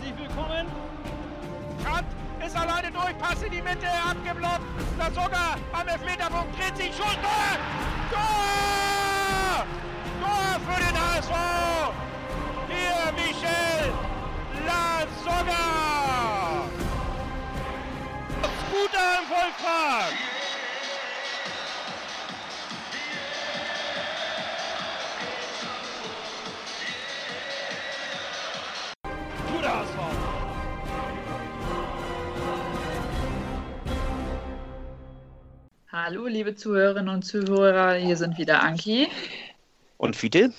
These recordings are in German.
herzlich willkommen. Kant ist alleine durch, Pass in die Mitte, abgeblockt. Das sogar am Elfmeterpunkt dreht sich schon. Tor! Tor! Tor für den HSV! Hier Michel Lasogga! Guter im Vollfahrt! Hallo, liebe Zuhörerinnen und Zuhörer, hier sind wieder Anki. Und Fiete?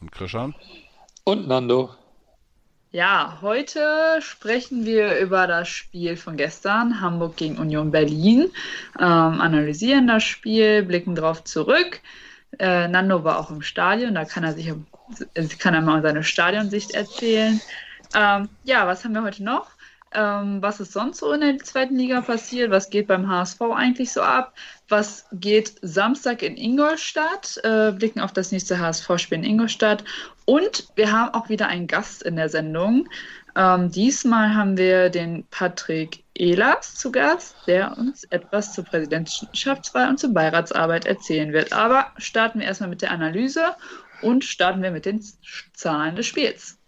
Und Krishan? Und Nando. Ja, heute sprechen wir über das Spiel von gestern, Hamburg gegen Union Berlin, ähm, analysieren das Spiel, blicken drauf zurück. Äh, Nando war auch im Stadion, da kann er sich kann er mal seine Stadionsicht erzählen. Ähm, ja, was haben wir heute noch? Ähm, was ist sonst so in der zweiten Liga passiert? Was geht beim HSV eigentlich so ab? Was geht Samstag in Ingolstadt? Äh, blicken auf das nächste HSV-Spiel in Ingolstadt. Und wir haben auch wieder einen Gast in der Sendung. Ähm, diesmal haben wir den Patrick Ehlers zu Gast, der uns etwas zur Präsidentschaftswahl und zur Beiratsarbeit erzählen wird. Aber starten wir erstmal mit der Analyse und starten wir mit den Zahlen des Spiels.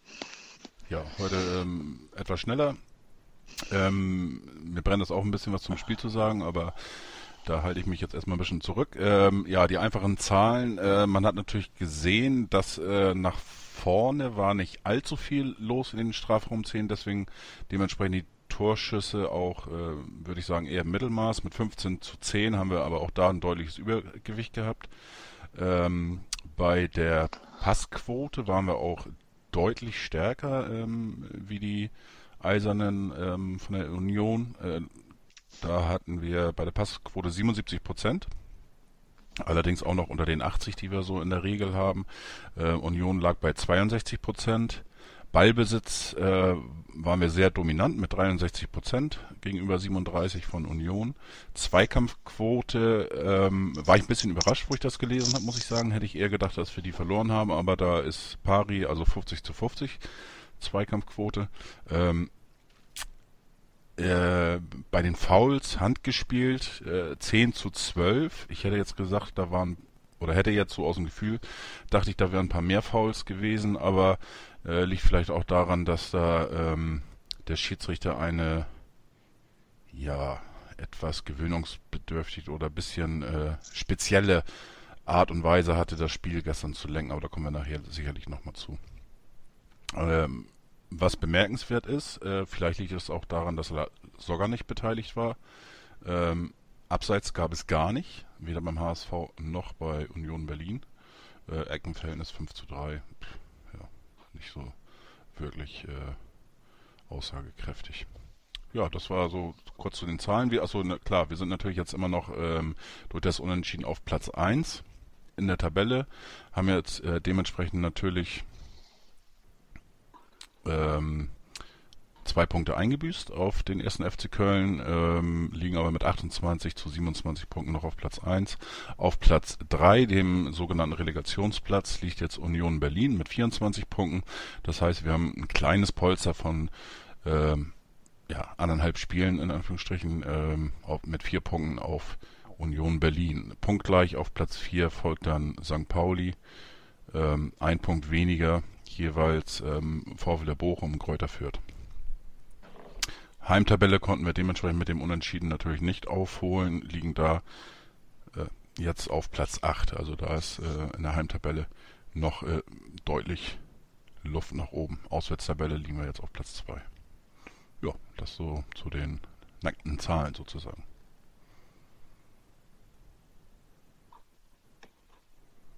Ja, heute ähm, etwas schneller. Ähm, mir brennt das auch ein bisschen was zum Spiel zu sagen, aber da halte ich mich jetzt erstmal ein bisschen zurück. Ähm, ja, die einfachen Zahlen. Äh, man hat natürlich gesehen, dass äh, nach vorne war nicht allzu viel los in den Strafraumszenen, deswegen dementsprechend die Torschüsse auch, äh, würde ich sagen, eher Mittelmaß. Mit 15 zu 10 haben wir aber auch da ein deutliches Übergewicht gehabt. Ähm, bei der Passquote waren wir auch deutlich stärker ähm, wie die Eisernen ähm, von der Union. Äh, da hatten wir bei der Passquote 77 Prozent. Allerdings auch noch unter den 80, die wir so in der Regel haben. Äh, Union lag bei 62 Prozent. Ballbesitz äh, waren wir sehr dominant mit 63 Prozent gegenüber 37 von Union. Zweikampfquote ähm, war ich ein bisschen überrascht, wo ich das gelesen habe, muss ich sagen. Hätte ich eher gedacht, dass wir die verloren haben, aber da ist Pari, also 50 zu 50 Zweikampfquote. Ähm, äh, bei den Fouls handgespielt, äh, 10 zu 12. Ich hätte jetzt gesagt, da waren, oder hätte jetzt so aus dem Gefühl, dachte ich, da wären ein paar mehr Fouls gewesen, aber äh, liegt vielleicht auch daran, dass da ähm, der Schiedsrichter eine, ja, etwas gewöhnungsbedürftig oder bisschen äh, spezielle Art und Weise hatte, das Spiel gestern zu lenken, aber da kommen wir nachher sicherlich nochmal zu. Ähm, was bemerkenswert ist, äh, vielleicht liegt es auch daran, dass Sogger nicht beteiligt war. Ähm, Abseits gab es gar nicht, weder beim HSV noch bei Union Berlin. Äh, Eckenverhältnis 5 zu 3. Pff, ja, nicht so wirklich äh, aussagekräftig. Ja, das war so kurz zu den Zahlen. Wir, achso, na, klar, wir sind natürlich jetzt immer noch ähm, durch das Unentschieden auf Platz 1 in der Tabelle. Haben jetzt äh, dementsprechend natürlich ähm, zwei Punkte eingebüßt auf den ersten FC Köln, ähm, liegen aber mit 28 zu 27 Punkten noch auf Platz 1. Auf Platz 3, dem sogenannten Relegationsplatz, liegt jetzt Union Berlin mit 24 Punkten. Das heißt, wir haben ein kleines Polster von ähm, ja, anderthalb Spielen in Anführungsstrichen ähm, auf, mit vier Punkten auf Union Berlin. Punktgleich auf Platz 4 folgt dann St. Pauli, ähm, ein Punkt weniger jeweils ähm, VfL Bochum und Kräuter Fürth. Heimtabelle konnten wir dementsprechend mit dem Unentschieden natürlich nicht aufholen, liegen da äh, jetzt auf Platz 8. Also da ist äh, in der Heimtabelle noch äh, deutlich Luft nach oben. Auswärtstabelle liegen wir jetzt auf Platz 2. Ja, das so zu den nackten Zahlen sozusagen.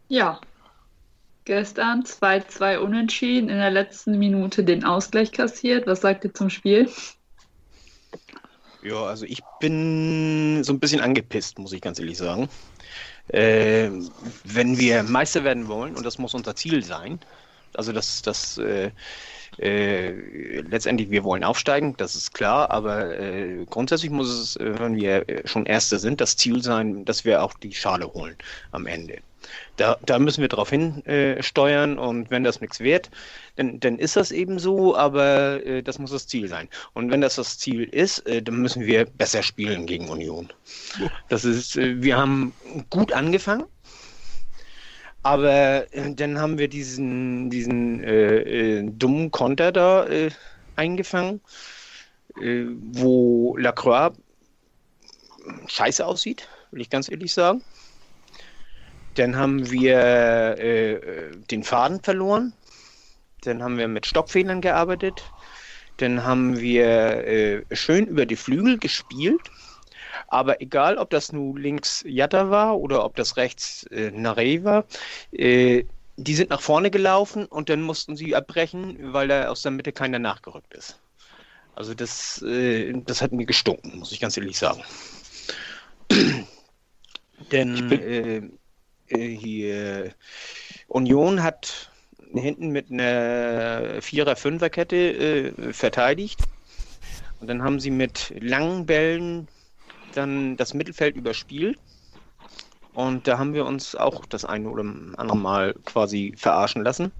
Ja, Gestern 2-2 unentschieden, in der letzten Minute den Ausgleich kassiert. Was sagt ihr zum Spiel? Ja, also ich bin so ein bisschen angepisst, muss ich ganz ehrlich sagen. Äh, wenn wir Meister werden wollen, und das muss unser Ziel sein, also das, das äh, Äh, letztendlich, wir wollen aufsteigen, das ist klar, aber äh, grundsätzlich muss es, äh, wenn wir schon Erste sind, das Ziel sein, dass wir auch die Schale holen am Ende. Da, da müssen wir darauf hinsteuern äh, und wenn das nichts wird, dann, dann ist das eben so, aber äh, das muss das Ziel sein. Und wenn das das Ziel ist, äh, dann müssen wir besser spielen gegen Union. Das ist, äh, wir haben gut angefangen. Aber äh, dann haben wir diesen, diesen äh, dummen Konter da eingefangen, wo Lacroix scheiße aussieht, will ich ganz ehrlich sagen. Dann haben wir äh, den Faden verloren. Dann haben wir mit Stockfehlern gearbeitet. Dann haben wir äh, schön über die Flügel gespielt. Aber egal, ob das nun links Jatta war oder ob das rechts äh, Nare war, äh, die sind nach vorne gelaufen und dann mussten sie abbrechen, weil da aus der Mitte keiner nachgerückt ist. Also das, äh, das hat mir gestunken, muss ich ganz ehrlich sagen. Denn äh, äh, hier Union hat hinten mit einer Vierer-Fünfer-Kette äh, verteidigt. Und dann haben sie mit langen Bällen dann das Mittelfeld überspielt. Und da haben wir uns auch das eine oder andere Mal quasi verarschen lassen.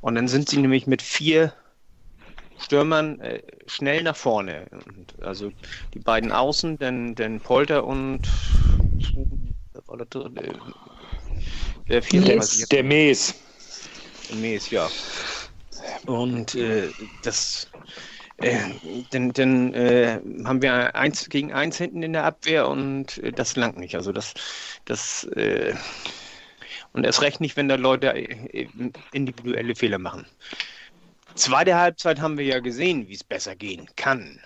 Und dann sind sie nämlich mit vier Stürmern äh, schnell nach vorne. Und also die beiden Außen, dann, dann Polter und der vierte. Yes. Der Mees. Der Mees, ja. Und äh, das. Äh, dann, dann äh, haben wir eins gegen eins hinten in der Abwehr und äh, das langt nicht. Also das, das äh, und erst recht nicht, wenn da Leute äh, individuelle Fehler machen. Zweite Halbzeit haben wir ja gesehen, wie es besser gehen kann.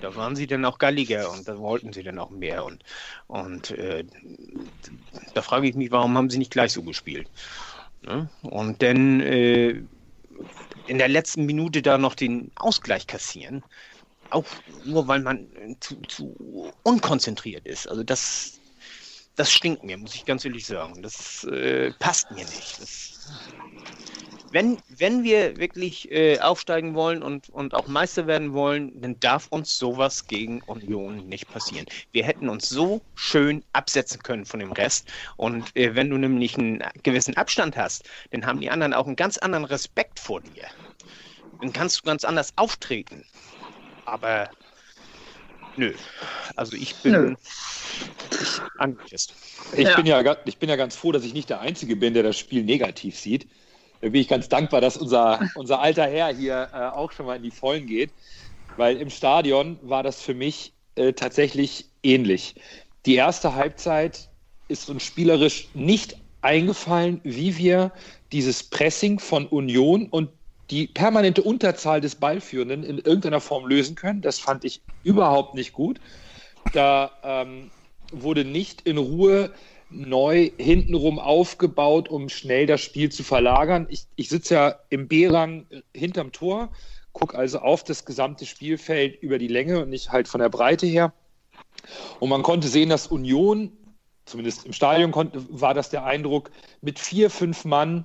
Da waren sie dann auch galliger und da wollten sie dann auch mehr. Und, und äh, da frage ich mich, warum haben sie nicht gleich so gespielt? Ne? Und dann in der letzten Minute da noch den Ausgleich kassieren, auch nur weil man zu, zu unkonzentriert ist. Also das, das stinkt mir, muss ich ganz ehrlich sagen. Das äh, passt mir nicht. Das, wenn, wenn wir wirklich äh, aufsteigen wollen und, und auch Meister werden wollen, dann darf uns sowas gegen Union nicht passieren. Wir hätten uns so schön absetzen können von dem Rest. Und äh, wenn du nämlich einen gewissen Abstand hast, dann haben die anderen auch einen ganz anderen Respekt vor dir. Dann kannst du ganz anders auftreten. Aber nö. Also ich bin nö. angepisst. Ich, ja. Bin ja, ich bin ja ganz froh, dass ich nicht der Einzige bin, der das Spiel negativ sieht da bin ich ganz dankbar, dass unser, unser alter Herr hier äh, auch schon mal in die Vollen geht, weil im Stadion war das für mich äh, tatsächlich ähnlich. Die erste Halbzeit ist uns spielerisch nicht eingefallen, wie wir dieses Pressing von Union und die permanente Unterzahl des Ballführenden in irgendeiner Form lösen können. Das fand ich überhaupt nicht gut. Da ähm, wurde nicht in Ruhe neu hintenrum aufgebaut, um schnell das Spiel zu verlagern. Ich, ich sitze ja im B-Rang hinterm Tor, gucke also auf das gesamte Spielfeld über die Länge und nicht halt von der Breite her. Und man konnte sehen, dass Union, zumindest im Stadion konnte, war das der Eindruck, mit vier, fünf Mann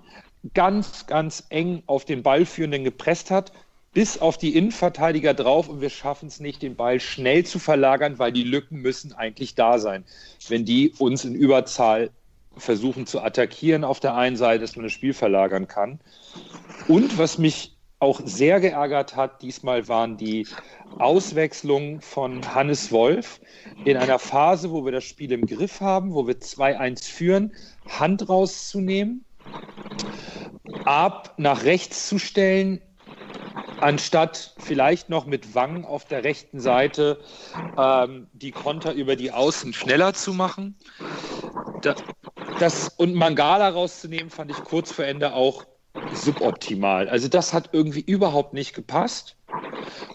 ganz, ganz eng auf den Ballführenden gepresst hat bis auf die Innenverteidiger drauf und wir schaffen es nicht, den Ball schnell zu verlagern, weil die Lücken müssen eigentlich da sein. Wenn die uns in Überzahl versuchen zu attackieren auf der einen Seite, dass man das Spiel verlagern kann. Und was mich auch sehr geärgert hat, diesmal waren die Auswechslungen von Hannes Wolf in einer Phase, wo wir das Spiel im Griff haben, wo wir 2-1 führen, Hand rauszunehmen, Ab nach rechts zu stellen, anstatt vielleicht noch mit Wang auf der rechten Seite ähm, die Konter über die Außen schneller zu machen. Das, das, und Mangala rauszunehmen, fand ich kurz vor Ende auch suboptimal. Also das hat irgendwie überhaupt nicht gepasst.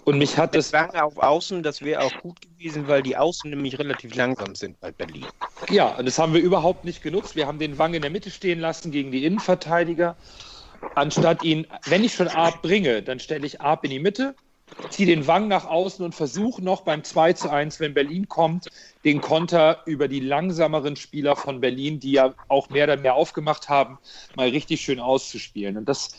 Und mich hat das. Wang auf Außen, das wäre auch gut gewesen, weil die Außen nämlich relativ langsam sind bei Berlin. Ja, und das haben wir überhaupt nicht genutzt. Wir haben den Wang in der Mitte stehen lassen gegen die Innenverteidiger anstatt ihn, wenn ich schon Arp bringe, dann stelle ich Arp in die Mitte zieh den Wang nach außen und versuch noch beim 2 zu 1, wenn Berlin kommt, den Konter über die langsameren Spieler von Berlin, die ja auch mehr oder mehr aufgemacht haben, mal richtig schön auszuspielen. Und das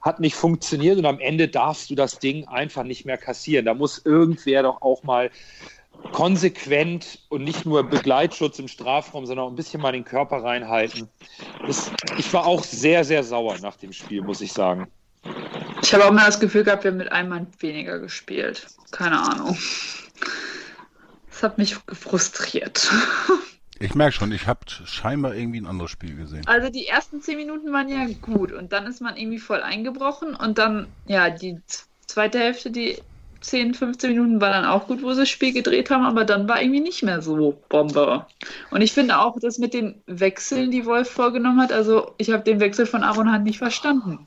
hat nicht funktioniert und am Ende darfst du das Ding einfach nicht mehr kassieren. Da muss irgendwer doch auch mal konsequent und nicht nur Begleitschutz im Strafraum, sondern auch ein bisschen mal den Körper reinhalten. Das, ich war auch sehr, sehr sauer nach dem Spiel, muss ich sagen. Ich habe auch mal das Gefühl gehabt, wir haben mit einem Mann weniger gespielt. Keine Ahnung. Das hat mich frustriert. Ich merke schon, ich habe scheinbar irgendwie ein anderes Spiel gesehen. Also die ersten zehn Minuten waren ja gut und dann ist man irgendwie voll eingebrochen und dann, ja, die zweite Hälfte, die 10, 15 Minuten war dann auch gut, wo sie das Spiel gedreht haben, aber dann war irgendwie nicht mehr so Bombe. Und ich finde auch, dass mit den Wechseln, die Wolf vorgenommen hat, also ich habe den Wechsel von Aaron Hunt nicht verstanden.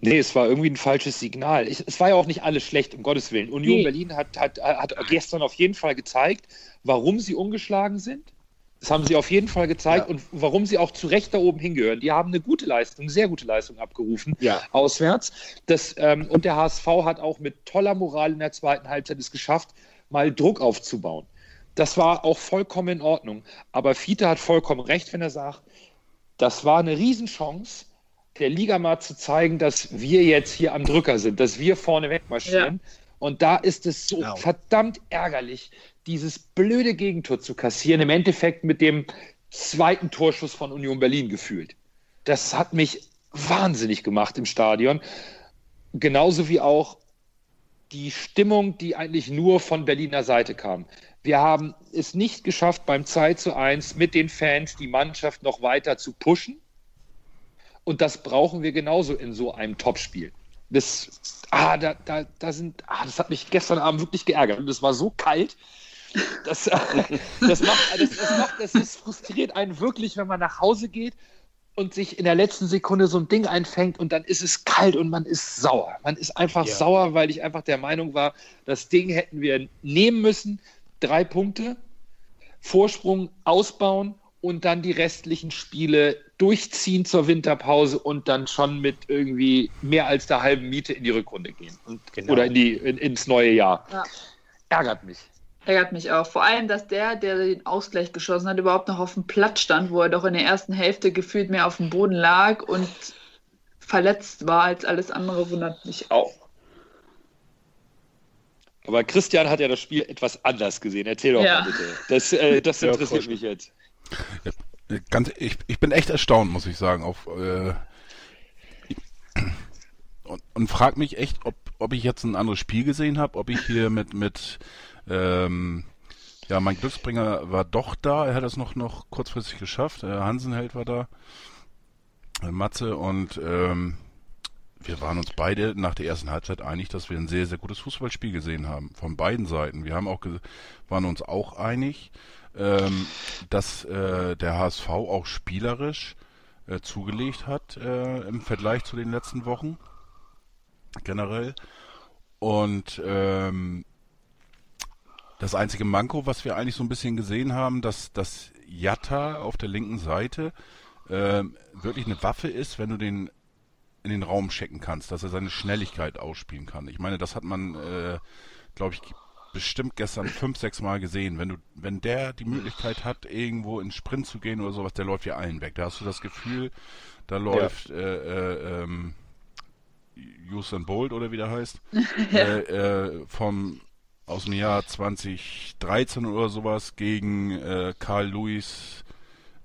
Nee, es war irgendwie ein falsches Signal. Ich, es war ja auch nicht alles schlecht, um Gottes Willen. Union nee. Berlin hat, hat, hat gestern auf jeden Fall gezeigt, warum sie ungeschlagen sind. Das haben sie auf jeden Fall gezeigt ja. und warum sie auch zu Recht da oben hingehören. Die haben eine gute Leistung, sehr gute Leistung abgerufen, ja. auswärts. Das, ähm, und der HSV hat auch mit toller Moral in der zweiten Halbzeit es geschafft, mal Druck aufzubauen. Das war auch vollkommen in Ordnung. Aber Fiete hat vollkommen recht, wenn er sagt, das war eine Riesenchance, der Liga mal zu zeigen, dass wir jetzt hier am Drücker sind, dass wir vorne wegmarschieren. Ja. Und da ist es so genau. verdammt ärgerlich, dieses blöde Gegentor zu kassieren, im Endeffekt mit dem zweiten Torschuss von Union Berlin gefühlt. Das hat mich wahnsinnig gemacht im Stadion. Genauso wie auch die Stimmung, die eigentlich nur von Berliner Seite kam. Wir haben es nicht geschafft, beim 2 zu 1 mit den Fans die Mannschaft noch weiter zu pushen. Und das brauchen wir genauso in so einem Topspiel. Das, ah, da, da, da sind, ah, das hat mich gestern Abend wirklich geärgert. Und es war so kalt. Das, das, macht, das, das, macht, das ist frustriert einen wirklich, wenn man nach Hause geht und sich in der letzten Sekunde so ein Ding einfängt und dann ist es kalt und man ist sauer. Man ist einfach ja. sauer, weil ich einfach der Meinung war, das Ding hätten wir nehmen müssen. Drei Punkte, Vorsprung ausbauen und dann die restlichen Spiele durchziehen zur Winterpause und dann schon mit irgendwie mehr als der halben Miete in die Rückrunde gehen. Genau. Oder in die, in, ins neue Jahr. Ja. Ärgert mich. Ärgert mich auch. Vor allem, dass der, der den Ausgleich geschossen hat, überhaupt noch auf dem Platz stand, wo er doch in der ersten Hälfte gefühlt mehr auf dem Boden lag und verletzt war als alles andere, wundert mich auch. Aber Christian hat ja das Spiel etwas anders gesehen. Erzähl doch ja. mal bitte. Das, äh, das interessiert mich jetzt. Ganz, ich, ich bin echt erstaunt, muss ich sagen, auf äh, und, und frag mich echt, ob, ob ich jetzt ein anderes Spiel gesehen habe, ob ich hier mit mit ähm, ja, mein Glücksbringer war doch da, er hat es noch noch kurzfristig geschafft. Äh, Hansenheld war da, äh, Matze und ähm, wir waren uns beide nach der ersten Halbzeit einig, dass wir ein sehr, sehr gutes Fußballspiel gesehen haben. Von beiden Seiten. Wir haben auch waren uns auch einig, ähm, dass äh, der HSV auch spielerisch äh, zugelegt hat äh, im Vergleich zu den letzten Wochen generell. Und ähm, das einzige Manko, was wir eigentlich so ein bisschen gesehen haben, dass, dass Jatta auf der linken Seite äh, wirklich eine Waffe ist, wenn du den in den Raum checken kannst, dass er seine Schnelligkeit ausspielen kann. Ich meine, das hat man, äh, glaube ich, bestimmt gestern fünf, sechs Mal gesehen. Wenn du, wenn der die Möglichkeit hat, irgendwo in Sprint zu gehen oder sowas, der läuft ja allen weg. Da hast du das Gefühl, da läuft ja. äh, äh, ähm, Usain Bolt oder wie der heißt, ja. äh, äh, vom aus dem Jahr 2013 oder sowas gegen äh, Carl Lewis,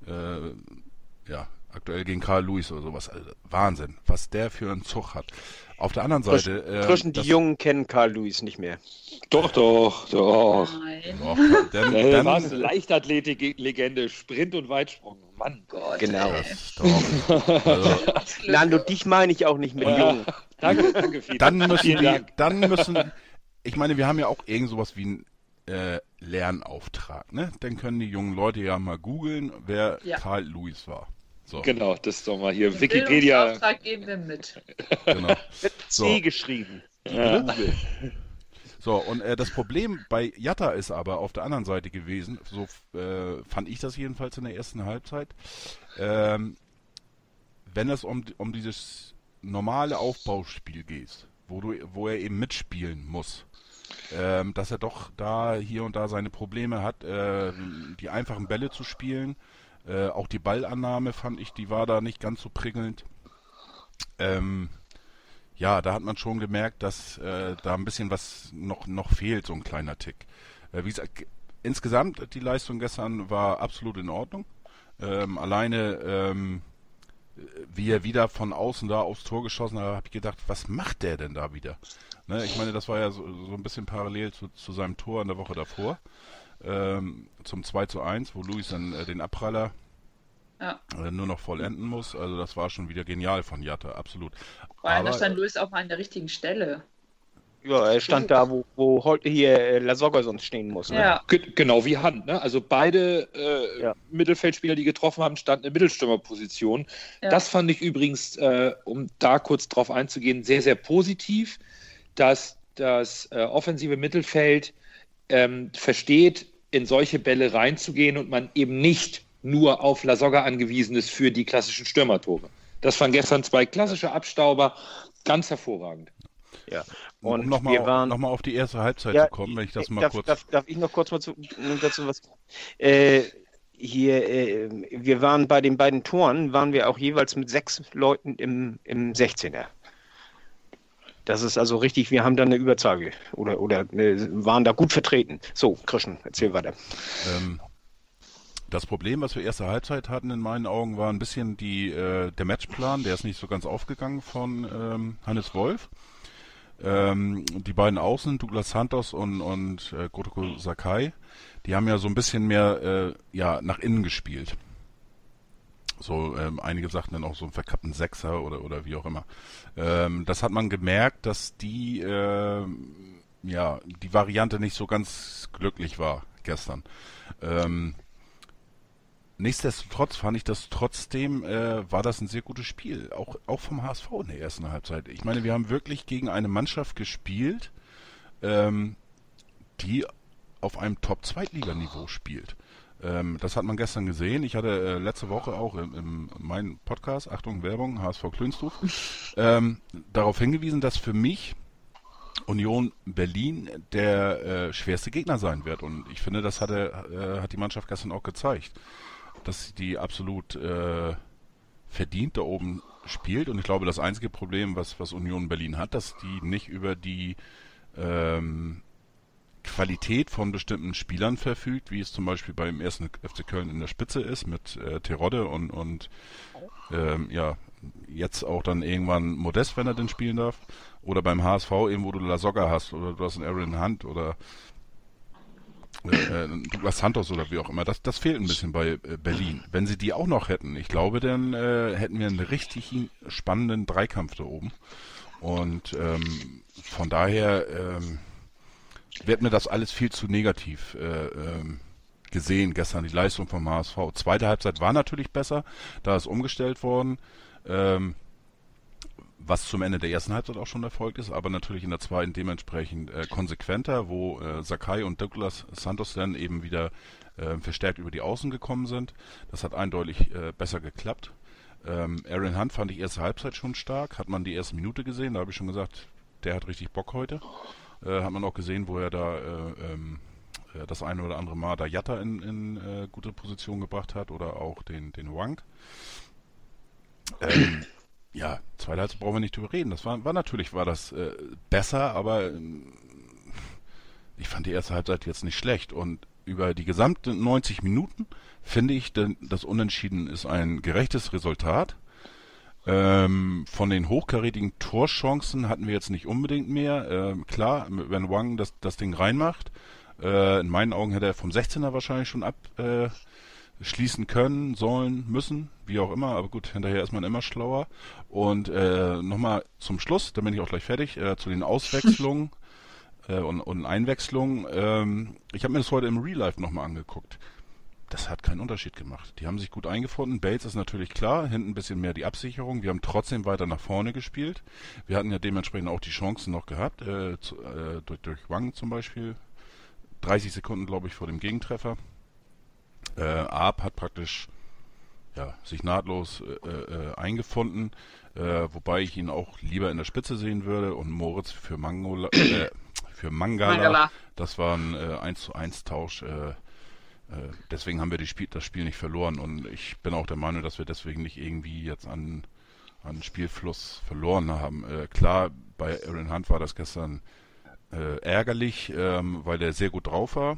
äh, ja, aktuell gegen Carl Lewis oder sowas. Also Wahnsinn, was der für einen Zug hat. Auf der anderen Seite. Äh, Frischen, die Jungen kennen Carl Lewis nicht mehr. Doch, doch, doch. Nein. doch dann, dann, dann war eine Leichtathletik-Legende, Sprint und Weitsprung. Mann Gott. Genau. also, Nando, dich meine ich auch nicht mit ja. Jungen. Danke, danke, viel. Dann müssen die, dann müssen, ich meine, wir haben ja auch irgend sowas wie ein äh, Lernauftrag, ne? Dann können die jungen Leute ja mal googeln, wer ja. Karl Lewis war. So. Genau, das ist doch mal hier Den Wikipedia. Auftrag geben wir mit. Genau. Mit so. C geschrieben. Ja. So, und äh, das Problem bei Jatta ist aber auf der anderen Seite gewesen, so äh, fand ich das jedenfalls in der ersten Halbzeit, ähm, wenn es um, um dieses normale Aufbauspiel geht, wo, du, wo er eben mitspielen muss. Ähm, dass er doch da hier und da seine Probleme hat, äh, die einfachen Bälle zu spielen. Äh, auch die Ballannahme fand ich, die war da nicht ganz so prickelnd. Ähm, ja, da hat man schon gemerkt, dass äh, da ein bisschen was noch, noch fehlt, so ein kleiner Tick. Äh, wie gesagt, insgesamt die Leistung gestern war absolut in Ordnung. Ähm, alleine ähm, wie er wieder von außen da aufs Tor geschossen hat, habe ich gedacht, was macht der denn da wieder? Ne, ich meine, das war ja so, so ein bisschen parallel zu, zu, seinem Tor in der Woche davor, ähm, zum 2 zu 1, wo Luis dann äh, den Abpraller ja. äh, nur noch vollenden muss. Also das war schon wieder genial von Jatta, absolut. Vor allem, da stand Luis auch mal an der richtigen Stelle. Ja, er stand da, wo, wo heute hier äh, Lasogga sonst stehen muss. Ne? Ja. Genau wie Hand. Ne? Also beide äh, ja. Mittelfeldspieler, die getroffen haben, standen in Mittelstürmerposition. Ja. Das fand ich übrigens, äh, um da kurz drauf einzugehen, sehr, sehr positiv, dass das äh, offensive Mittelfeld ähm, versteht, in solche Bälle reinzugehen und man eben nicht nur auf Lasogga angewiesen ist für die klassischen Stürmertore. Das waren gestern zwei klassische Abstauber, ganz hervorragend. Ja. Und um nochmal noch auf die erste Halbzeit ja, zu kommen, wenn ich das mal darf, kurz. Darf, darf, ich noch kurz mal zu, dazu was. Äh, hier, äh, wir waren bei den beiden Toren, waren wir auch jeweils mit sechs Leuten im, im 16er. Das ist also richtig, wir haben da eine Überzahl oder, oder waren da gut vertreten. So, Krischen, erzähl weiter. Ähm, das Problem, was wir erste Halbzeit hatten in meinen Augen, war ein bisschen die, äh, der Matchplan, der ist nicht so ganz aufgegangen von ähm, Hannes Wolf. Ähm, die beiden Außen, Douglas Santos und, und äh, Gotoko Sakai, die haben ja so ein bisschen mehr äh, ja, nach innen gespielt. So, ähm, einige sagten dann auch so einen verkappten Sechser oder, oder wie auch immer. Ähm, das hat man gemerkt, dass die, äh, ja, die Variante nicht so ganz glücklich war gestern. Ähm, Nichtsdestotrotz fand ich das trotzdem, äh, war das ein sehr gutes Spiel. Auch, auch vom HSV in der ersten Halbzeit. Ich meine, wir haben wirklich gegen eine Mannschaft gespielt, ähm, die auf einem Top-Zweitliganiveau spielt. Ähm, das hat man gestern gesehen. Ich hatte äh, letzte Woche auch im, im meinem Podcast, Achtung Werbung, HSV Klönstuf, ähm, darauf hingewiesen, dass für mich Union Berlin der äh, schwerste Gegner sein wird. Und ich finde, das hatte, äh, hat die Mannschaft gestern auch gezeigt dass die absolut äh, verdient da oben spielt. Und ich glaube, das einzige Problem, was, was Union Berlin hat, dass die nicht über die ähm, Qualität von bestimmten Spielern verfügt, wie es zum Beispiel beim ersten FC Köln in der Spitze ist, mit äh, Terodde und, und ähm, ja, jetzt auch dann irgendwann Modest, wenn er denn spielen darf. Oder beim HSV eben, wo du La Soga hast, oder du hast einen Aaron Hunt oder äh, Douglas Santos oder wie auch immer, das, das fehlt ein bisschen bei äh, Berlin. Wenn sie die auch noch hätten, ich glaube, dann äh, hätten wir einen richtig spannenden Dreikampf da oben. Und ähm, von daher ähm, wird mir das alles viel zu negativ äh, ähm, gesehen, gestern die Leistung vom HSV. Zweite Halbzeit war natürlich besser, da ist umgestellt worden. Ähm, was zum Ende der ersten Halbzeit auch schon erfolgt ist, aber natürlich in der zweiten dementsprechend äh, konsequenter, wo äh, Sakai und Douglas Santos dann eben wieder äh, verstärkt über die Außen gekommen sind. Das hat eindeutig äh, besser geklappt. Ähm, Aaron Hunt fand ich erste Halbzeit schon stark, hat man die erste Minute gesehen, da habe ich schon gesagt, der hat richtig Bock heute. Äh, hat man auch gesehen, wo er da äh, ähm, das eine oder andere Mal da Jatta in, in gute Position gebracht hat oder auch den, den Wang. Ähm, ja, zweite Halbzeit brauchen wir nicht drüber reden. Das war, war natürlich war das äh, besser, aber äh, ich fand die erste Halbzeit jetzt nicht schlecht. Und über die gesamten 90 Minuten finde ich, denn das Unentschieden ist ein gerechtes Resultat. Ähm, von den hochkarätigen Torchancen hatten wir jetzt nicht unbedingt mehr. Ähm, klar, wenn Wang das, das Ding reinmacht, äh, in meinen Augen hätte er vom 16er wahrscheinlich schon ab, äh, können, sollen, müssen, wie auch immer, aber gut, hinterher ist man immer schlauer. Und äh, nochmal zum Schluss, dann bin ich auch gleich fertig, äh, zu den Auswechslungen äh, und, und Einwechslungen. Ähm, ich habe mir das heute im Real Life nochmal angeguckt. Das hat keinen Unterschied gemacht. Die haben sich gut eingefunden. Bates ist natürlich klar, hinten ein bisschen mehr die Absicherung. Wir haben trotzdem weiter nach vorne gespielt. Wir hatten ja dementsprechend auch die Chancen noch gehabt, äh, zu, äh, durch, durch Wang zum Beispiel. 30 Sekunden, glaube ich, vor dem Gegentreffer. Äh, Arp hat praktisch ja, sich nahtlos äh, äh, eingefunden, äh, wobei ich ihn auch lieber in der Spitze sehen würde und Moritz für Mangola, äh, für Mangala, Mangala, das war ein äh, 1 zu 1 Tausch. Äh, deswegen haben wir die Spiel, das Spiel nicht verloren und ich bin auch der Meinung, dass wir deswegen nicht irgendwie jetzt an, an Spielfluss verloren haben. Äh, klar, bei Aaron Hunt war das gestern äh, ärgerlich, ähm, weil er sehr gut drauf war.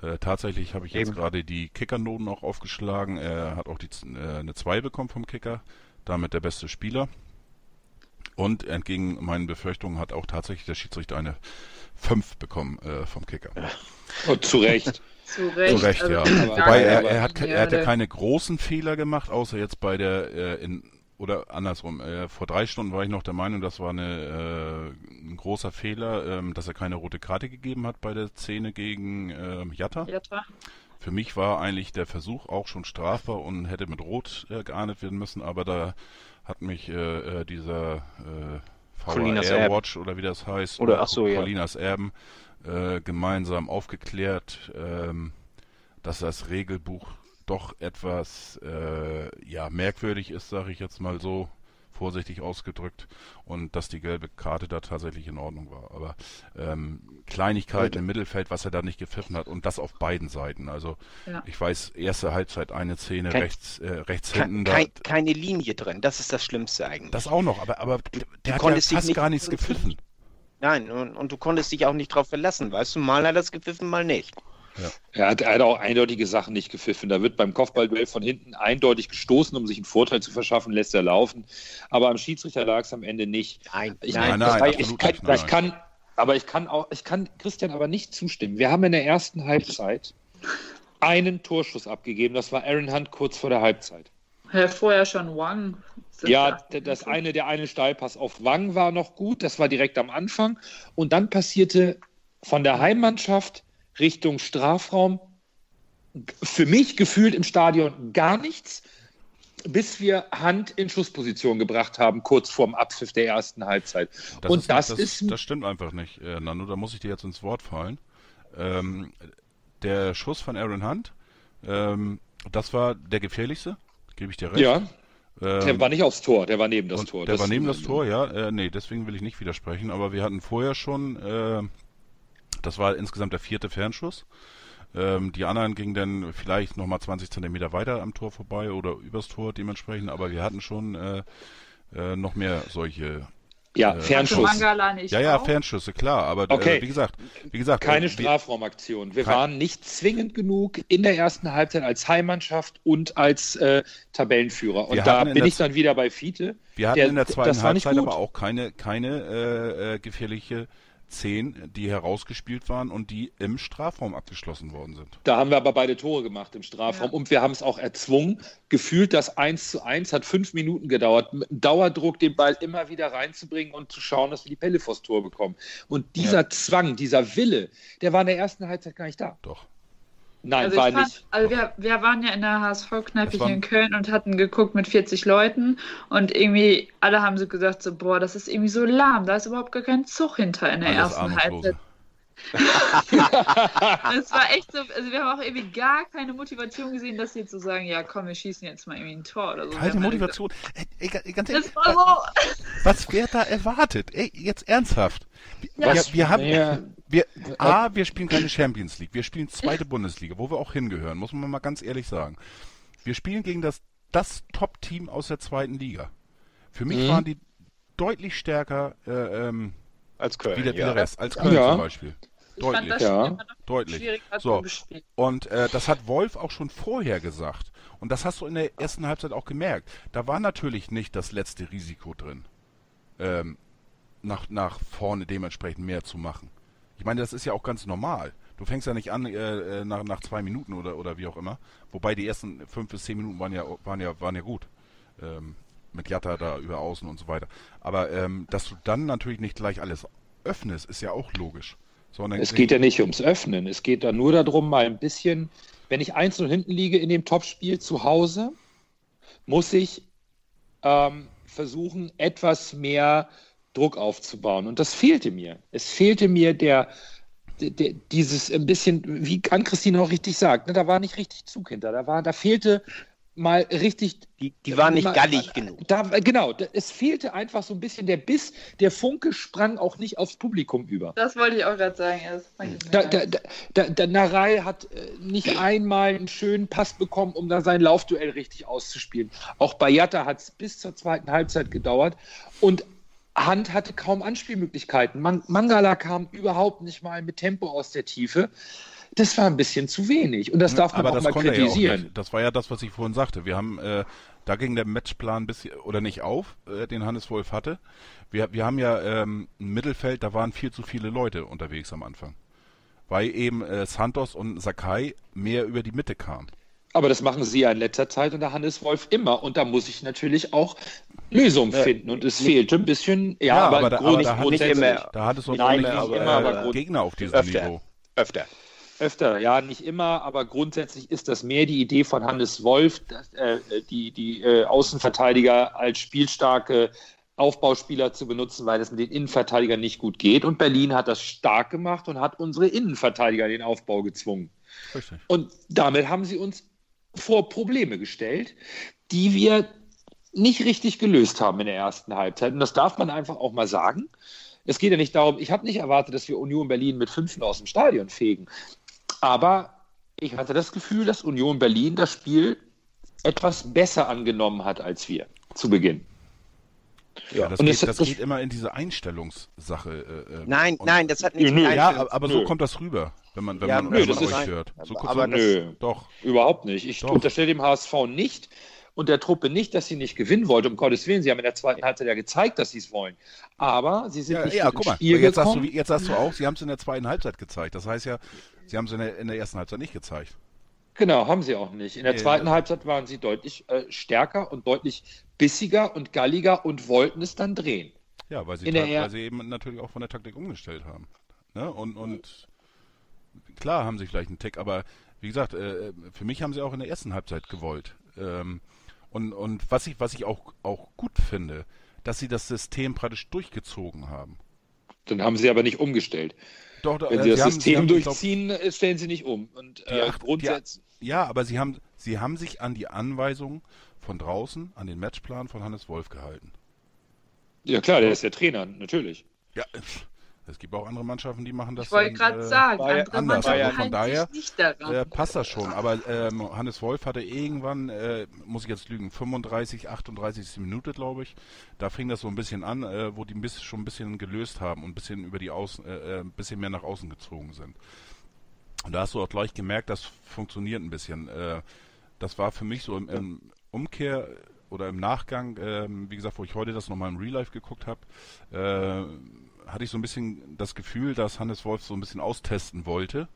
Äh, tatsächlich habe ich jetzt gerade die Kickernoten auch aufgeschlagen. Er hat auch die, äh, eine 2 bekommen vom Kicker, damit der beste Spieler. Und entgegen meinen Befürchtungen hat auch tatsächlich der Schiedsrichter eine 5 bekommen äh, vom Kicker. Und zu Recht. Zu Recht, zu Recht also, ja. Wobei er, er, hat, er hat ja keine großen Fehler gemacht, außer jetzt bei der äh, in oder andersrum, äh, vor drei Stunden war ich noch der Meinung, das war eine, äh, ein großer Fehler, ähm, dass er keine rote Karte gegeben hat bei der Szene gegen äh, Jatta. Jatta. Für mich war eigentlich der Versuch auch schon strafbar und hätte mit Rot äh, geahndet werden müssen, aber da hat mich äh, äh dieser äh, VR Watch oder wie das heißt, oder, ach so, Colinas ja. Erben, äh, gemeinsam aufgeklärt, ähm, dass das Regelbuch doch etwas äh, ja merkwürdig ist, sage ich jetzt mal so vorsichtig ausgedrückt und dass die gelbe Karte da tatsächlich in Ordnung war. Aber ähm, Kleinigkeit im Mittelfeld, was er da nicht gepfiffen hat und das auf beiden Seiten. Also ja. ich weiß, erste Halbzeit eine Szene kein, rechts, äh, rechts kein, hinten. Kein, da, keine Linie drin, das ist das Schlimmste eigentlich. Das auch noch, aber, aber der hat ja fast nicht, gar nichts gepfiffen. Nein, und, und, du konntest dich auch nicht drauf verlassen, weißt du, mal hat er das gepfiffen, mal nicht. Ja. Er, hat, er, hat, auch eindeutige Sachen nicht gepfiffen. Da wird beim Kopfballduell von hinten eindeutig gestoßen, um sich einen Vorteil zu verschaffen, lässt er laufen. Aber am Schiedsrichter lag es am Ende nicht. Nein, ich, nein, nein, nein, ich, kann, nein. ich kann, aber ich kann auch, ich kann Christian aber nicht zustimmen. Wir haben in der ersten Halbzeit einen Torschuss abgegeben. Das war Aaron Hunt kurz vor der Halbzeit. Ja, vorher schon Wang. Ja, das eine, der eine Steilpass auf Wang war noch gut. Das war direkt am Anfang. Und dann passierte von der Heimmannschaft Richtung Strafraum. Für mich gefühlt im Stadion gar nichts, bis wir Hand in Schussposition gebracht haben, kurz vorm Abpfiff der ersten Halbzeit. Das Und ist, das, das, ist. Das stimmt einfach nicht, äh, Nando, da muss ich dir jetzt ins Wort fallen. Ähm, der Schuss von Aaron Hunt, ähm, das war der gefährlichste, gebe ich dir recht. Ja. Ähm, der war nicht aufs Tor, der war neben das Tor. Der das war neben das Tor, ja. Äh, nee, deswegen will ich nicht widersprechen, aber wir hatten vorher schon äh, das war insgesamt der vierte Fernschuss. Ähm, die anderen gingen dann vielleicht nochmal 20 Zentimeter weiter am Tor vorbei oder übers Tor dementsprechend, aber wir hatten schon äh, äh, noch mehr solche ja, äh, Fernschuss. Ja, ja, Fernschüsse, klar. Aber äh, okay. äh, wie gesagt, wie gesagt, keine äh, Strafraumaktion. Wir waren nicht zwingend genug in der ersten Halbzeit als Heimmannschaft und als äh, Tabellenführer. Und da bin ich dann wieder bei Fiete. Wir hatten der, in der zweiten Halbzeit aber auch keine, keine äh, gefährliche zehn, die herausgespielt waren und die im Strafraum abgeschlossen worden sind. Da haben wir aber beide Tore gemacht im Strafraum ja. und wir haben es auch erzwungen. Gefühlt das 1 zu 1 hat fünf Minuten gedauert, mit Dauerdruck den Ball immer wieder reinzubringen und zu schauen, dass wir die Pelle vors Tor bekommen. Und dieser ja. Zwang, dieser Wille, der war in der ersten Halbzeit gar nicht da. Doch. Nein, also war fand, nicht. Also wir, wir waren ja in der HSV-Kneipe hier in Köln und hatten geguckt mit 40 Leuten und irgendwie alle haben so gesagt, so, boah, das ist irgendwie so lahm, da ist überhaupt gar kein Zug hinter in der Alles ersten Halbzeit. das war echt so, also wir haben auch irgendwie gar keine Motivation gesehen, das hier zu sagen, ja komm, wir schießen jetzt mal irgendwie ein Tor oder so. Keine Motivation. Ey, ey, ganz ehrlich, das war so. Was wird da erwartet? Ey, jetzt ernsthaft. Ja, wir, wir haben, ja. Wir, A, wir spielen keine Champions League, wir spielen zweite Bundesliga, wo wir auch hingehören, muss man mal ganz ehrlich sagen. Wir spielen gegen das, das Top-Team aus der zweiten Liga. Für mich mhm. waren die deutlich stärker äh, ähm, als Köln, wie der, ja. Rest, als Köln ja. zum Beispiel. Deutlich. ja. Deutlich. So. Und äh, das hat Wolf auch schon vorher gesagt. Und das hast du in der ersten Halbzeit auch gemerkt. Da war natürlich nicht das letzte Risiko drin, ähm, nach, nach vorne dementsprechend mehr zu machen. Ich meine, das ist ja auch ganz normal. Du fängst ja nicht an äh, äh, nach, nach zwei Minuten oder, oder wie auch immer. Wobei die ersten fünf bis zehn Minuten waren ja, waren ja, waren ja gut. Ähm, mit Jatta da über außen und so weiter. Aber ähm, dass du dann natürlich nicht gleich alles öffnest, ist ja auch logisch. Sondern es geht ja nicht ums Öffnen. Es geht da nur darum, mal ein bisschen, wenn ich einzeln hinten liege in dem Topspiel zu Hause, muss ich ähm, versuchen, etwas mehr Druck aufzubauen. Und das fehlte mir. Es fehlte mir der, der dieses ein bisschen, wie Ann-Christine auch richtig sagt, ne, da war nicht richtig Zug hinter. Da, war, da fehlte mal richtig. Die, die waren nicht gallig genug. Da, genau, da, es fehlte einfach so ein bisschen der Biss. Der Funke sprang auch nicht aufs Publikum über. Das wollte ich auch gerade sagen. Da, da, da, da, Narei hat äh, nicht einmal einen schönen Pass bekommen, um da sein Laufduell richtig auszuspielen. Auch bei Jatta hat es bis zur zweiten Halbzeit gedauert. Und Hand hatte kaum Anspielmöglichkeiten. Man Mangala kam überhaupt nicht mal mit Tempo aus der Tiefe das war ein bisschen zu wenig. Und das darf man Aber auch mal kritisieren. Ja auch das war ja das, was ich vorhin sagte. Wir haben, äh, da ging der Matchplan bis, oder nicht auf, äh, den Hannes Wolf hatte. Wir, wir haben ja ähm, ein Mittelfeld, da waren viel zu viele Leute unterwegs am Anfang. Weil eben äh, Santos und Sakai mehr über die Mitte kamen. Aber das machen sie ja in letzter Zeit unter Hannes Wolf immer. Und da muss ich natürlich auch Lösungen finden. Und es fehlte ein bisschen, ja, ja aber, aber, da, aber da, nicht immer, da hat es auch nicht, immer, aber, aber Gegner auf diesem öfter, Niveau. Öfter. Öfter, ja, nicht immer, aber grundsätzlich ist das mehr die Idee von Hannes Wolf, dass, äh, die, die äh, Außenverteidiger als spielstarke Aufbauspieler zu benutzen, weil es mit den Innenverteidigern nicht gut geht. Und Berlin hat das stark gemacht und hat unsere Innenverteidiger in den Aufbau gezwungen. Richtig. Und damit haben sie uns vor Probleme gestellt, die wir nicht richtig gelöst haben in der ersten Halbzeit. Und das darf man einfach auch mal sagen. Es geht ja nicht darum, ich habe nicht erwartet, dass wir Union Berlin mit Fünfen aus dem Stadion fegen. Aber ich hatte das Gefühl, dass Union Berlin das Spiel etwas besser angenommen hat als wir zu Beginn. Ja, das, geht, es, das, das geht, immer in diese Einstellungssache. Äh, äh nein, nein, das hat nichts mit Ja, aber nö. so kommt das rüber, wenn man, wenn ja, man, nö, das euch hört. So aber nö, doch. Überhaupt nicht. Ich doch. unterstelle dem HSV nicht und der Truppe nicht, dass sie nicht gewinnen wollte, um Gottes Willen. Sie haben in der zweiten Halbzeit ja gezeigt, dass sie es wollen. Aber sie sind ja, nicht ja, guck mal, Spiel jetzt sagst, du, jetzt sagst du auch, sie haben es in der zweiten Halbzeit gezeigt. Das heißt ja, sie haben es in der, in der ersten Halbzeit nicht gezeigt. Genau, haben sie auch nicht. In der zweiten Halbzeit waren sie deutlich äh, stärker und deutlich bissiger und galliger und wollten es dann drehen. Ja, weil sie, weil sie eben natürlich auch von der Taktik umgestellt haben. Ne? Und, und klar haben sie vielleicht einen Tick, aber wie gesagt, äh, für mich haben sie auch in der ersten Halbzeit gewollt. Ähm, und, und was ich, was ich auch, auch gut finde, dass sie das System praktisch durchgezogen haben. Dann haben sie aber nicht umgestellt. Doch, Wenn äh, sie das System haben, durchziehen, glaub, äh, stellen sie nicht um. Und äh, grundsätzlich. Ja, aber sie haben, sie haben sich an die Anweisungen von draußen, an den Matchplan von Hannes Wolf gehalten. Ja klar, der ist der Trainer, natürlich. Ja, es gibt auch andere Mannschaften, die machen das. Ich wollte gerade äh, sagen, andere anders. Mannschaften von daher äh, passt das schon. Aber ähm, Hannes Wolf hatte irgendwann, äh, muss ich jetzt lügen, 35, 38. Minute, glaube ich. Da fing das so ein bisschen an, äh, wo die ein bisschen, schon ein bisschen gelöst haben und ein bisschen über die Außen, äh, äh, ein bisschen mehr nach außen gezogen sind. Und da hast du auch gleich gemerkt, das funktioniert ein bisschen. Das war für mich so im, im Umkehr oder im Nachgang, ähm, wie gesagt, wo ich heute das nochmal im Real Life geguckt habe, hatte ich so ein bisschen das Gefühl, dass Hannes Wolf so ein bisschen austesten wollte,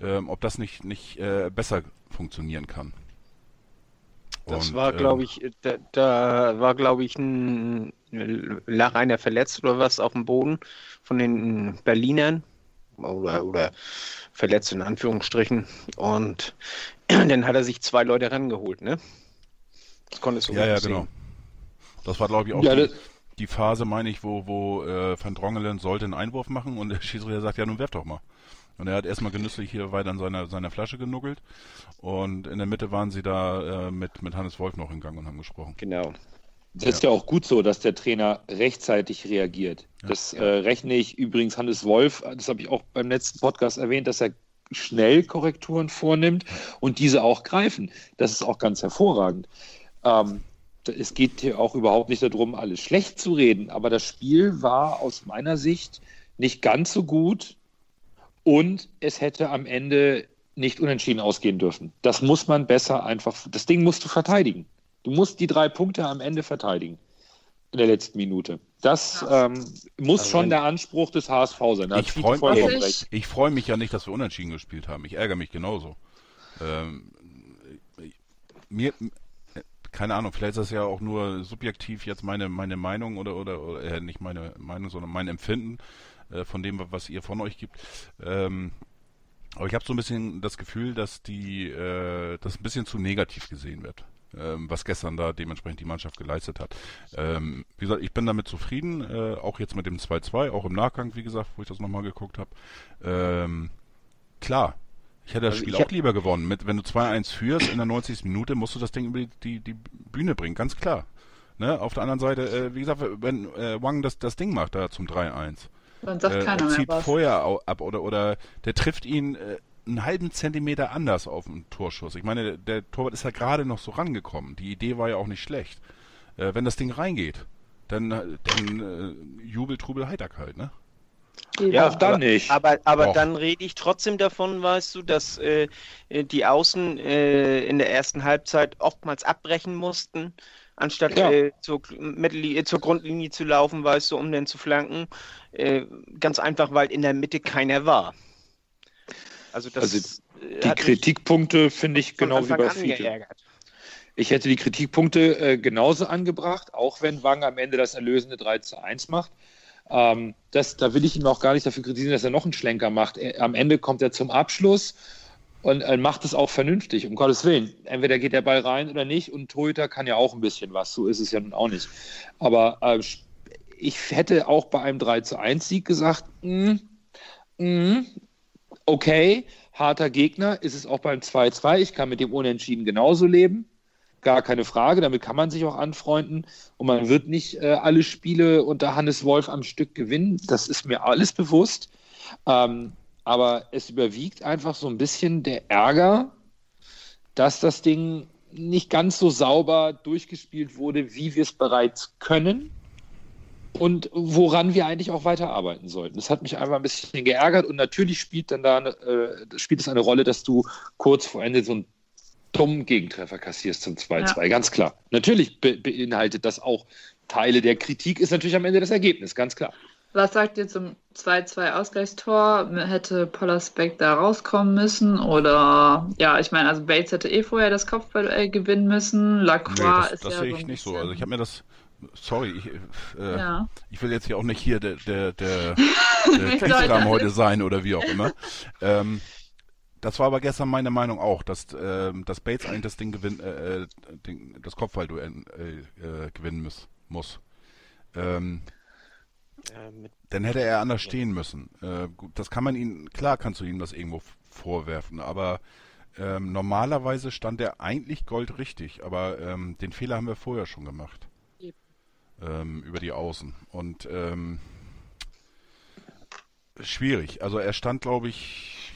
ähm, ob das nicht, nicht äh, besser funktionieren kann. Das Und, war, glaube ähm, ich, da, da war, glaube ich, ein lag einer verletzt oder was auf dem Boden von den Berlinern oder, oder verletzt in Anführungsstrichen. Und dann hat er sich zwei Leute rangeholt, ne? Das konntest du Ja, ja, sehen. genau. Das war, glaube ich, auch ja, die, die Phase, meine ich, wo, wo äh, Van Drongelen sollte einen Einwurf machen und der Schiedsrichter sagt, ja, nun werf doch mal. Und er hat erstmal genüsslich hier weiter an seiner, seiner Flasche genuggelt. Und in der Mitte waren sie da äh, mit, mit Hannes Wolf noch in Gang und haben gesprochen. Genau. Das ist ja auch gut so, dass der Trainer rechtzeitig reagiert. Ja. Das äh, rechne ich übrigens Hannes Wolf, das habe ich auch beim letzten Podcast erwähnt, dass er schnell Korrekturen vornimmt und diese auch greifen. Das ist auch ganz hervorragend. Ähm, es geht hier auch überhaupt nicht darum, alles schlecht zu reden, aber das Spiel war aus meiner Sicht nicht ganz so gut und es hätte am Ende nicht unentschieden ausgehen dürfen. Das muss man besser einfach, das Ding musst du verteidigen. Du musst die drei Punkte am Ende verteidigen in der letzten Minute. Das ähm, muss also schon der Anspruch des HSV sein. ich freue mich, freu mich ja nicht, dass wir unentschieden gespielt haben. Ich ärgere mich genauso. Ähm, mir, keine Ahnung, vielleicht ist das ja auch nur subjektiv jetzt meine, meine Meinung oder, oder, oder äh, nicht meine Meinung, sondern mein Empfinden äh, von dem, was ihr von euch gibt. Ähm, aber ich habe so ein bisschen das Gefühl, dass die, äh, das ein bisschen zu negativ gesehen wird, ähm, was gestern da dementsprechend die Mannschaft geleistet hat. Ähm, wie gesagt, ich bin damit zufrieden, äh, auch jetzt mit dem 2-2, auch im Nachgang, wie gesagt, wo ich das nochmal geguckt habe. Ähm, klar, Ich hätte das Also Spiel auch lieber gewonnen. Mit, wenn du 2-1 führst in der 90. Minute, musst du das Ding über die, die, die Bühne bringen, ganz klar. Ne? Auf der anderen Seite, äh, wie gesagt, wenn äh, Wang das, das Ding macht da zum 3-1, Dann sagt äh, keiner mehr zieht was. vorher au- ab oder, oder der trifft ihn äh, einen halben Zentimeter anders auf den Torschuss. Ich meine, der, der Torwart ist ja gerade noch so rangekommen. Die Idee war ja auch nicht schlecht. Äh, wenn das Ding reingeht, dann, äh, dann äh, Jubel, Trubel, Heiterkeit, ne? Ja, Auch dann aber, nicht. Aber, aber dann rede ich trotzdem davon, weißt du, dass äh, die Außen äh, in der ersten Halbzeit oftmals abbrechen mussten, anstatt Ja. äh, zur, Mittellinie, zur Grundlinie zu laufen, weißt du, um den zu flanken. Äh, ganz einfach, weil in der Mitte keiner war. Also das Also äh, Die Kritikpunkte finde ich genau wie bei Fiete. Ich hätte die Kritikpunkte äh, genauso angebracht, auch wenn Wang am Ende das erlösende 3 zu 1 macht. Ähm, das, da will ich ihn auch gar nicht dafür kritisieren, dass er noch einen Schlenker macht. Er, am Ende kommt er zum Abschluss und äh, macht es auch vernünftig, um Gottes Willen. Entweder geht der Ball rein oder nicht und Torhüter kann ja auch ein bisschen was, so ist es ja nun auch nicht. Aber äh, ich hätte auch bei einem 3 zu 1 Sieg gesagt, mm, mm, okay, harter Gegner, ist es auch beim 2-2. Ich kann mit dem Unentschieden genauso leben. Gar keine Frage, damit kann man sich auch anfreunden. Und man wird nicht äh, alle Spiele unter Hannes Wolf am Stück gewinnen. Das ist mir alles bewusst. Ähm, aber es überwiegt einfach so ein bisschen der Ärger, dass das Ding nicht ganz so sauber durchgespielt wurde, wie wir es bereits können und woran wir eigentlich auch weiterarbeiten sollten. Das hat mich einfach ein bisschen geärgert und natürlich spielt dann da eine, äh, spielt es eine Rolle, dass du kurz vor Ende so einen dummen Gegentreffer kassierst zum 2-2, ganz klar. Natürlich be beinhaltet das auch Teile der Kritik, ist natürlich am Ende das Ergebnis, ganz klar. Was sagt ihr zum 2-2 Ausgleichstor? Hätte Pollersbeck da rauskommen müssen? Oder, ja, ich meine, also Bates hätte eh vorher das Kopfballduell gewinnen müssen. Lacroix Nee, das ist das ja sehe so ich nicht so. Also ich habe mir das, sorry, ich, äh, Ja. ich will jetzt hier auch nicht hier der, der, der, der das heute sein oder wie auch immer. ähm, das war aber gestern meine Meinung auch, dass, ähm, dass Bates eigentlich das Ding gewinnen, äh, äh, Ding, das Kopfballduell äh, äh, gewinnen muss. muss. Ähm, Äh, dann hätte er anders stehen müssen. Äh, gut, das kann man ihm, klar kannst du ihm das irgendwo vorwerfen, aber ähm, normalerweise stand er eigentlich goldrichtig, aber ähm, den Fehler haben wir vorher schon gemacht. Ähm, über die Außen. Und ähm, schwierig. Also er stand, glaube ich,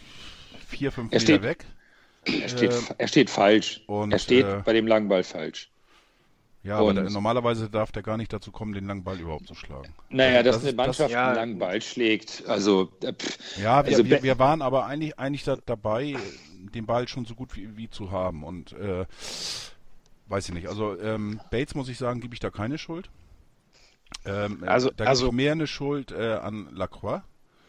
vier, fünf Er Meter steht- weg. Er steht, Ähm, er steht falsch. und, er steht äh, bei dem langen Ball falsch. Ja, aber und- der, normalerweise darf der gar nicht dazu kommen, den langen Ball überhaupt zu schlagen. Naja, dass das eine ist- das- Mannschaft ja. einen langen Ball schlägt. Also, äh, pff, Ja, wir, Also wir, wir waren aber eigentlich, eigentlich da, dabei, den Ball schon so gut wie, wie zu haben. Und äh, weiß ich nicht. Also ähm, Bates muss ich sagen, gebe ich da keine Schuld. Ähm, äh, Also- da also- ich mehr eine Schuld äh, an Lacroix.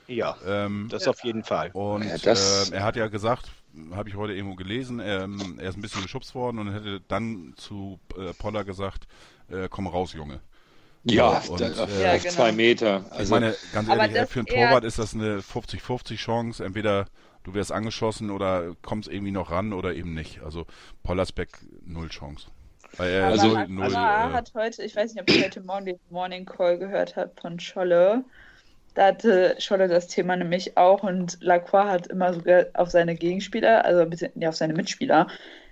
ja, Ähm, das auf jeden Fall. und Ja, das- ähm, er hat ja gesagt, habe ich heute irgendwo gelesen, ähm, er ist ein bisschen geschubst worden und hätte dann zu äh, Poller gesagt, äh, komm raus, Junge. ja, und, da, äh, Ja, zwei genau. Meter. Ich Also, meine, ganz ehrlich, äh, das für einen eher- Torwart ist das eine 50-50 Chance. Entweder du wirst angeschossen oder kommst irgendwie noch ran oder eben nicht. Also Pollersbeck null Chance. Weil Also- Aber null, hat heute, ich weiß nicht, ob ihr heute Morgen den Morning Call gehört habt von Scholle. Da hatte Scholle das Thema nämlich auch und Lacroix hat immer sogar auf seine Gegenspieler, also ein bisschen, ja, auf seine Mitspieler,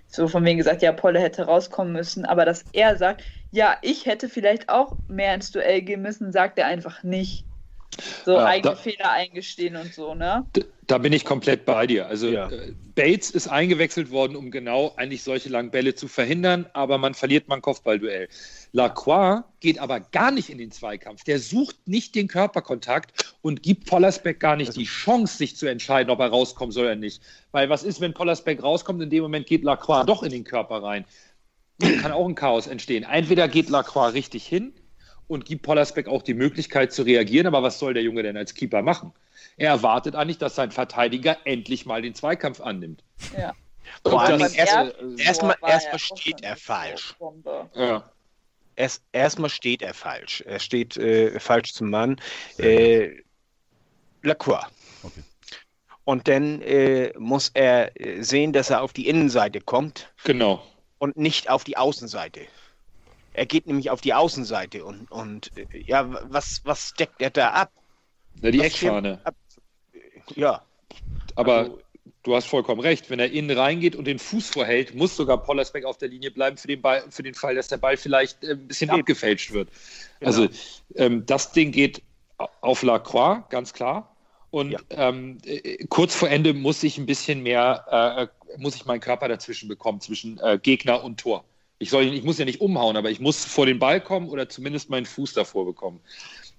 so von wegen gesagt, ja, Polle hätte rauskommen müssen, aber dass er sagt, ja, ich hätte vielleicht auch mehr ins Duell gehen müssen, sagt er einfach nicht. So Ja, eigene da- Fehler eingestehen und so, ne? da bin ich komplett bei dir. Also Ja. äh, Bates ist eingewechselt worden, um genau eigentlich solche langen Bälle zu verhindern, aber man verliert mal ein Kopfballduell. Lacroix geht aber gar nicht in den Zweikampf. Der sucht nicht den Körperkontakt und gibt Pollersbeck gar nicht die Chance, sich zu entscheiden, ob er rauskommen soll oder nicht. Weil was ist, wenn Pollersbeck rauskommt? In dem Moment geht Lacroix doch in den Körper rein. Kann auch ein Chaos entstehen. Entweder geht Lacroix richtig hin und gibt Pollersbeck auch die Möglichkeit zu reagieren, aber was soll der Junge denn als Keeper machen? Er erwartet eigentlich, dass sein Verteidiger endlich mal den Zweikampf annimmt. Ja. Vor erst- Tor erstmal erstmal ja auch steht er falsch. Ja. Erst, erstmal steht er falsch. Er steht äh, falsch zum Mann. Äh, Lacroix. Okay. Und dann äh, muss er äh, sehen, dass er auf die Innenseite kommt Genau. und nicht auf die Außenseite. Er geht nämlich auf die Außenseite und, und äh, ja, was, was deckt er da ab? Na, die Eckfahne. Ja, Aber also, du hast vollkommen recht. Wenn er innen reingeht und den Fuß vorhält, muss sogar Pollersbeck auf der Linie bleiben für den, Ball, für den Fall, dass der Ball vielleicht äh, ein bisschen Eben. abgefälscht wird. Genau. Also ähm, das Ding geht auf Lacroix, ganz klar. Und ja. ähm, äh, kurz vor Ende muss ich ein bisschen mehr, äh, muss ich meinen Körper dazwischen bekommen, zwischen äh, Gegner und Tor. Ich, soll, ich muss ja nicht umhauen, aber ich muss vor den Ball kommen oder zumindest meinen Fuß davor bekommen.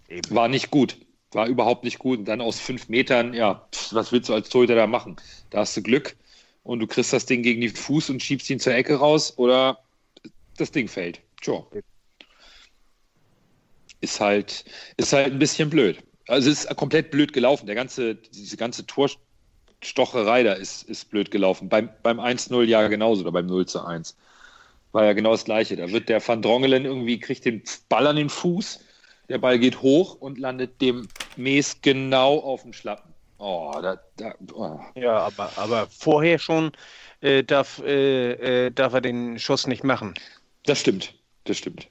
Eben. War nicht gut. War überhaupt nicht gut. Und dann aus fünf Metern, ja, was willst du als Torhüter da machen? Da hast du Glück und du kriegst das Ding gegen den Fuß und schiebst ihn zur Ecke raus oder das Ding fällt. Tja. Ist halt, ist halt ein bisschen blöd. Also es ist komplett blöd gelaufen. Der ganze, diese ganze Torstocherei da ist, ist blöd gelaufen. Beim, beim 1-0 ja genauso oder beim 0 zu 1. War ja genau das Gleiche. Da wird der Van Drongelen irgendwie, kriegt den Ball an den Fuß der Ball geht hoch und landet dem Mees genau auf dem Schlappen. Oh, da, da, oh. Ja, aber, aber vorher schon äh, darf, äh, äh, darf er den Schuss nicht machen. Das stimmt, das stimmt.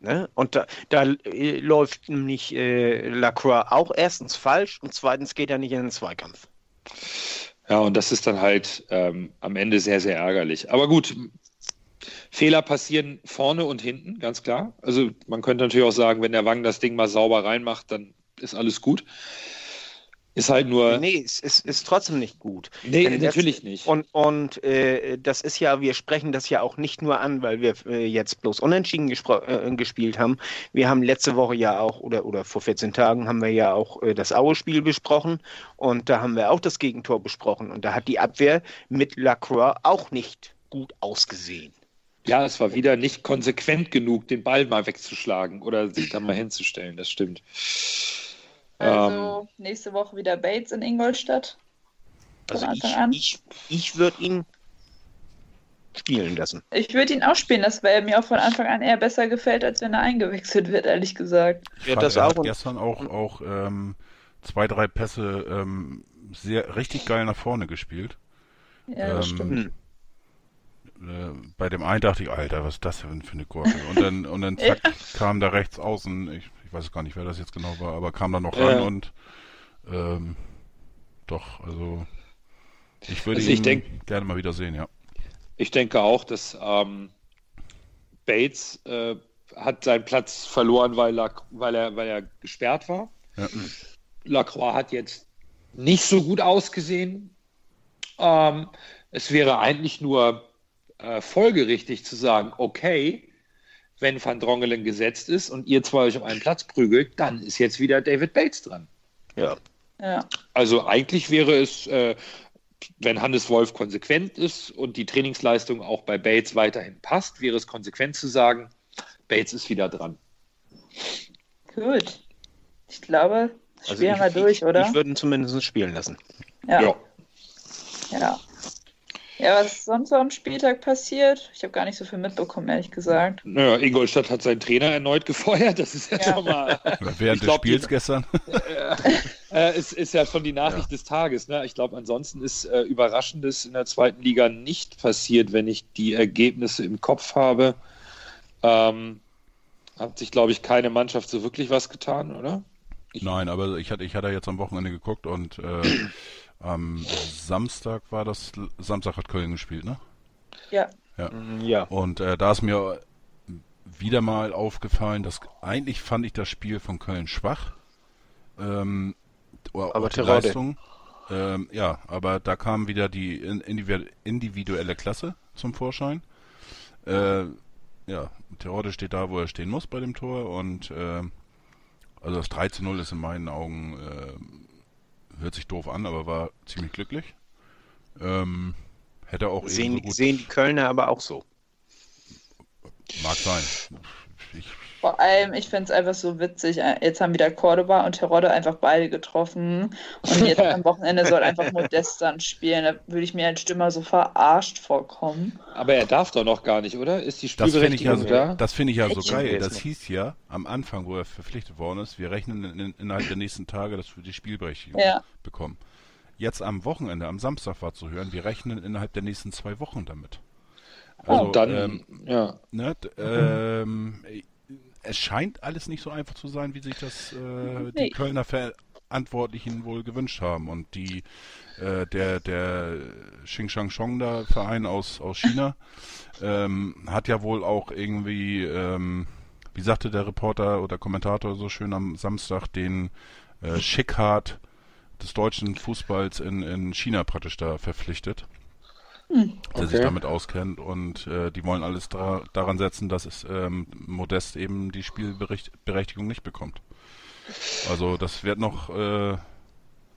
Ne? Und da, da äh, läuft nämlich äh, Lacroix auch erstens falsch und zweitens geht er nicht in den Zweikampf. Ja, und das ist dann halt ähm, am Ende sehr, sehr ärgerlich. Aber gut, Fehler passieren vorne und hinten, ganz klar. Also man könnte natürlich auch sagen, wenn der Wang das Ding mal sauber reinmacht, dann ist alles gut. Ist halt nur. Nee, es ist, ist trotzdem nicht gut. Nee, Denn natürlich nicht. Und, und äh, das ist ja, wir sprechen das ja auch nicht nur an, weil wir äh, jetzt bloß unentschieden äh, gespielt haben. Wir haben letzte Woche ja auch, oder, oder vor 14 Tagen haben wir ja auch äh, das Aue-Spiel besprochen und da haben wir auch das Gegentor besprochen. Und da hat die Abwehr mit Lacroix auch nicht gut ausgesehen. Ja, es war wieder nicht konsequent genug, den Ball mal wegzuschlagen oder sich da mal hinzustellen, das stimmt. Also ähm, nächste Woche wieder Bates in Ingolstadt. Also ich, ich, ich würde ihn spielen lassen. Ich würde ihn auch spielen lassen, weil er mir auch von Anfang an eher besser gefällt, als wenn er eingewechselt wird, ehrlich gesagt. Ich ja, fand, das er auch. Hat gestern auch, auch ähm, zwei, drei Pässe ähm, sehr richtig geil nach vorne gespielt. Ja, das ähm, stimmt. Äh, bei dem einen dachte ich, Alter, was ist das denn für eine Gurke? Und dann, und dann zack, ja. kam da rechts außen, ich, ich, weiß gar nicht, wer das jetzt genau war, aber kam da noch ran und ähm, doch, also ich würde also ihn denk, gerne mal wieder sehen, ja. Ich denke auch, dass ähm, Bates äh, hat seinen Platz verloren, weil er, weil er, weil er gesperrt war. Ja. Lacroix hat jetzt nicht so gut ausgesehen. Ähm, es wäre eigentlich nur äh, folgerichtig zu sagen, okay, wenn Van Drongelen gesetzt ist und ihr zwei euch auf einen Platz prügelt, dann ist jetzt wieder David Bates dran. Ja. ja. Also eigentlich wäre es, äh, wenn Hannes Wolf konsequent ist und die Trainingsleistung auch bei Bates weiterhin passt, wäre es konsequent zu sagen, Bates ist wieder dran. Gut. Ich glaube, also spielen also wir durch, oder? Ich würde ihn zumindest spielen lassen. Ja. Ja. ja. Ja, was ist sonst so am Spieltag passiert? Ich habe gar nicht so viel mitbekommen, ehrlich gesagt. Naja, Ingolstadt hat seinen Trainer erneut gefeuert. Das ist ja, ja. schon mal. Während des Spiels die, gestern. Äh, ist, ist ja schon die Nachricht ja. des Tages. Ne? Ich glaube, ansonsten ist äh, Überraschendes in der zweiten Liga nicht passiert, wenn ich die Ergebnisse im Kopf habe. Ähm, hat sich, glaube ich, keine Mannschaft so wirklich was getan, oder? Ich, Nein, aber ich hatte, ich hatte jetzt am Wochenende geguckt und. Am Samstag war das, Samstag hat Köln gespielt, ne? Ja. Ja. Mm, ja. Und äh, da ist mir wieder mal aufgefallen, dass eigentlich fand ich das Spiel von Köln schwach. Ähm, aber die Leistung. Ähm, ja, aber da kam wieder die individuelle Klasse zum Vorschein. Äh, ja, Terode steht da, wo er stehen muss bei dem Tor und äh, also das 3 zu 0 ist in meinen Augen äh, hört sich doof an, aber war ziemlich glücklich. Ähm, hätte auch sehen, so sehen die Kölner aber auch so. Mag sein. Ich, Vor allem, ich finde es einfach so witzig. Jetzt haben wieder Cordoba und Terodde einfach beide getroffen. Und jetzt am Wochenende soll einfach Modest dann spielen. Da würde ich mir als Stürmer so verarscht vorkommen. Aber er darf doch noch gar nicht, oder? Ist die Spielberechtigung das da? Das finde ich ja so geil. Das hieß ja am Anfang, wo er verpflichtet worden ist, wir rechnen in, in, innerhalb der nächsten Tage, dass wir die Spielberechtigung ja. bekommen. Jetzt am Wochenende, am Samstag war zu hören, wir rechnen innerhalb der nächsten zwei Wochen damit. Also, und dann, ähm, ja. Ne, ähm, es scheint alles nicht so einfach zu sein, wie sich das äh, die Kölner Verantwortlichen wohl gewünscht haben. Und die, äh, der, der Xingshangshong da Verein aus, aus China, ähm, hat ja wohl auch irgendwie, ähm, wie sagte der Reporter oder Kommentator so schön am Samstag, den äh, Schickhart des deutschen Fußballs in, in China praktisch da verpflichtet. Hm. Der okay. sich damit auskennt und äh, die wollen alles da, daran setzen, dass es ähm, Modest eben die Spielberechtigung nicht bekommt. Also das wird noch äh,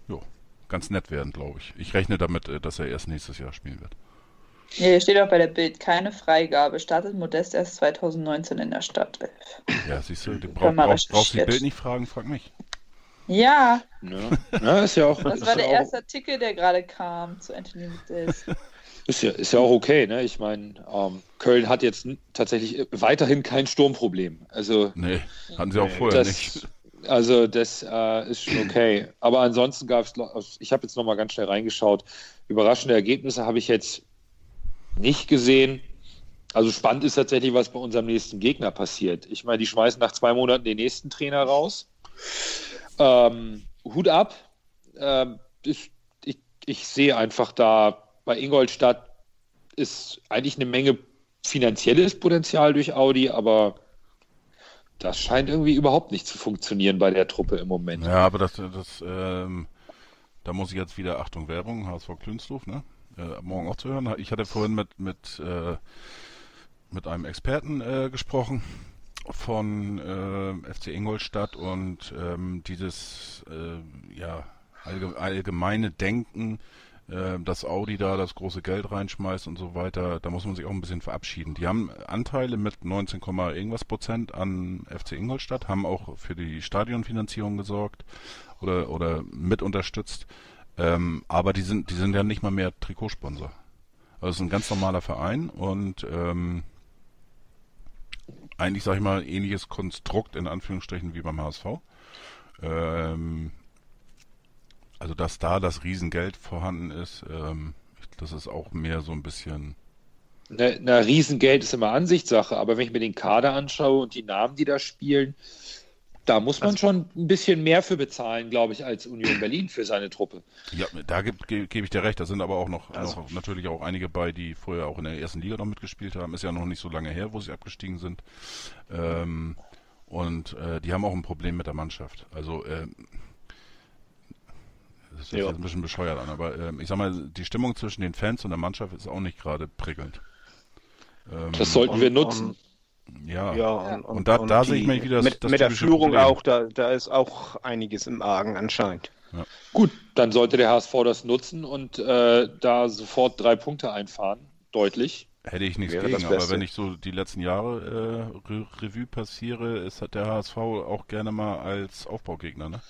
jo, ganz nett werden, glaube ich. Ich rechne damit, äh, dass er erst nächstes Jahr spielen wird. Ja, hier steht auch bei der Bild keine Freigabe. Startet Modest erst 2019 in der Stadt. Ja, siehst du, du brauch, brauch, brauchst die Bild nicht fragen, frag mich. Ja. ja. ja ist ja auch, das war der auch... erste Artikel, der gerade kam zu Anthony Modest. Ist ja, ist ja auch okay, ne? Ich meine, ähm, Köln hat jetzt tatsächlich weiterhin kein Sturmproblem. Also, nee, hatten sie auch vorher das, nicht. Also das äh, ist schon okay. Aber ansonsten gab es, ich habe jetzt nochmal ganz schnell reingeschaut, überraschende Ergebnisse habe ich jetzt nicht gesehen. Also spannend ist tatsächlich, was bei unserem nächsten Gegner passiert. Ich meine, die schmeißen nach zwei Monaten den nächsten Trainer raus. Ähm, Hut ab. Ähm, ich, ich, ich sehe einfach da, bei Ingolstadt ist eigentlich eine Menge finanzielles Potenzial durch Audi, aber das scheint irgendwie überhaupt nicht zu funktionieren bei der Truppe im Moment. Ja, aber das, das ähm, da muss ich jetzt wieder, Achtung, Werbung, HSV Klünsdorf, ne? Äh, morgen auch zu hören. Ich hatte vorhin mit, mit, äh, mit einem Experten äh, gesprochen von äh, FC Ingolstadt und ähm, dieses äh, ja, allgemeine Denken, äh, dass Audi da das große Geld reinschmeißt und so weiter, da muss man sich auch ein bisschen verabschieden. Die haben Anteile mit 19, irgendwas Prozent an FC Ingolstadt, haben auch für die Stadionfinanzierung gesorgt oder, oder mit unterstützt. Ähm, aber die sind, die sind ja nicht mal mehr Trikotsponsor. Also es ist ein ganz normaler Verein und ähm, eigentlich, sag ich mal, ähnliches Konstrukt in Anführungsstrichen wie beim HSV. Ähm, also dass da das Riesengeld vorhanden ist, ähm, das ist auch mehr so ein bisschen. Na, na, Riesengeld ist immer Ansichtssache, aber wenn ich mir den Kader anschaue und die Namen, die da spielen, da muss man also, schon ein bisschen mehr für bezahlen, glaube ich, als Union Berlin für seine Truppe. Ja, da gebe geb ich dir recht. Da sind aber auch noch, also. noch, natürlich auch einige bei, die vorher auch in der ersten Liga noch mitgespielt haben. Ist ja noch nicht so lange her, wo sie abgestiegen sind. Ähm, und äh, die haben auch ein Problem mit der Mannschaft. Also äh, das hört sich ein bisschen bescheuert an, aber äh, ich sag mal, die Stimmung zwischen den Fans und der Mannschaft ist auch nicht gerade prickelnd. Ähm, das sollten und, wir nutzen. Und, ja, ja und, und da, da sehe ich mich wieder das, mit, das mit der Führung Problem. auch, da, da ist auch einiges im Argen anscheinend. Ja. Gut, dann sollte der HSV das nutzen und äh, da sofort drei Punkte einfahren, deutlich. Hätte ich nichts gegen, aber wenn ich so die letzten Jahre äh, Re Revue passiere, ist hat der HSV auch gerne mal als Aufbaugegner, ne?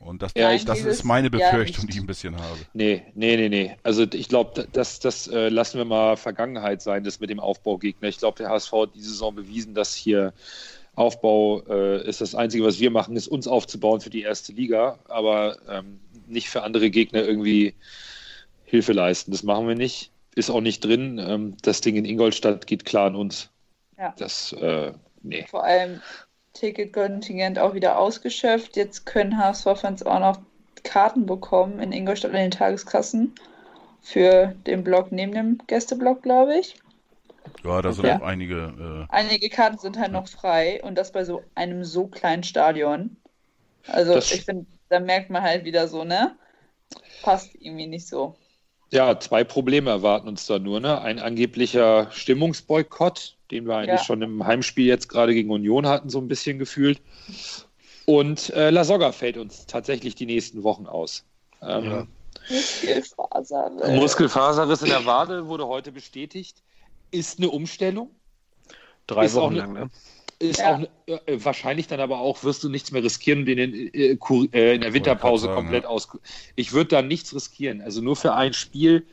Und das, ja, ich, das ist meine Befürchtung, ja, die ich ein bisschen habe. Nee, nee, nee, nee. Also ich glaube, das, das äh, lassen wir mal Vergangenheit sein, das mit dem Aufbaugegner. Ich glaube, der HSV hat diese Saison bewiesen, dass hier Aufbau äh, ist das Einzige, was wir machen, ist uns aufzubauen für die erste Liga, aber ähm, nicht für andere Gegner irgendwie Hilfe leisten. Das machen wir nicht. Ist auch nicht drin. Ähm, das Ding in Ingolstadt geht klar an uns. Ja. Das, äh, nee. Vor allem Ticketkontingent auch wieder ausgeschöpft. Jetzt können HSV-Fans auch noch Karten bekommen in Ingolstadt in den Tageskassen für den Block neben dem Gästeblock, glaube ich. Ja, da sind ja. auch einige. Äh... Einige Karten sind halt noch frei und das bei so einem so kleinen Stadion. Also das... ich finde, da merkt man halt wieder so, ne? Passt irgendwie nicht so. Ja, zwei Probleme erwarten uns da nur, ne? Ein angeblicher Stimmungsboykott, den wir eigentlich ja. schon im Heimspiel jetzt gerade gegen Union hatten, so ein bisschen gefühlt. Und äh, La Soga fällt uns tatsächlich die nächsten Wochen aus. Ähm, ja. Muskelfaserriss. Muskelfaserriss in der Wade wurde heute bestätigt. Ist eine Umstellung. Drei ist Wochen lang, ne? Ist ja. auch äh, wahrscheinlich dann aber auch, wirst du nichts mehr riskieren und in, äh, äh, in der Winterpause sagen, komplett aus. Ich würde da nichts riskieren. Also nur für ein Spiel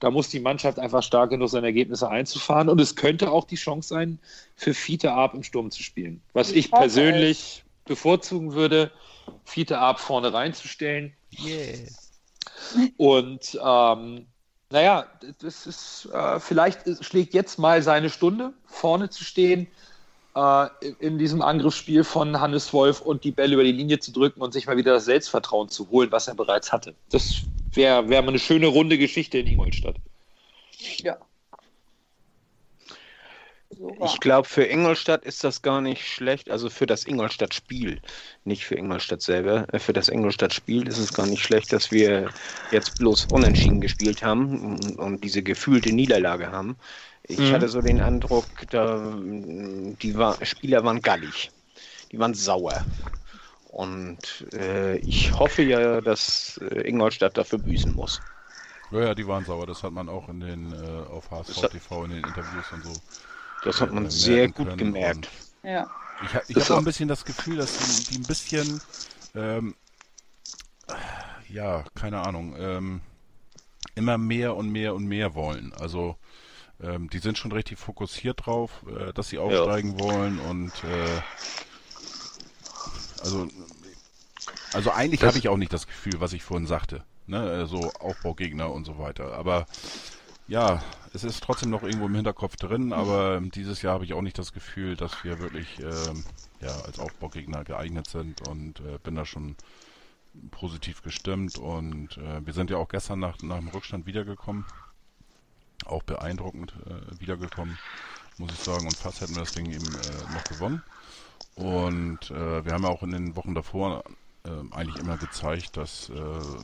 da muss die Mannschaft einfach stark genug sein, Ergebnisse einzufahren. Und es könnte auch die Chance sein, für Fiete Arp im Sturm zu spielen. Was ich, ich persönlich bevorzugen würde, Fiete Arp vorne reinzustellen. Yeah. Und ähm, naja, das ist, äh, vielleicht schlägt jetzt mal seine Stunde, vorne zu stehen. Äh, in diesem Angriffsspiel von Hannes Wolf und die Bälle über die Linie zu drücken und sich mal wieder das Selbstvertrauen zu holen, was er bereits hatte. Das wäre wär mal eine schöne runde Geschichte in Ingolstadt. Ja. Ich glaube, für Ingolstadt ist das gar nicht schlecht. Also für das Ingolstadt-Spiel, nicht für Ingolstadt selber. Äh, für das Ingolstadt-Spiel ist es gar nicht schlecht, dass wir jetzt bloß unentschieden gespielt haben und, und diese gefühlte Niederlage haben. Ich mhm. hatte so den Eindruck, da, die war, Spieler waren gallig. Die waren sauer. Und äh, ich hoffe ja, dass äh, Ingolstadt dafür büßen muss. Ja, ja, die waren sauer. Das hat man auch in den äh, auf HSV TV in den Interviews und so das hat man sehr gut gemerkt. Ja. Ich, ich habe auch ein bisschen das Gefühl, dass die, die ein bisschen, ähm, ja, keine Ahnung, ähm, immer mehr und mehr und mehr wollen. Also ähm, die sind schon richtig fokussiert drauf, äh, dass sie aufsteigen ja. wollen und äh, also also eigentlich habe ich auch nicht das Gefühl, was ich vorhin sagte, ne, so Aufbaugegner und so weiter. Aber ja, es ist trotzdem noch irgendwo im Hinterkopf drin, aber dieses Jahr habe ich auch nicht das Gefühl, dass wir wirklich ähm, ja, als Aufbaugegner geeignet sind und äh, bin da schon positiv gestimmt und äh, wir sind ja auch gestern nach, nach dem Rückstand wiedergekommen. Auch beeindruckend äh, wiedergekommen, muss ich sagen. Und fast hätten wir das Ding eben äh, noch gewonnen. Und äh, wir haben ja auch in den Wochen davor äh, eigentlich immer gezeigt, dass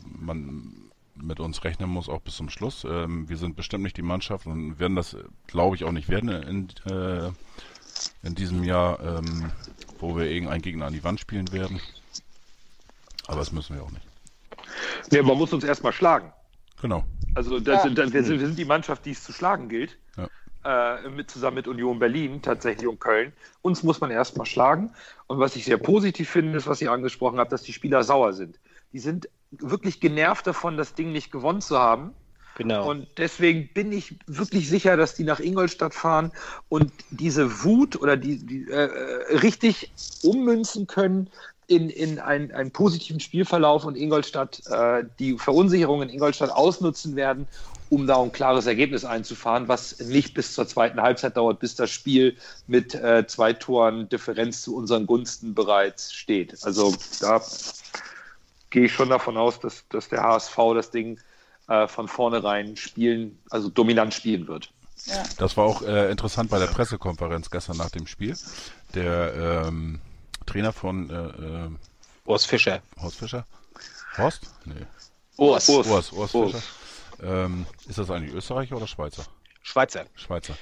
man mit uns rechnen muss, auch bis zum Schluss. Ähm, wir sind bestimmt nicht die Mannschaft und werden das, glaube ich, auch nicht werden in, äh, in diesem Jahr, ähm, wo wir irgendeinen Gegner an die Wand spielen werden. Aber das müssen wir auch nicht. Ja, man muss uns erstmal schlagen. Genau. Also das, ja. das, wir, sind, wir, sind, die Mannschaft, die es zu schlagen gilt. Ja. Äh, mit, zusammen mit Union Berlin tatsächlich und Köln. Uns muss man erstmal schlagen. Und was ich sehr positiv finde, ist, was ihr angesprochen habt, dass die Spieler sauer sind. Die sind wirklich genervt davon, das Ding nicht gewonnen zu haben. Genau. Und deswegen bin ich wirklich sicher, dass die nach Ingolstadt fahren und diese Wut oder die, die äh, richtig ummünzen können in, in einen, einen positiven Spielverlauf und Ingolstadt äh, die Verunsicherung in Ingolstadt ausnutzen werden, um da ein klares Ergebnis einzufahren, was nicht bis zur zweiten Halbzeit dauert, bis das Spiel mit äh, zwei Toren Differenz zu unseren Gunsten bereits steht. Also da gehe ich schon davon aus, dass, dass der HSV das Ding äh, von vornherein spielen, also dominant spielen wird. Ja. Das war auch äh, interessant bei der Pressekonferenz gestern nach dem Spiel. Der ähm, Trainer von äh, äh Horst Fischer. Horst Fischer? Horst? Nee. Urs. Urs, Urs, Urs Fischer. Ähm, ist das eigentlich Österreicher oder Schweizer? Schweizer. Schweizer.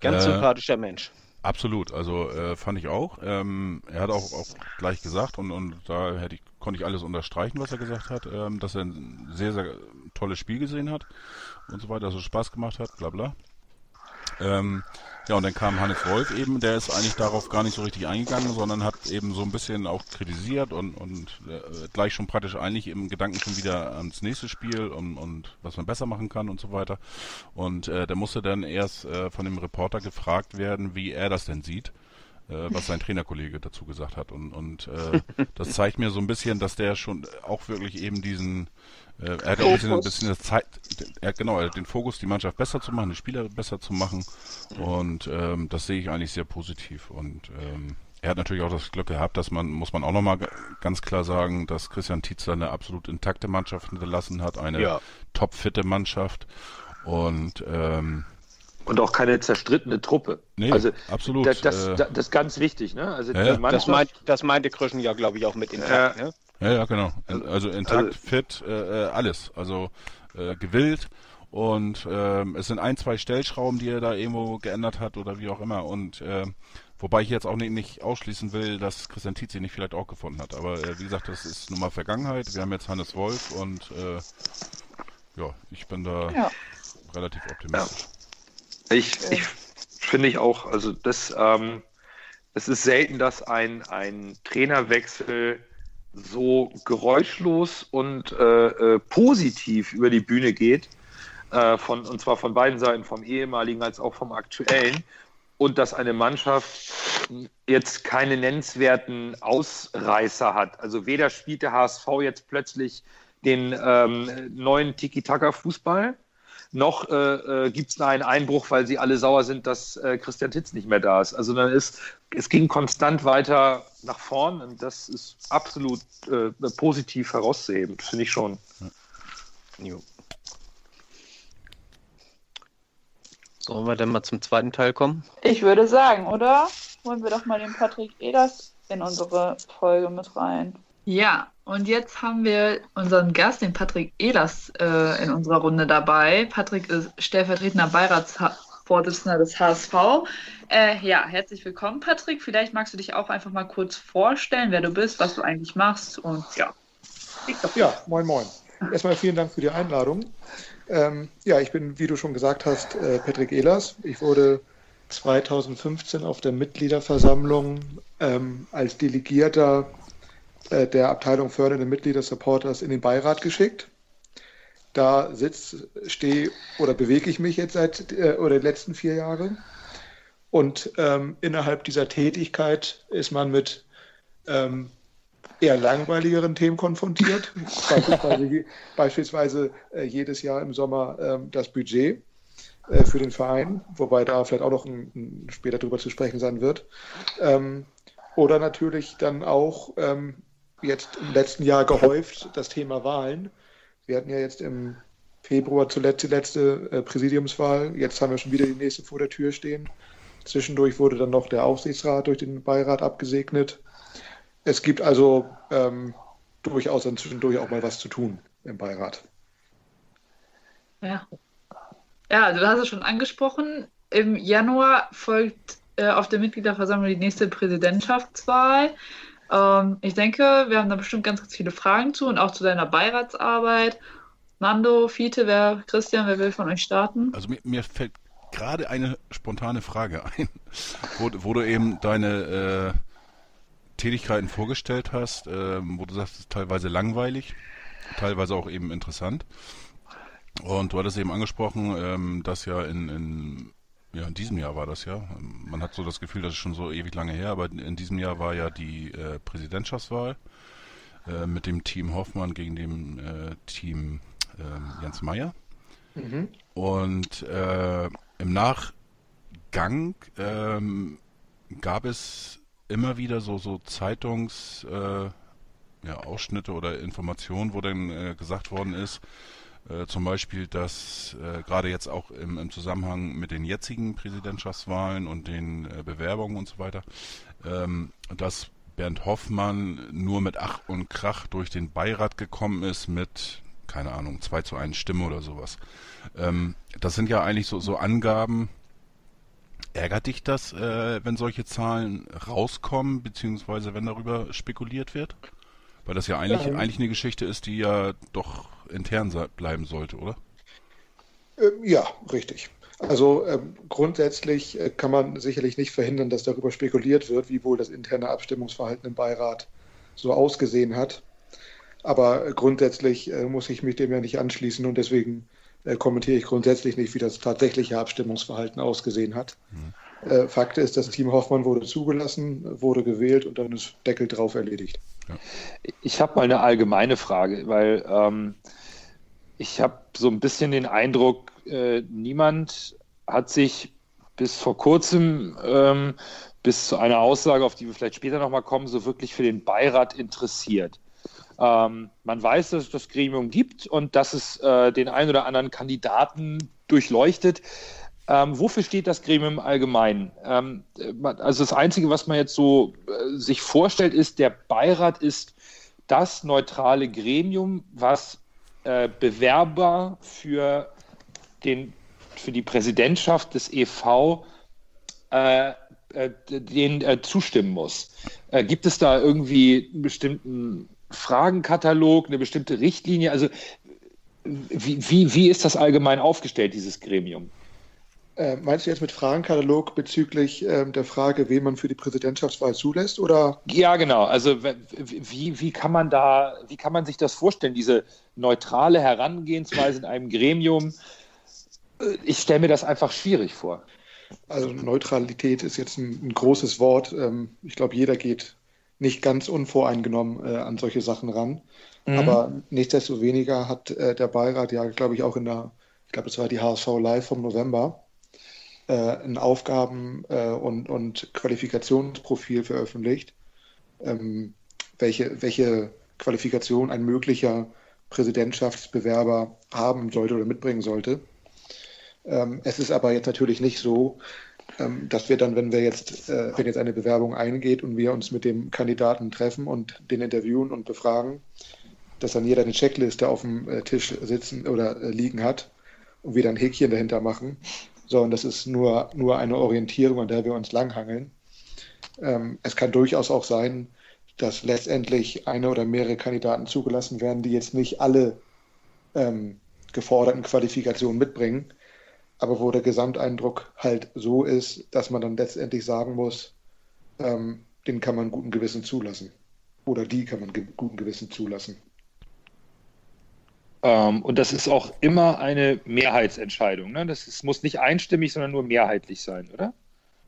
Ganz äh, sympathischer Mensch. Absolut, also äh, fand ich auch. Ähm, er hat auch, auch gleich gesagt und, und da hätte ich, konnte ich alles unterstreichen, was er gesagt hat, ähm, dass er ein sehr, sehr tolles Spiel gesehen hat und so weiter, dass es Spaß gemacht hat, bla bla. Ähm, ja, und dann kam Hannes Wolf eben, der ist eigentlich darauf gar nicht so richtig eingegangen, sondern hat eben so ein bisschen auch kritisiert und, und äh, gleich schon praktisch eigentlich im Gedanken schon wieder ans nächste Spiel und, und was man besser machen kann und so weiter. Und äh, der musste dann erst äh, von dem Reporter gefragt werden, wie er das denn sieht was sein Trainerkollege dazu gesagt hat. Und, und äh, das zeigt mir so ein bisschen, dass der schon auch wirklich eben diesen äh, er hat auch ein bisschen, ein bisschen Zeit, er genau, er hat den Fokus, die Mannschaft besser zu machen, die Spieler besser zu machen. Und ähm, das sehe ich eigentlich sehr positiv. Und ähm, er hat natürlich auch das Glück gehabt, dass man, muss man auch nochmal ganz klar sagen, dass Christian Tietzer eine absolut intakte Mannschaft hinterlassen hat, eine ja. topfitte Mannschaft. Und ähm, und auch keine zerstrittene Truppe. Nee, also absolut. Das, das, äh, das, ist ganz wichtig, ne? Also ja, das, meint, das meinte Kröschen ja, glaube ich, auch mit intakt. Äh, ne? Ja, ja, genau. Also intakt, also, fit, äh, äh, alles. Also äh, gewillt. Und ähm, es sind ein, zwei Stellschrauben, die er da irgendwo geändert hat oder wie auch immer. Und äh, wobei ich jetzt auch nicht, nicht ausschließen will, dass Christian Tietze nicht vielleicht auch gefunden hat. Aber äh, wie gesagt, das ist nun mal Vergangenheit. Wir haben jetzt Hannes Wolf und äh, ja, ich bin da ja. relativ optimistisch. Ja. Ich, ich finde ich auch, also das, ähm, es ist selten, dass ein, ein Trainerwechsel so geräuschlos und äh, äh, positiv über die Bühne geht, äh, von, und zwar von beiden Seiten, vom ehemaligen als auch vom aktuellen, und dass eine Mannschaft jetzt keine nennenswerten Ausreißer hat. Also weder spielt der HSV jetzt plötzlich den ähm, neuen Tiki-Taka-Fußball, noch äh, äh gibt es einen Einbruch, weil sie alle sauer sind, dass äh, Christian Titz nicht mehr da ist. Also dann ist, es ging konstant weiter nach vorn und das ist absolut äh, positiv herauszuheben, finde ich schon. Ja. Sollen wir denn mal zum zweiten Teil kommen? Ich würde sagen, oder? Holen wir doch mal den Patrick Eders in unsere Folge mit rein. Ja, und jetzt haben wir unseren Gast, den Patrick Ehlers, äh, in unserer Runde dabei. Patrick ist stellvertretender Beiratsvorsitzender des HSV. Äh, ja, herzlich willkommen, Patrick. Vielleicht magst du dich auch einfach mal kurz vorstellen, wer du bist, was du eigentlich machst und ja. Ja, moin, moin. Erstmal vielen Dank für die Einladung. Ähm, ja, ich bin, wie du schon gesagt hast, äh, Patrick Ehlers. Ich wurde 2015 auf der Mitgliederversammlung ähm, als Delegierter äh, der Abteilung fördernde Mitglieder Supporters in den Beirat geschickt. Da sitze, stehe oder bewege ich mich jetzt seit äh, oder die letzten vier Jahre. Und ähm, innerhalb dieser Tätigkeit ist man mit ähm, eher langweiligeren Themen konfrontiert. beispielsweise, beispielsweise äh, jedes Jahr im Sommer ähm, das Budget äh, für den Verein, wobei da vielleicht auch noch ein, ein später darüber zu sprechen sein wird. Ähm, oder natürlich dann auch ähm, jetzt im letzten Jahr gehäuft das Thema Wahlen. Wir hatten ja jetzt im Februar zuletzt die letzte äh, Präsidiumswahl. Jetzt haben wir schon wieder die nächste vor der Tür stehen. Zwischendurch wurde dann noch der Aufsichtsrat durch den Beirat abgesegnet. Es gibt also ähm, durchaus dann zwischendurch auch mal was zu tun im Beirat. Ja. Ja, also du hast es schon angesprochen. Im Januar folgt äh, auf der Mitgliederversammlung die nächste Präsidentschaftswahl. Ähm, ich denke, wir haben da bestimmt ganz, ganz viele Fragen zu und auch zu deiner Beiratsarbeit. Nando, Fiete, wer, Christian, wer will von euch starten? Also mir, mir fällt gerade eine spontane Frage ein, wo, wo du eben deine äh, Tätigkeiten vorgestellt hast, äh, wo du sagst, es ist teilweise langweilig, teilweise auch eben interessant. Und du hattest eben angesprochen, ähm, dass ja in, in ja, in diesem Jahr war das ja. Man hat so das Gefühl, das ist schon so ewig lange her, aber in diesem Jahr war ja die äh, Präsidentschaftswahl äh, mit dem Team Hoffmann gegen dem äh, Team ähm, Jens Meyer. Mhm. Und äh, im Nachgang ähm, gab es immer wieder so, so Zeitungs äh, ja, Ausschnitte oder Informationen, wo dann äh, gesagt worden ist, äh, zum Beispiel, dass äh, gerade jetzt auch im, im, Zusammenhang mit den jetzigen Präsidentschaftswahlen und den äh, Bewerbungen und so weiter, ähm, dass Bernd Hoffmann nur mit Ach und Krach durch den Beirat gekommen ist mit, keine Ahnung, 2 zu 1 Stimme oder sowas. Ähm, das sind ja eigentlich so, so Angaben. Ärgert dich das, äh, wenn solche Zahlen rauskommen, beziehungsweise wenn darüber spekuliert wird? Weil das ja eigentlich, ja. eigentlich eine Geschichte ist, die ja doch intern bleiben sollte, oder? Ähm, ja, richtig. Also ähm, grundsätzlich äh, kann man sicherlich nicht verhindern, dass darüber spekuliert wird, wie wohl das interne Abstimmungsverhalten im Beirat so ausgesehen hat. Aber grundsätzlich äh, muss ich mich dem ja nicht anschließen und deswegen äh, kommentiere ich grundsätzlich nicht, wie das tatsächliche Abstimmungsverhalten ausgesehen hat. Mhm. Äh, Fakt ist, das Team Hoffmann wurde zugelassen, wurde gewählt und dann ist Deckel drauf erledigt. Ja. Ich habe mal eine allgemeine Frage, weil ähm, ich habe so ein bisschen den Eindruck, äh, niemand hat sich bis vor kurzem, ähm, bis zu einer Aussage, auf die wir vielleicht später nochmal kommen, so wirklich für den Beirat interessiert. Ähm, man weiß, dass es das Gremium gibt und dass es äh, den einen oder anderen Kandidaten durchleuchtet. Ähm, wofür steht das Gremium allgemein? Ähm, also das Einzige, was man jetzt so äh, sich vorstellt, ist, der Beirat ist das neutrale Gremium, was äh, Bewerber für, den, für die Präsidentschaft des EV äh, äh, den äh, zustimmen muss. Äh, gibt es da irgendwie einen bestimmten Fragenkatalog, eine bestimmte Richtlinie? Also wie, wie, wie ist das allgemein aufgestellt, dieses Gremium? Äh, meinst du jetzt mit Fragenkatalog bezüglich ähm, der Frage, wen man für die Präsidentschaftswahl zulässt, oder? Ja, genau. Also wie, wie kann man da, wie kann man sich das vorstellen, diese neutrale Herangehensweise in einem Gremium? Äh, ich stelle mir das einfach schwierig vor. Also Neutralität ist jetzt ein, ein großes Wort. Ähm, ich glaube, jeder geht nicht ganz unvoreingenommen äh, an solche Sachen ran. Mhm. Aber nichtsdestoweniger hat äh, der Beirat ja, glaube ich, auch in der ich glaube, das war die HSV Live vom November, äh, ein Aufgaben- äh, und, und Qualifikationsprofil veröffentlicht, ähm, welche, welche Qualifikation ein möglicher Präsidentschaftsbewerber haben sollte oder mitbringen sollte. Ähm, es ist aber jetzt natürlich nicht so, ähm, dass wir dann, wenn wir jetzt, äh, wenn jetzt eine Bewerbung eingeht und wir uns mit dem Kandidaten treffen und den interviewen und befragen, dass dann jeder eine Checkliste auf dem äh, Tisch sitzen oder äh, liegen hat und wir dann Häkchen dahinter machen, sondern das ist nur, nur eine Orientierung, an der wir uns langhangeln. Ähm, es kann durchaus auch sein, dass letztendlich eine oder mehrere Kandidaten zugelassen werden, die jetzt nicht alle ähm, geforderten Qualifikationen mitbringen, aber wo der Gesamteindruck halt so ist, dass man dann letztendlich sagen muss, ähm, den kann man guten Gewissen zulassen. Oder die kann man ge guten Gewissen zulassen. Ähm, und das ist auch immer eine Mehrheitsentscheidung. Ne? Das ist, muss nicht einstimmig, sondern nur mehrheitlich sein, oder?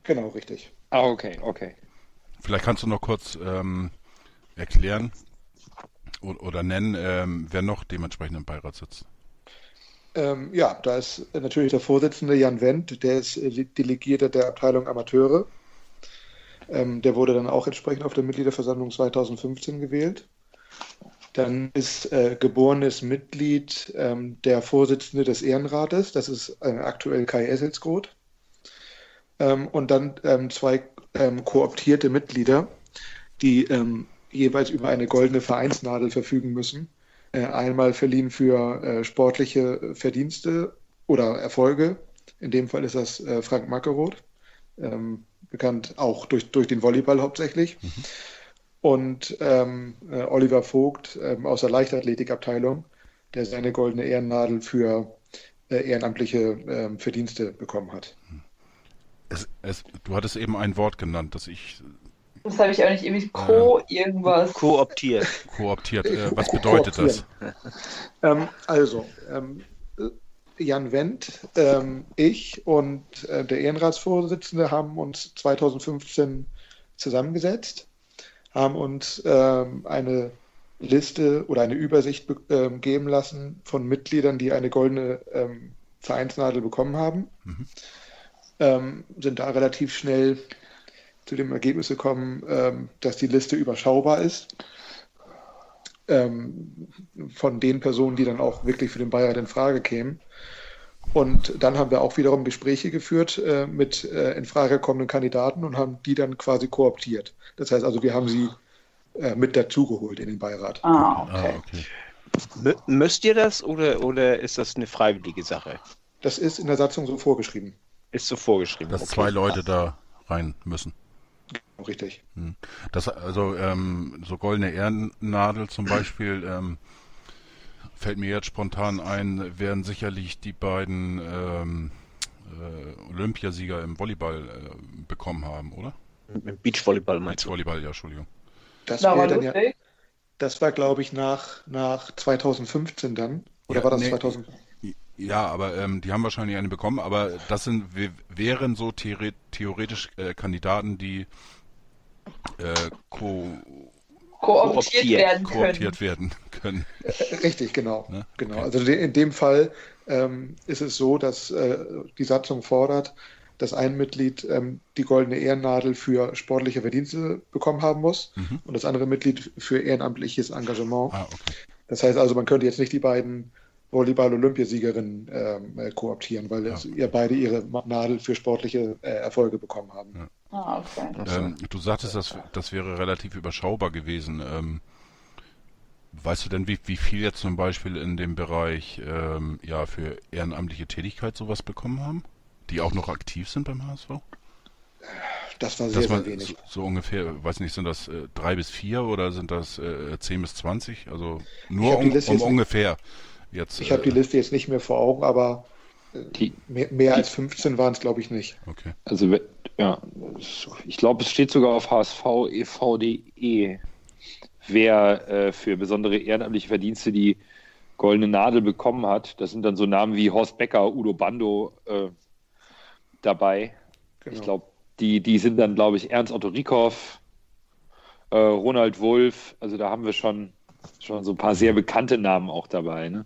Genau, richtig. Ah, okay, okay. Vielleicht kannst du noch kurz ähm, erklären oder, oder nennen, ähm, wer noch dementsprechend im Beirat sitzt. Ähm, ja, da ist natürlich der Vorsitzende Jan Wendt, der ist äh, Delegierter der Abteilung Amateure. Ähm, der wurde dann auch entsprechend auf der Mitgliederversammlung 2015 gewählt. Dann ist äh, geborenes Mitglied ähm, der Vorsitzende des Ehrenrates, das ist äh, aktuell Kai Esselsgroth. Ähm, und dann ähm, zwei ähm, kooptierte Mitglieder, die ähm, jeweils über eine goldene Vereinsnadel verfügen müssen. Äh, einmal verliehen für äh, sportliche Verdienste oder Erfolge. In dem Fall ist das äh, Frank Mackeroth, ähm, bekannt auch durch, durch den Volleyball hauptsächlich. Mhm. Und ähm, äh, Oliver Vogt ähm, aus der Leichtathletikabteilung, der seine goldene Ehrennadel für äh, ehrenamtliche ähm, Verdienste bekommen hat. Es, es, du hattest eben ein Wort genannt, das ich das habe ich auch nicht irgendwie Co äh, irgendwas. Kooptiert. Kooptiert. Äh, was bedeutet das? Ähm, also, ähm, Jan Wendt, ähm, ich und äh, der Ehrenratsvorsitzende haben uns 2015 zusammengesetzt, haben uns ähm, eine Liste oder eine Übersicht ähm, geben lassen von Mitgliedern, die eine goldene ähm, Vereinsnadel bekommen haben. Mhm. sind da relativ schnell zu dem Ergebnis gekommen, ähm, dass die Liste überschaubar ist. Ähm, von den Personen, die dann auch wirklich für den Beirat in Frage kämen. Und dann haben wir auch wiederum Gespräche geführt äh, mit äh, in Frage kommenden Kandidaten und haben die dann quasi kooptiert. Das heißt also, wir haben sie äh, mit dazugeholt in den Beirat. Ah, okay. Ah, okay. Müsst ihr das oder, oder ist das eine freiwillige Sache? Das ist in der Satzung so vorgeschrieben. Ist so vorgeschrieben. Dass okay. zwei Leute da rein müssen. Richtig. Hm. Das, also ähm, so goldene Ehrennadel zum Beispiel ähm, fällt mir jetzt spontan ein, werden sicherlich die beiden ähm, äh, Olympiasieger im Volleyball äh, bekommen haben, oder? Im Beachvolleyball meinst du? Beachvolleyball, ja, Entschuldigung. Das, war, ja, das war glaube ich, nach, nach 2015 dann. Oder ja, war das nee, 2000? Ja, aber ähm, die haben wahrscheinlich eine bekommen, aber das sind wären so theoretisch äh, Kandidaten, die äh, ko kooptiert, werden können. Kooptiert werden können. Äh, richtig, genau. Ne? genau. Okay. Also in dem Fall ähm, ist es so, dass äh, die Satzung fordert, dass ein Mitglied ähm, die goldene Ehrennadel für sportliche Verdienste bekommen haben muss mhm. und das andere Mitglied für ehrenamtliches Engagement. Ah, okay. Das heißt also, man könnte jetzt nicht die beiden Volleyball-Olympiasiegerin ähm, äh, kooptieren, weil ja. ihr beide ihre Nadel für sportliche äh, Erfolge bekommen haben. Ja. Ah, okay. Ähm, du sagtest, das, das wäre relativ überschaubar gewesen. Ähm, weißt du denn, wie, wie viel jetzt zum Beispiel in dem Bereich ähm, ja, für ehrenamtliche Tätigkeit sowas bekommen haben? Die auch noch aktiv sind beim HSV? Das war sehr, sehr wenig. So, so, ungefähr, weiß nicht, sind das äh, drei bis vier oder sind das äh, zehn bis zwanzig? Also nur um, um ungefähr. Jetzt, ich habe die äh, Liste jetzt nicht mehr vor Augen, aber äh, die, mehr, mehr als 15 waren es, glaube ich, nicht. Okay. Also, ja, ich glaube, es steht sogar auf hsv.ev.de, wer äh, für besondere ehrenamtliche Verdienste die goldene Nadel bekommen hat. Das sind dann so Namen wie Horst Becker, Udo Bando äh, dabei. Genau. Ich glaube, die, die sind dann, glaube ich, Ernst Otto Rieckhoff, äh, Ronald Wolf. Also da haben wir schon schon so ein paar sehr bekannte Namen auch dabei, ne?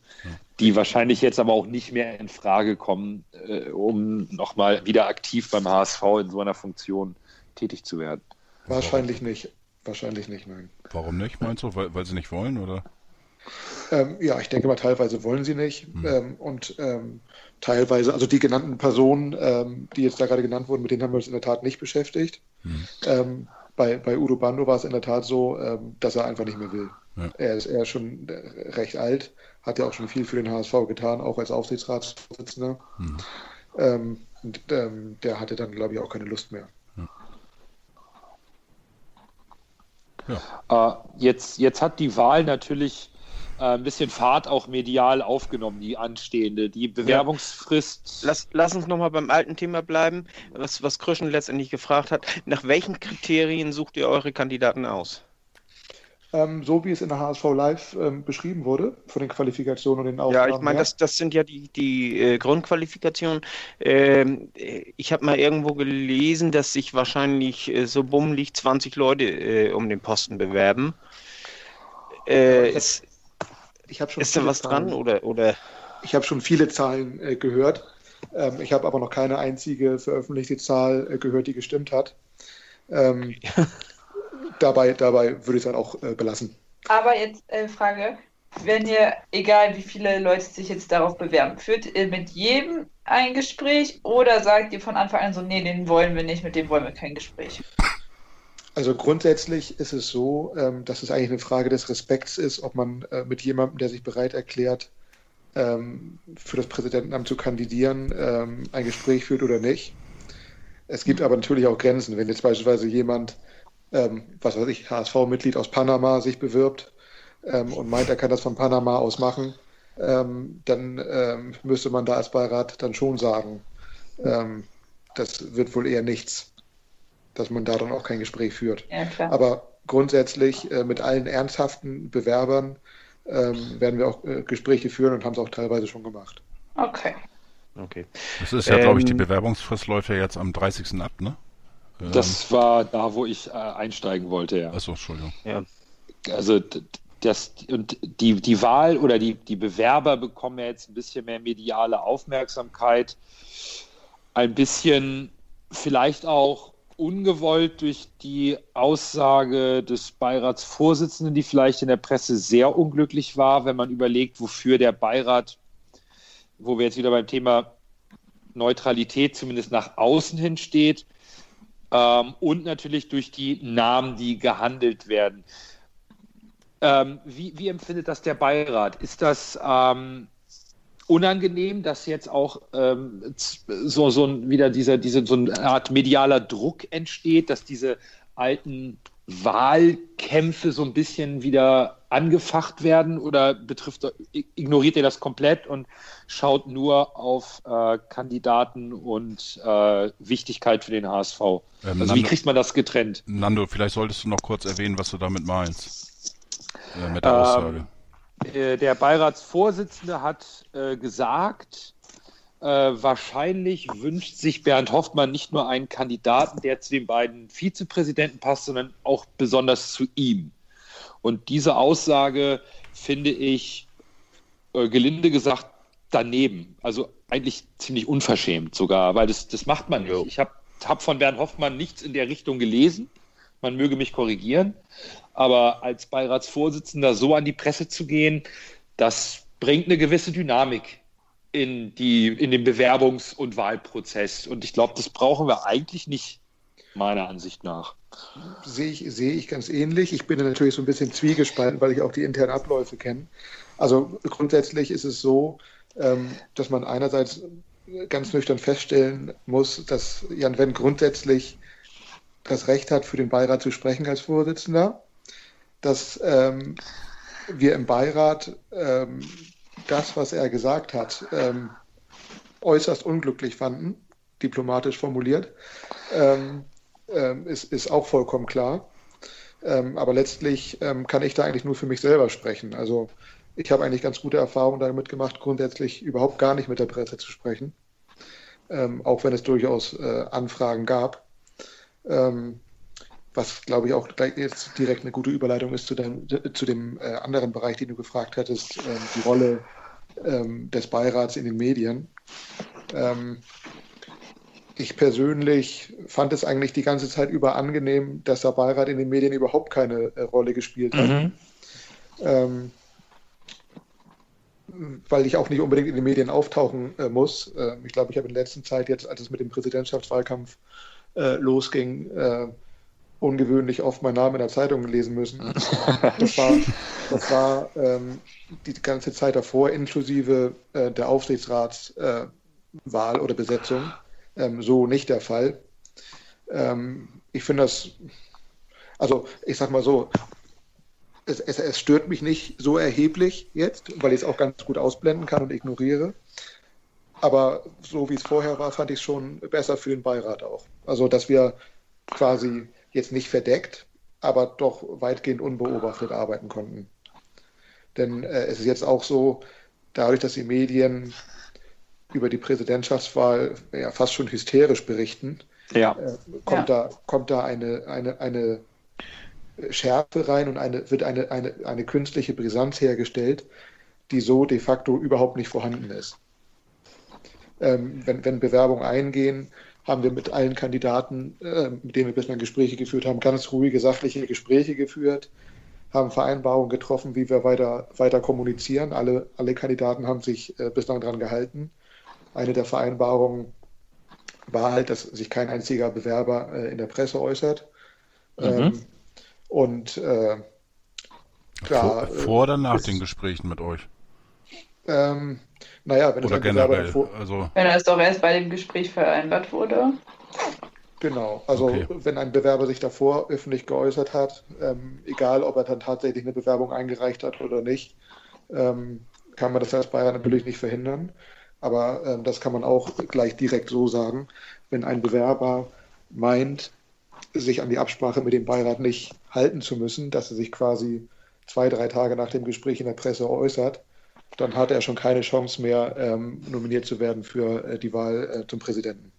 Die wahrscheinlich jetzt aber auch nicht mehr in Frage kommen, äh, um nochmal wieder aktiv beim HSV in so einer Funktion tätig zu werden. Wahrscheinlich nicht. Wahrscheinlich nicht, nein. Warum nicht, meinst du? Weil, weil sie nicht wollen, oder? Ähm, ja, ich denke mal, teilweise wollen sie nicht. Hm. Ähm, und ähm, teilweise, also die genannten Personen, ähm, die jetzt da gerade genannt wurden, mit denen haben wir uns in der Tat nicht beschäftigt. Hm. bei, bei Udo Bando war es in der Tat so, ähm, dass er einfach nicht mehr will. Ja. Er ist er ist schon recht alt, hat ja auch schon viel für den HSV getan, auch als Aufsichtsratsvorsitzender. Hm. Ähm, und der hatte dann, glaube ich, auch keine Lust mehr. Ja. Äh, jetzt, jetzt hat die Wahl natürlich äh, ein bisschen Fahrt auch medial aufgenommen, die anstehende. Die Bewerbungsfrist. Ja. Lass, lass uns nochmal beim alten Thema bleiben, was, was Kröschen letztendlich gefragt hat. Nach welchen Kriterien sucht ihr eure Kandidaten aus? Ähm, so wie es in der HSV Live ähm, beschrieben wurde, von den Qualifikationen und den Aufgaben. Ja, ich meine, das, das sind ja die, die äh, Grundqualifikationen. Ähm, ich habe mal irgendwo gelesen, dass sich wahrscheinlich äh, so bummelig 20 Leute äh, um den Posten bewerben. Äh, ist ich schon ist da was Zahlen, dran oder, oder? Ich habe schon viele Zahlen äh, gehört. Ähm, ich habe aber noch keine einzige veröffentlichte Zahl äh, gehört, die gestimmt hat. Ähm, dabei, dabei würde ich es dann auch äh, belassen. Aber jetzt äh, Frage, wenn ihr, egal wie viele Leute sich jetzt darauf bewerben, führt ihr mit jedem ein Gespräch oder sagt ihr von Anfang an so, nee, den wollen wir nicht, mit dem wollen wir kein Gespräch? Also grundsätzlich ist es so, ähm, dass es eigentlich eine Frage des Respekts ist, ob man äh, mit jemandem, der sich bereit erklärt, ähm, für das Präsidentenamt zu kandidieren, ähm, ein Gespräch führt oder nicht. Es gibt aber natürlich auch Grenzen. Wenn jetzt beispielsweise jemand ähm, was weiß ich, HSV-Mitglied aus Panama sich bewirbt ähm, und meint, er kann das von Panama aus machen, ähm, dann ähm, müsste man da als Beirat dann schon sagen, ähm, das wird wohl eher nichts, dass man da dann auch kein Gespräch führt. Ja, Aber grundsätzlich äh, mit allen ernsthaften Bewerbern ähm, werden wir auch äh, Gespräche führen und haben es auch teilweise schon gemacht. Okay. Okay. Das ist ja, glaube ich, die Bewerbungsfrist läuft ja jetzt am 30. ab, ne? Das war da, wo ich äh, einsteigen wollte, ja. Achso, Entschuldigung. Ja. Also das, und die, die Wahl oder die, die Bewerber bekommen ja jetzt ein bisschen mehr mediale Aufmerksamkeit. Ein bisschen vielleicht auch ungewollt durch die Aussage des Beiratsvorsitzenden, die vielleicht in der Presse sehr unglücklich war, wenn man überlegt, wofür der Beirat, wo wir jetzt wieder beim Thema Neutralität zumindest nach außen hin steht, ähm, und natürlich durch die Namen, die gehandelt werden. Ähm, wie, wie, empfindet das der Beirat? Ist das ähm, unangenehm, dass jetzt auch ähm, so, so wieder diese, diese, so eine Art medialer Druck entsteht, dass diese alten Wahlkämpfe so ein bisschen wieder angefacht werden oder betrifft, ignoriert ihr das komplett und schaut nur auf äh, Kandidaten und äh, Wichtigkeit für den HSV? Ähm, also Nando, wie kriegt man das getrennt? Nando, vielleicht solltest du noch kurz erwähnen, was du damit meinst. Äh, mit der ähm, Aussage. Äh, der Beiratsvorsitzende hat äh, gesagt, äh, wahrscheinlich wünscht sich Bernd Hoffmann nicht nur einen Kandidaten, der zu den beiden Vizepräsidenten passt, sondern auch besonders zu ihm. Und diese Aussage finde ich, äh, gelinde gesagt, daneben. Also eigentlich ziemlich unverschämt sogar, weil das, das macht man nicht. Ich habe hab von Bernd Hoffmann nichts in der Richtung gelesen. Man möge mich korrigieren. Aber als Beiratsvorsitzender so an die Presse zu gehen, das bringt eine gewisse Dynamik in, die, in den Bewerbungs- und Wahlprozess. Und ich glaube, das brauchen wir eigentlich nicht, meiner Ansicht nach. Sehe ich, sehe ich ganz ähnlich. Ich bin natürlich so ein bisschen zwiegespalten, weil ich auch die internen Abläufe kenne. Also grundsätzlich ist es so, ähm, dass man einerseits ganz nüchtern feststellen muss, dass Jan Wendt grundsätzlich das Recht hat, für den Beirat zu sprechen als Vorsitzender, dass ähm, wir im Beirat ähm, das, was er gesagt hat, ähm, äußerst unglücklich fanden, diplomatisch formuliert, ähm, ähm, ist, ist auch vollkommen klar. Ähm, aber letztlich ähm, kann ich da eigentlich nur für mich selber sprechen. Also ich habe eigentlich ganz gute Erfahrungen damit gemacht, grundsätzlich überhaupt gar nicht mit der Presse zu sprechen, ähm, auch wenn es durchaus äh, Anfragen gab. was glaube ich auch jetzt direkt eine gute Überleitung ist zu dem, zu dem äh, anderen Bereich, den du gefragt hattest, ähm, die Rolle ähm, des Beirats in den Medien. Ähm, ich persönlich fand es eigentlich die ganze Zeit über angenehm, dass der Beirat in den Medien überhaupt keine äh, Rolle gespielt hat. Mhm. Ähm, weil ich auch nicht unbedingt in den Medien auftauchen äh, muss. Äh, ich glaube, ich habe in der letzten Zeit jetzt, als es mit dem Präsidentschaftswahlkampf äh, losging, äh, ungewöhnlich oft meinen Namen in der Zeitung lesen müssen. Das war, das war ähm, die ganze Zeit davor, inklusive äh, der Aufsichtsratswahl oder Besetzung, ähm, so nicht der Fall. Ähm, ich finde das, also ich sag mal so, es, es, es, stört mich nicht so erheblich jetzt, weil ich es auch ganz gut ausblenden kann und ignoriere. Aber so wie es vorher war, fand ich es schon besser für den Beirat auch. Also, dass wir quasi jetzt nicht verdeckt, aber doch weitgehend unbeobachtet arbeiten konnten. Denn äh, es ist jetzt auch so, dadurch, dass die Medien über die Präsidentschaftswahl ja, fast schon hysterisch berichten, ja. äh, kommt, ja. Da, kommt da eine, eine, eine Schärfe rein und eine, wird eine, eine, eine künstliche Brisanz hergestellt, die so de facto überhaupt nicht vorhanden ist. Ähm, wenn, wenn Bewerbungen eingehen, haben wir mit allen Kandidaten, äh, mit denen wir bislang Gespräche geführt haben, ganz ruhige, sachliche Gespräche geführt, haben Vereinbarungen getroffen, wie wir weiter, weiter kommunizieren. Alle, alle Kandidaten haben sich äh, bislang daran gehalten. Eine der Vereinbarungen war halt, dass sich kein einziger Bewerber äh, in der Presse äußert. Mhm. Ähm, und äh, klar. Vor, vor oder nach ist, den Gesprächen mit euch? Ähm, naja, wenn oder generell. Also, wenn es doch erst bei dem Gespräch vereinbart wurde. Genau, also okay. wenn ein Bewerber sich davor öffentlich geäußert hat, ähm, egal ob er dann tatsächlich eine Bewerbung eingereicht hat oder nicht, ähm, kann man das als Bayern natürlich nicht verhindern. Aber ähm, das kann man auch gleich direkt so sagen. Wenn ein Bewerber meint, sich an die Absprache mit dem Beirat nicht halten zu müssen, dass er sich quasi zwei, drei Tage nach dem Gespräch in der Presse äußert, dann hat er schon keine Chance mehr, ähm, nominiert zu werden für äh, die Wahl äh, zum Präsidenten.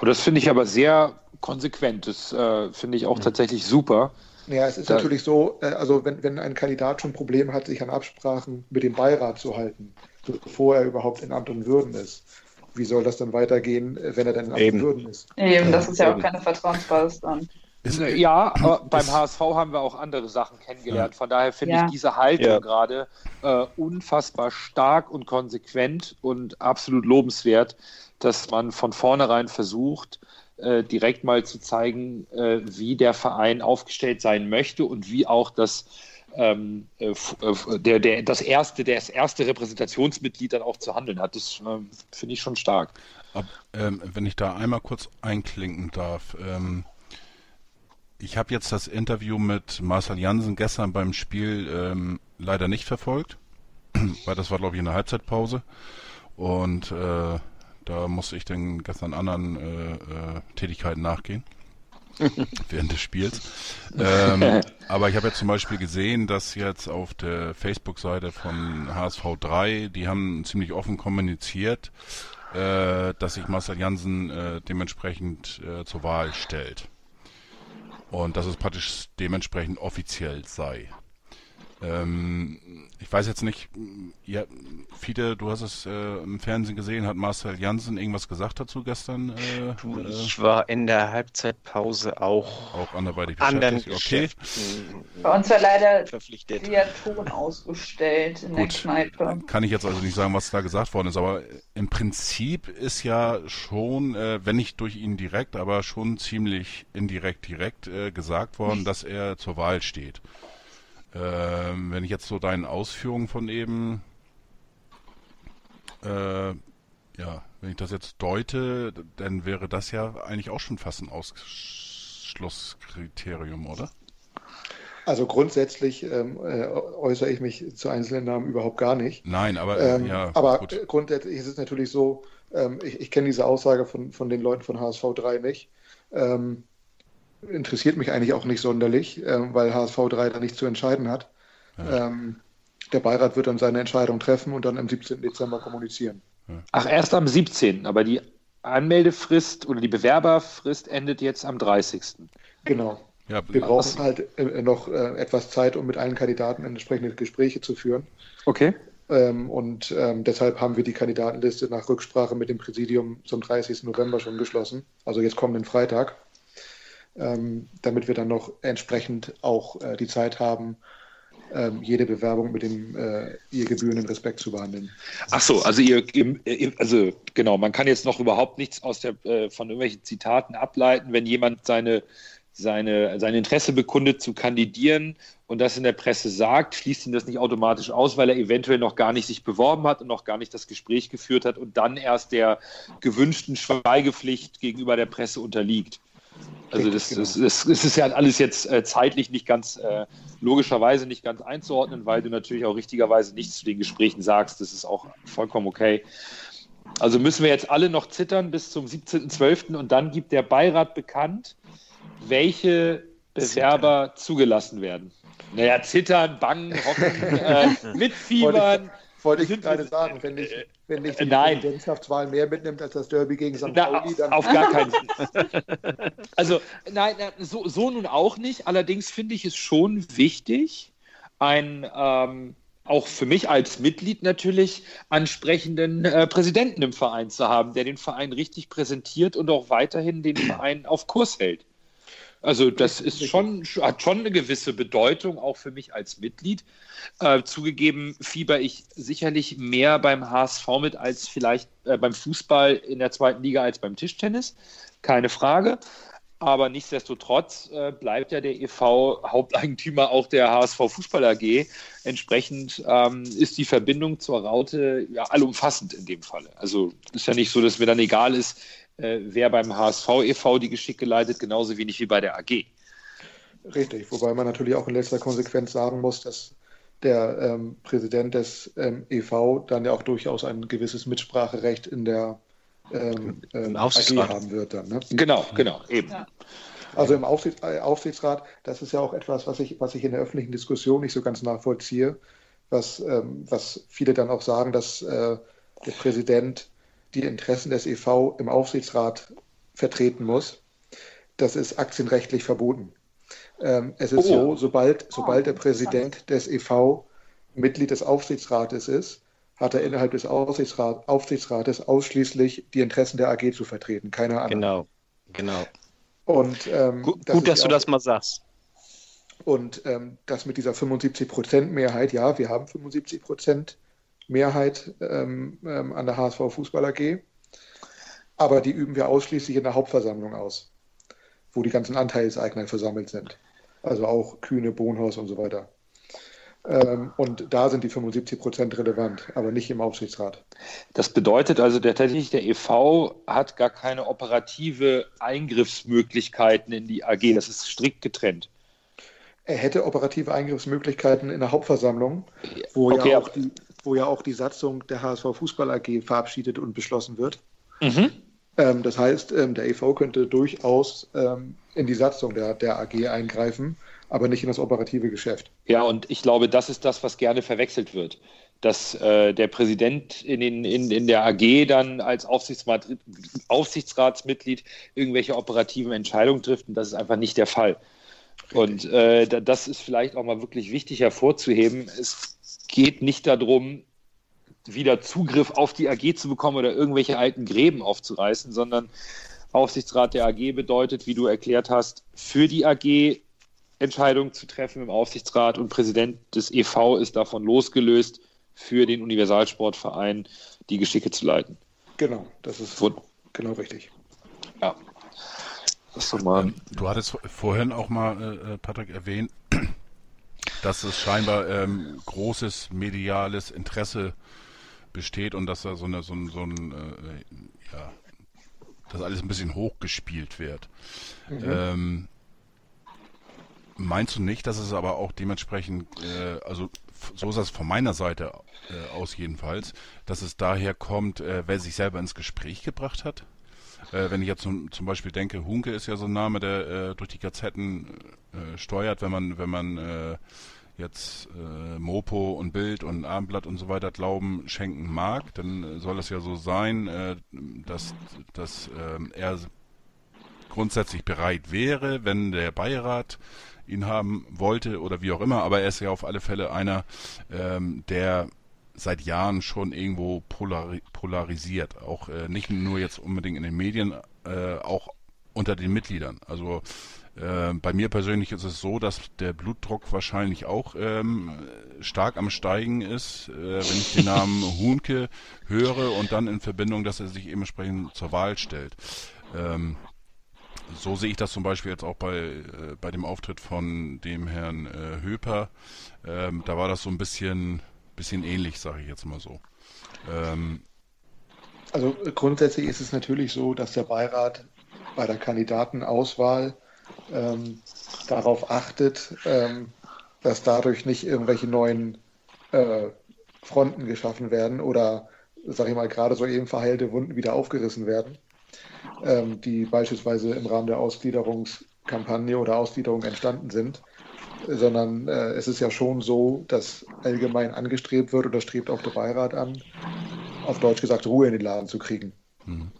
Oh, das finde ich aber sehr konsequent. Das äh, finde ich auch mhm. tatsächlich super. Ja, es ist da, natürlich so, äh, also wenn, wenn ein Kandidat schon Probleme hat, sich an Absprachen mit dem Beirat zu halten, bevor er überhaupt in Amt und Würden ist, wie soll das dann weitergehen, wenn er dann in Amt und Würden ist? Eben, das ist ja auch keine Vertrauensbasis dann. Ja, aber beim HSV haben wir auch andere Sachen kennengelernt. Von daher finde ja. ich diese Haltung ja. gerade äh, unfassbar stark und konsequent und absolut lobenswert, dass man von vornherein versucht, äh, direkt mal zu zeigen, äh, wie der Verein aufgestellt sein möchte und wie auch das ähm, äh, äh, der, der, das erste, das erste Repräsentationsmitglied dann auch zu handeln hat. Das äh, finde ich schon stark. Ab, ähm, wenn ich da einmal kurz einklinken darf. Ähm, ich habe jetzt das Interview mit Marcel Jansen gestern beim Spiel ähm, leider nicht verfolgt, weil das war, glaube ich, in der Halbzeitpause. Und äh, da musste ich dann gestern anderen äh, Tätigkeiten nachgehen. während des Spiels. Ähm, aber ich habe jetzt zum Beispiel gesehen, dass jetzt auf der Facebook-Seite von HSV 3, die haben ziemlich offen kommuniziert, äh, dass sich Marcel Jansen äh, dementsprechend äh, zur Wahl stellt. Und dass es praktisch dementsprechend offiziell sei. Ähm, ich weiß jetzt nicht, ja, Fiete, du hast es äh, im Fernsehen gesehen, hat Marcel Janssen irgendwas gesagt dazu gestern? Äh, du, äh, ich war in der Halbzeitpause auch, auch anderweitig anderen okay. Bei uns war leider verpflichtet. der Ton ausgestellt in Gut, der Kneipe. Kann ich jetzt also nicht sagen, was da gesagt worden ist, aber im Prinzip ist ja schon, äh, wenn nicht durch ihn direkt, aber schon ziemlich indirekt direkt äh, gesagt worden, dass er zur Wahl steht. Ähm, wenn ich jetzt so deinen Ausführungen von eben, äh, ja, wenn ich das jetzt deute, dann wäre das ja eigentlich auch schon fast ein Ausschlusskriterium, oder? Also grundsätzlich ähm, äh, äußere ich mich zu einzelnen Namen überhaupt gar nicht. Nein, aber ähm, ja, aber gut. grundsätzlich ist es natürlich so, ähm, ich, ich kenne diese Aussage von, von den Leuten von HSV 3 nicht. Ähm, interessiert mich eigentlich auch nicht sonderlich, äh, weil HSV 3 da nichts zu entscheiden hat. Ja. Ähm, der Beirat wird dann seine Entscheidung treffen und dann am 17. Dezember kommunizieren. Ach, erst am 17., aber die Anmeldefrist oder die Bewerberfrist endet jetzt am 30. Genau. Ja, wir brauchen was? halt äh, noch äh, etwas Zeit, um mit allen Kandidaten entsprechende Gespräche zu führen. Okay. Ähm, und ähm, deshalb haben wir die Kandidatenliste nach Rücksprache mit dem Präsidium zum 30. November schon geschlossen, also jetzt kommenden Freitag, ähm, damit wir dann noch entsprechend auch äh, die Zeit haben, ähm, jede Bewerbung mit dem äh, ihr gebührenden Respekt zu behandeln. Ach so, also ihr, also genau, man kann jetzt noch überhaupt nichts aus der äh, von irgendwelchen Zitaten ableiten, wenn jemand seine seine, sein Interesse bekundet zu kandidieren und das in der Presse sagt, schließt ihn das nicht automatisch aus, weil er eventuell noch gar nicht sich beworben hat und noch gar nicht das Gespräch geführt hat und dann erst der gewünschten Schweigepflicht gegenüber der Presse unterliegt. Also das, das, das, das ist ja alles jetzt äh, zeitlich nicht ganz, äh, logischerweise nicht ganz einzuordnen, weil du natürlich auch richtigerweise nichts zu den Gesprächen sagst. Das ist auch vollkommen okay. Also müssen wir jetzt alle noch zittern bis zum 17.12. und dann gibt der Beirat bekannt, welche Bewerber zugelassen werden. Naja, zittern, bangen, hoffen, äh, mitfiebern. Wollte ich gerade sagen, wenn ich, wenn ich die Nein. Präsidentschaftswahl mehr mitnimmt als das Derby gegen St. Pauli, dann. Auf gar keinen Fall. Also, nein, so, so nun auch nicht. Allerdings finde ich es schon wichtig, ein. Ähm, auch für mich als Mitglied natürlich ansprechenden äh, Präsidenten im Verein zu haben, der den Verein richtig präsentiert und auch weiterhin den Verein auf Kurs hält. Also das ist schon, hat schon eine gewisse Bedeutung, auch für mich als Mitglied. Äh, zugegeben fieber ich sicherlich mehr beim HSV mit als vielleicht äh, beim Fußball in der zweiten Liga als beim Tischtennis. Keine Frage. Aber nichtsdestotrotz äh, bleibt ja der EV Haupteigentümer auch der HSV Fußball AG. Entsprechend ähm, ist die Verbindung zur Raute ja allumfassend in dem Falle. Also ist ja nicht so, dass mir dann egal ist, äh, wer beim HSV e.V. die Geschicke leitet, genauso wenig wie bei der AG. Richtig, wobei man natürlich auch in letzter Konsequenz sagen muss, dass der ähm, Präsident des ähm, e.V. dann ja auch durchaus ein gewisses Mitspracherecht in der ähm, ähm AG haben wird. Dann, ne? Genau, genau, eben. Ja. Also im Aufsichts äh, Aufsichtsrat, das ist ja auch etwas, was ich, was ich in der öffentlichen Diskussion nicht so ganz nachvollziehe, was, ähm, was viele dann auch sagen, dass äh, der Präsident die Interessen des EV im Aufsichtsrat vertreten muss. Das ist aktienrechtlich verboten. Ähm, es ist oh. so, sobald, sobald der Präsident des EV Mitglied des Aufsichtsrates ist, hat er innerhalb des Aufsichtsrat, Aufsichtsrates ausschließlich die Interessen der AG zu vertreten, keine Ahnung. Genau, genau. Und, ähm, gut, das gut dass du das mal sagst. Und ähm, das mit dieser 75-Prozent-Mehrheit, ja, wir haben 75 Prozent Mehrheit ähm, ähm, an der HSV Fußball AG. Aber die üben wir ausschließlich in der Hauptversammlung aus, wo die ganzen Anteilseigner versammelt sind. Also auch Kühne, Bohnhaus und so weiter. Ähm, und da sind die 75 Prozent relevant, aber nicht im Aufsichtsrat. Das bedeutet also der, tatsächlich, der EV hat gar keine operative Eingriffsmöglichkeiten in die AG. Das ist strikt getrennt. Er hätte operative Eingriffsmöglichkeiten in der Hauptversammlung, wo okay, ja auch die, wo ja auch die Satzung der HSV Fußball AG verabschiedet und beschlossen wird. Mhm. Ähm, das heißt, ähm, der EV könnte durchaus ähm, in die Satzung der, der AG eingreifen, aber nicht in das operative Geschäft. Ja, und ich glaube, das ist das, was gerne verwechselt wird. Dass äh, der Präsident in, den, in, in der AG dann als Aufsichtsrat, Aufsichtsratsmitglied irgendwelche operativen Entscheidungen trifft. Und das ist einfach nicht der Fall. Und äh, das ist vielleicht auch mal wirklich wichtig hervorzuheben. Es geht nicht darum, wieder Zugriff auf die AG zu bekommen oder irgendwelche alten Gräben aufzureißen, sondern Aufsichtsrat der AG bedeutet, wie du erklärt hast, für die AG Entscheidungen zu treffen im Aufsichtsrat und Präsident des EV ist davon losgelöst, für den Universalsportverein die Geschicke zu leiten. Genau, das ist Wund genau richtig. Ja. Das mal. Du hattest vorhin auch mal, äh, äh Patrick, erwähnt, dass es scheinbar ähm, großes mediales Interesse besteht und dass da so, eine, so ein, so ein äh, ja, dass alles ein bisschen hochgespielt wird. Mhm. Ähm, meinst du nicht, dass es aber auch dementsprechend, äh, also so ist das von meiner Seite äh, aus jedenfalls, dass es daher kommt, äh, wer sich selber ins Gespräch gebracht hat? Äh, wenn ich jetzt zum, zum, Beispiel denke, Hunke ist ja so ein Name, der äh, durch die Gazetten äh, steuert, wenn man, wenn man äh, jetzt äh, Mopo und Bild und Abendblatt und so weiter Glauben schenken mag, dann soll es ja so sein, äh, dass, dass äh, er grundsätzlich bereit wäre, wenn der Beirat ihn haben wollte oder wie auch immer, aber er ist ja auf alle Fälle einer, ähm, der seit Jahren schon irgendwo polari polarisiert. Auch äh, nicht nur jetzt unbedingt in den Medien, äh, auch unter den Mitgliedern. Also äh, bei mir persönlich ist es so, dass der Blutdruck wahrscheinlich auch ähm, stark am Steigen ist, äh, wenn ich den Namen Hunke höre und dann in Verbindung, dass er sich eben entsprechend zur Wahl stellt. Ähm, so sehe ich das zum Beispiel jetzt auch bei, äh, bei dem Auftritt von dem Herrn äh, Höper. Ähm, da war das so ein bisschen, bisschen ähnlich, sage ich jetzt mal so. Ähm, also grundsätzlich ist es natürlich so, dass der Beirat bei der Kandidatenauswahl ähm, darauf achtet, ähm, dass dadurch nicht irgendwelche neuen äh, Fronten geschaffen werden oder, sage ich mal, gerade so eben verheilte Wunden wieder aufgerissen werden ähm, die beispielsweise im Rahmen der Ausgliederungskampagne oder Ausgliederung entstanden sind, sondern äh, es ist ja schon so, dass allgemein angestrebt wird oder strebt auch der Beirat an, auf Deutsch gesagt Ruhe in den Laden zu kriegen. Mhm.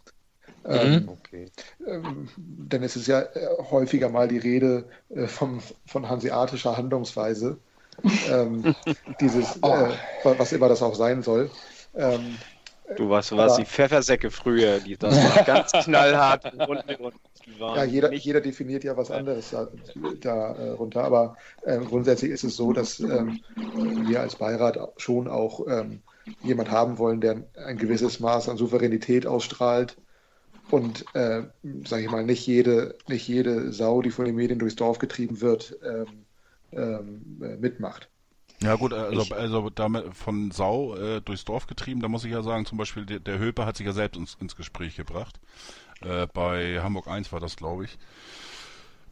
Ähm, mhm. okay. ähm, denn es ist ja äh, häufiger mal die Rede äh, vom, von hanseatischer Handlungsweise, ähm, dieses, oh. äh, was immer das auch sein soll. Ähm, Du warst, warst die Pfeffersäcke früher, die das war ganz knallhart und, und ja, jeder, jeder definiert ja was anderes darunter, da, äh, aber äh, grundsätzlich ist es so, dass ähm, wir als Beirat schon auch ähm, jemand haben wollen, der ein gewisses Maß an Souveränität ausstrahlt und, äh, sage ich mal, nicht jede, nicht jede Sau, die von den Medien durchs Dorf getrieben wird, ähm, ähm äh, mitmacht. Ja gut, also, ich, also damit von Sau äh, durchs Dorf getrieben, da muss ich ja sagen, zum Beispiel der, der Höper hat sich ja selbst ins, ins Gespräch gebracht. Äh, bei Hamburg 1 war das, glaube ich.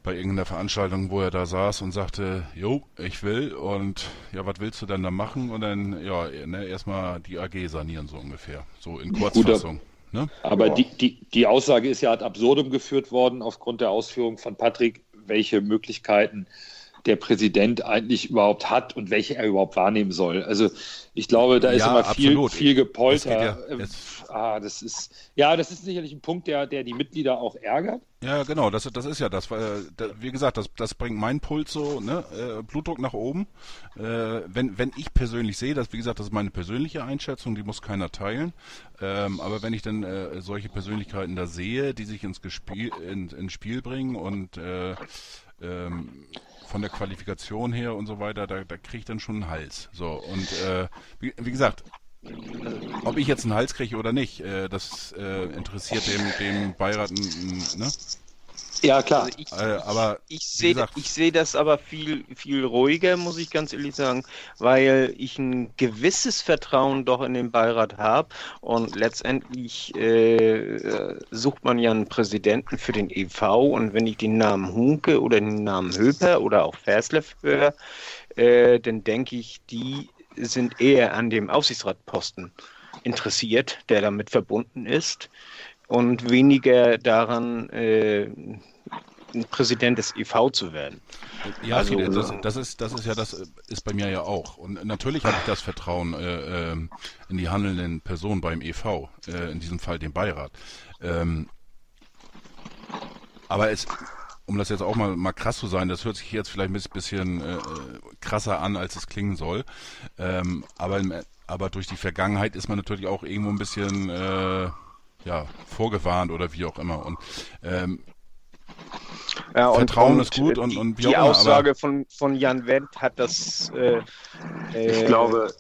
Bei irgendeiner Veranstaltung, wo er da saß und sagte, jo, ich will und ja, was willst du denn da machen? Und dann, ja, ne, erstmal die AG sanieren, so ungefähr. So in Kurzfassung. Ne? Aber die, die, die Aussage ist ja ad absurdum geführt worden aufgrund der Ausführung von Patrick, welche Möglichkeiten der Präsident eigentlich überhaupt hat und welche er überhaupt wahrnehmen soll. Also ich glaube, da ist ja, immer viel, viel Gepolter. Das, ja, ah, das ist ja, das ist sicherlich ein Punkt, der, der die Mitglieder auch ärgert. Ja, genau, das, das ist ja das. Weil, wie gesagt, das, das bringt meinen Puls so, ne, äh, Blutdruck nach oben. Äh, wenn, wenn ich persönlich sehe, das, wie gesagt, das ist meine persönliche Einschätzung, die muss keiner teilen. Ähm, aber wenn ich dann äh, solche Persönlichkeiten da sehe, die sich ins, Gespiel, in, ins Spiel bringen und äh, ähm, von der Qualifikation her und so weiter, da, da kriege ich dann schon einen Hals. So, und äh, wie, wie gesagt, ob ich jetzt einen Hals kriege oder nicht, äh, das äh, interessiert dem, dem Beirat, ne? Ja, klar. Also ich, äh, aber ich sehe ich sehe das aber viel viel ruhiger, muss ich ganz ehrlich sagen, weil ich ein gewisses Vertrauen doch in den Beirat habe und letztendlich äh, sucht man ja einen Präsidenten für den EV und wenn ich den Namen Hunke oder den Namen Höper oder auch Verslev höre, äh, dann denke ich, die sind eher an dem Aufsichtsratposten interessiert, der damit verbunden ist und weniger daran, äh, Präsident des EV zu werden. Ja, also, das, das, ist, das ist ja das ist bei mir ja auch. Und natürlich habe ich das Vertrauen äh, ähm, in die handelnden Personen beim EV, äh, in diesem Fall den Beirat. Ähm, aber es, um das jetzt auch mal, mal krass zu sein, das hört sich jetzt vielleicht ein bisschen äh, krasser an, als es klingen soll. Ähm, aber, aber durch die Vergangenheit ist man natürlich auch irgendwo ein bisschen äh, ja, vorgewarnt oder wie auch immer. Und ähm, ja, Vertrauen und, ist gut und, und wie Die auch immer, Aussage von, von Jan Wendt hat das, äh, ich äh, glaube,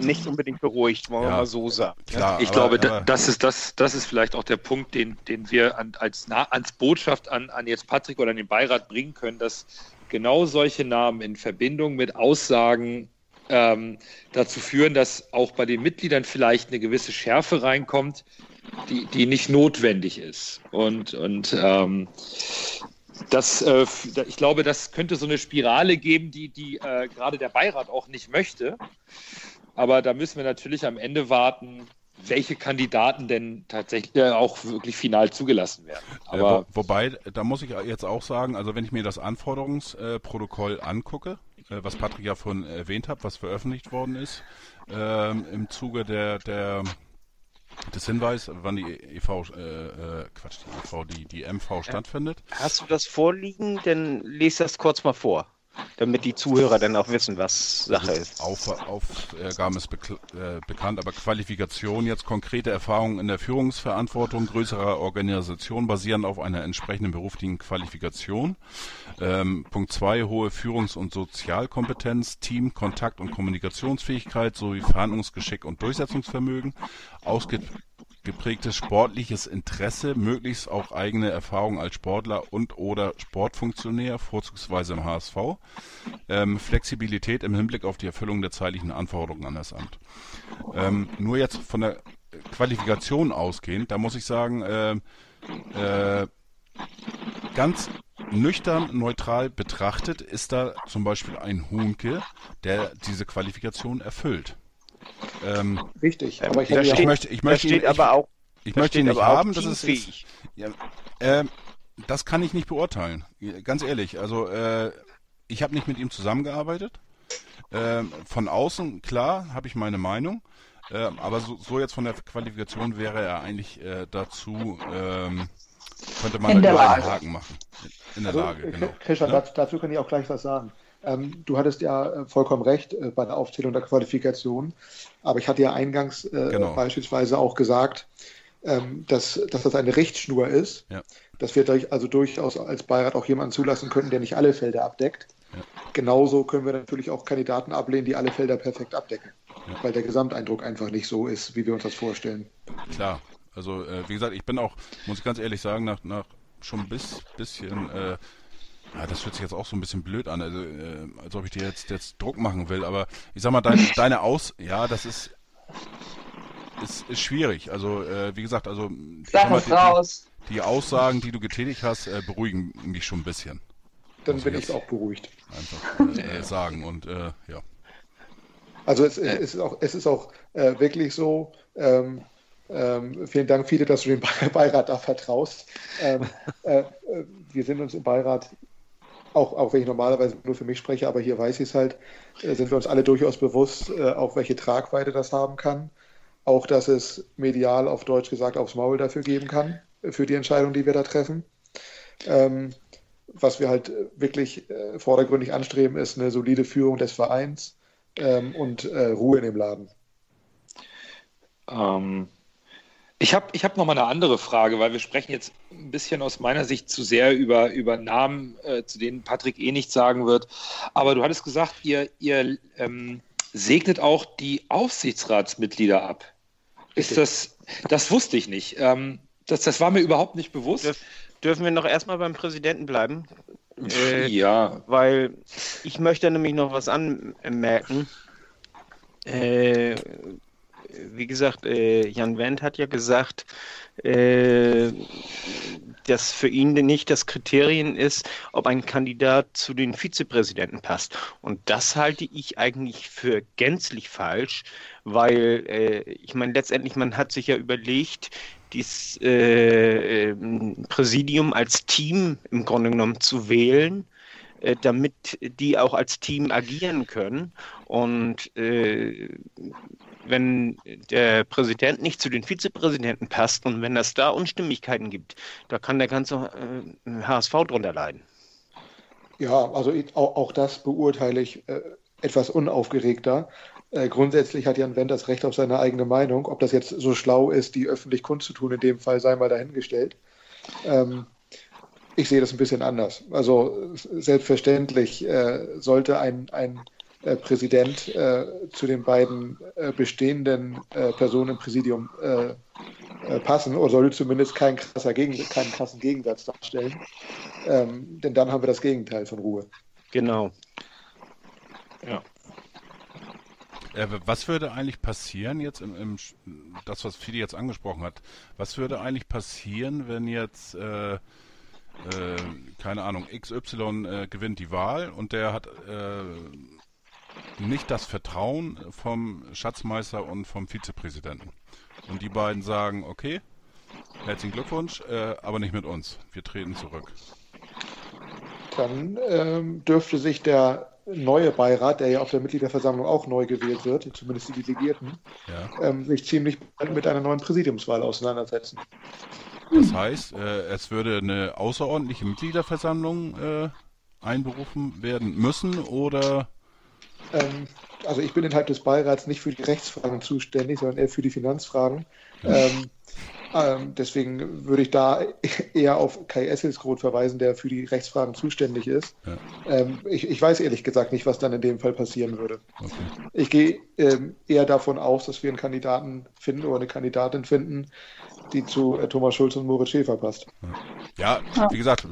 nicht unbedingt beruhigt, wollen wir mal so sagen. Klar, ich aber, glaube, aber, das, ist das, das ist vielleicht auch der Punkt, den, den wir an, als, als Botschaft an, an jetzt Patrick oder an den Beirat bringen können, dass genau solche Namen in Verbindung mit Aussagen ähm, dazu führen, dass auch bei den Mitgliedern vielleicht eine gewisse Schärfe reinkommt, die, die nicht notwendig ist. Und, und ähm, das, äh, ich glaube, das könnte so eine Spirale geben, die, die äh, gerade der Beirat auch nicht möchte. Aber da müssen wir natürlich am Ende warten, welche Kandidaten denn tatsächlich äh, auch wirklich final zugelassen werden. Aber äh, wo, wobei, da muss ich jetzt auch sagen, also wenn ich mir das Anforderungsprotokoll angucke, äh, was Patrick ja vorhin erwähnt hat, was veröffentlicht worden ist, ähm, im Zuge der, der das Hinweis, wann die EV, äh, äh, Quatsch, die EV, die, die MV stattfindet. Hast du das vorliegen? Dann lese das kurz mal vor damit die Zuhörer dann auch wissen, was Sache also ist. Auf, Aufgaben ist äh, bekannt, aber Qualifikation jetzt konkrete Erfahrungen in der Führungsverantwortung größerer Organisationen basieren auf einer entsprechenden beruflichen Qualifikation. Ähm, Punkt zwei hohe Führungs- und Sozialkompetenz, Team, Kontakt- und Kommunikationsfähigkeit sowie Verhandlungsgeschick und Durchsetzungsvermögen, ausge geprägtes sportliches Interesse, möglichst auch eigene Erfahrungen als Sportler und oder Sportfunktionär, vorzugsweise im HSV, ähm, Flexibilität im Hinblick auf die Erfüllung der zeitlichen Anforderungen an das Amt. Ähm, nur jetzt von der Qualifikation ausgehend, da muss ich sagen, äh, äh, ganz nüchtern, neutral betrachtet ist da zum Beispiel ein Hunke, der diese Qualifikation erfüllt. Ähm, Richtig, aber ich, ich, ich möchte, ich möchte ihn, aber auch, ich möchte ihn nicht haben, das ist, ist ja, äh, das kann ich nicht beurteilen, ganz ehrlich. Also äh, ich habe nicht mit ihm zusammengearbeitet. Äh, von außen, klar, habe ich meine Meinung. Äh, aber so, so, jetzt von der Qualifikation wäre er eigentlich äh, dazu, ähm, könnte man einen Haken machen. In der also, Lage, genau. Christian, ja? dazu kann ich auch gleich was sagen. Ähm, du hattest ja äh, vollkommen recht äh, bei der Aufzählung der Qualifikation, aber ich hatte ja eingangs äh, genau. beispielsweise auch gesagt, ähm, dass, dass das eine Richtschnur ist, ja. dass wir durch, also durchaus als Beirat auch jemanden zulassen könnten, der nicht alle Felder abdeckt. Ja. Genauso können wir natürlich auch Kandidaten ablehnen, die alle Felder perfekt abdecken, ja. weil der Gesamteindruck einfach nicht so ist, wie wir uns das vorstellen. Klar, also äh, wie gesagt, ich bin auch, muss ich ganz ehrlich sagen, nach, nach schon ein bis, bisschen äh, ja, das hört sich jetzt auch so ein bisschen blöd an, also, äh, als ob ich dir jetzt, jetzt Druck machen will, aber ich sag mal, dein, deine Aus, ja, das ist, ist, ist schwierig. Also, äh, wie gesagt, also Sag es raus. Die, die, Aussagen, die du getätigt hast, äh, beruhigen mich schon ein bisschen. Dann bin ich auch beruhigt. Einfach äh, sagen und äh, ja. Also es, es, ist auch, es ist auch äh, wirklich so, ähm, ähm, vielen Dank, viele, dass du dem Beirat da vertraust. Ähm, äh, wir sind uns im Beirat auch, auch wenn ich normalerweise nur für mich spreche, aber hier weiß ich es halt, äh, sind wir uns alle durchaus bewusst, äh, auch welche Tragweite das haben kann. Auch, dass es medial auf Deutsch gesagt aufs Maul dafür geben kann, äh, für die Entscheidung, die wir da treffen. Ähm, was wir halt wirklich äh, vordergründig anstreben, ist eine solide Führung des Vereins ähm, und äh, Ruhe in dem Laden. Ähm, ich habe ich hab noch mal eine andere Frage, weil wir sprechen jetzt ein bisschen aus meiner Sicht zu sehr über, über Namen, äh, zu denen Patrick eh nichts sagen wird. Aber du hattest gesagt, ihr, ihr ähm, segnet auch die Aufsichtsratsmitglieder ab. Ist das, das wusste ich nicht. Ähm, das, das war mir überhaupt nicht bewusst. Dürf, dürfen wir noch erstmal beim Präsidenten bleiben? Äh, ja. Weil ich möchte nämlich noch was anmerken. Äh, wie gesagt, äh, Jan Wendt hat ja gesagt, äh, dass für ihn nicht das Kriterium ist, ob ein Kandidat zu den Vizepräsidenten passt. Und das halte ich eigentlich für gänzlich falsch, weil äh, ich meine, letztendlich, man hat sich ja überlegt, dieses äh, ähm, Präsidium als Team im Grunde genommen zu wählen äh, damit die auch als Team agieren können. Und äh, wenn der Präsident nicht zu den Vizepräsidenten passt und wenn es da Unstimmigkeiten gibt, da kann der ganze äh, HSV drunter leiden. Ja, also auch, auch, das beurteile ich äh, etwas unaufgeregter. Äh, grundsätzlich hat Jan Wendt das Recht auf seine eigene Meinung. Ob das jetzt so schlau ist, die öffentlich kundzutun, in dem Fall sei mal dahingestellt. Ähm, ich sehe das ein bisschen anders. Also selbstverständlich äh, sollte ein, ein äh, Präsident äh, zu den beiden äh, bestehenden äh, Personen im Präsidium äh, passen oder sollte zumindest kein krasser Gegen keinen krassen Gegensatz darstellen. Ähm, denn dann haben wir das Gegenteil von Ruhe. Genau. Ja. Was würde eigentlich passieren jetzt im, im das, was Fidi jetzt angesprochen hat, was würde eigentlich passieren, wenn jetzt äh, äh, keine Ahnung, XY äh, gewinnt die Wahl und der hat äh, nicht das Vertrauen vom Schatzmeister und vom Vizepräsidenten. Und die beiden sagen, okay, herzlichen Glückwunsch, äh, aber nicht mit uns. Wir treten zurück. Dann ähm, dürfte sich der neue Beirat, der ja auf der Mitgliederversammlung auch neu gewählt wird, zumindest die Delegierten, Ja. ähm, sich ziemlich bald mit einer neuen Präsidiumswahl auseinandersetzen. Das heißt, äh, es würde eine außerordentliche Mitgliederversammlung äh, einberufen werden müssen oder Ähm, also ich bin innerhalb des Beirats nicht für die Rechtsfragen zuständig, sondern eher für die Finanzfragen. Ähm, ähm, deswegen würde ich da eher auf Kai Esselsgroth verweisen, der für die Rechtsfragen zuständig ist. Ja. Ähm, ich, ich weiß ehrlich gesagt nicht, was dann in dem Fall passieren würde. okay. Ich gehe ähm, eher davon aus, dass wir einen Kandidaten finden oder eine Kandidatin finden, die zu äh, Thomas Schulz und Moritz Schäfer passt. Ja, wie gesagt,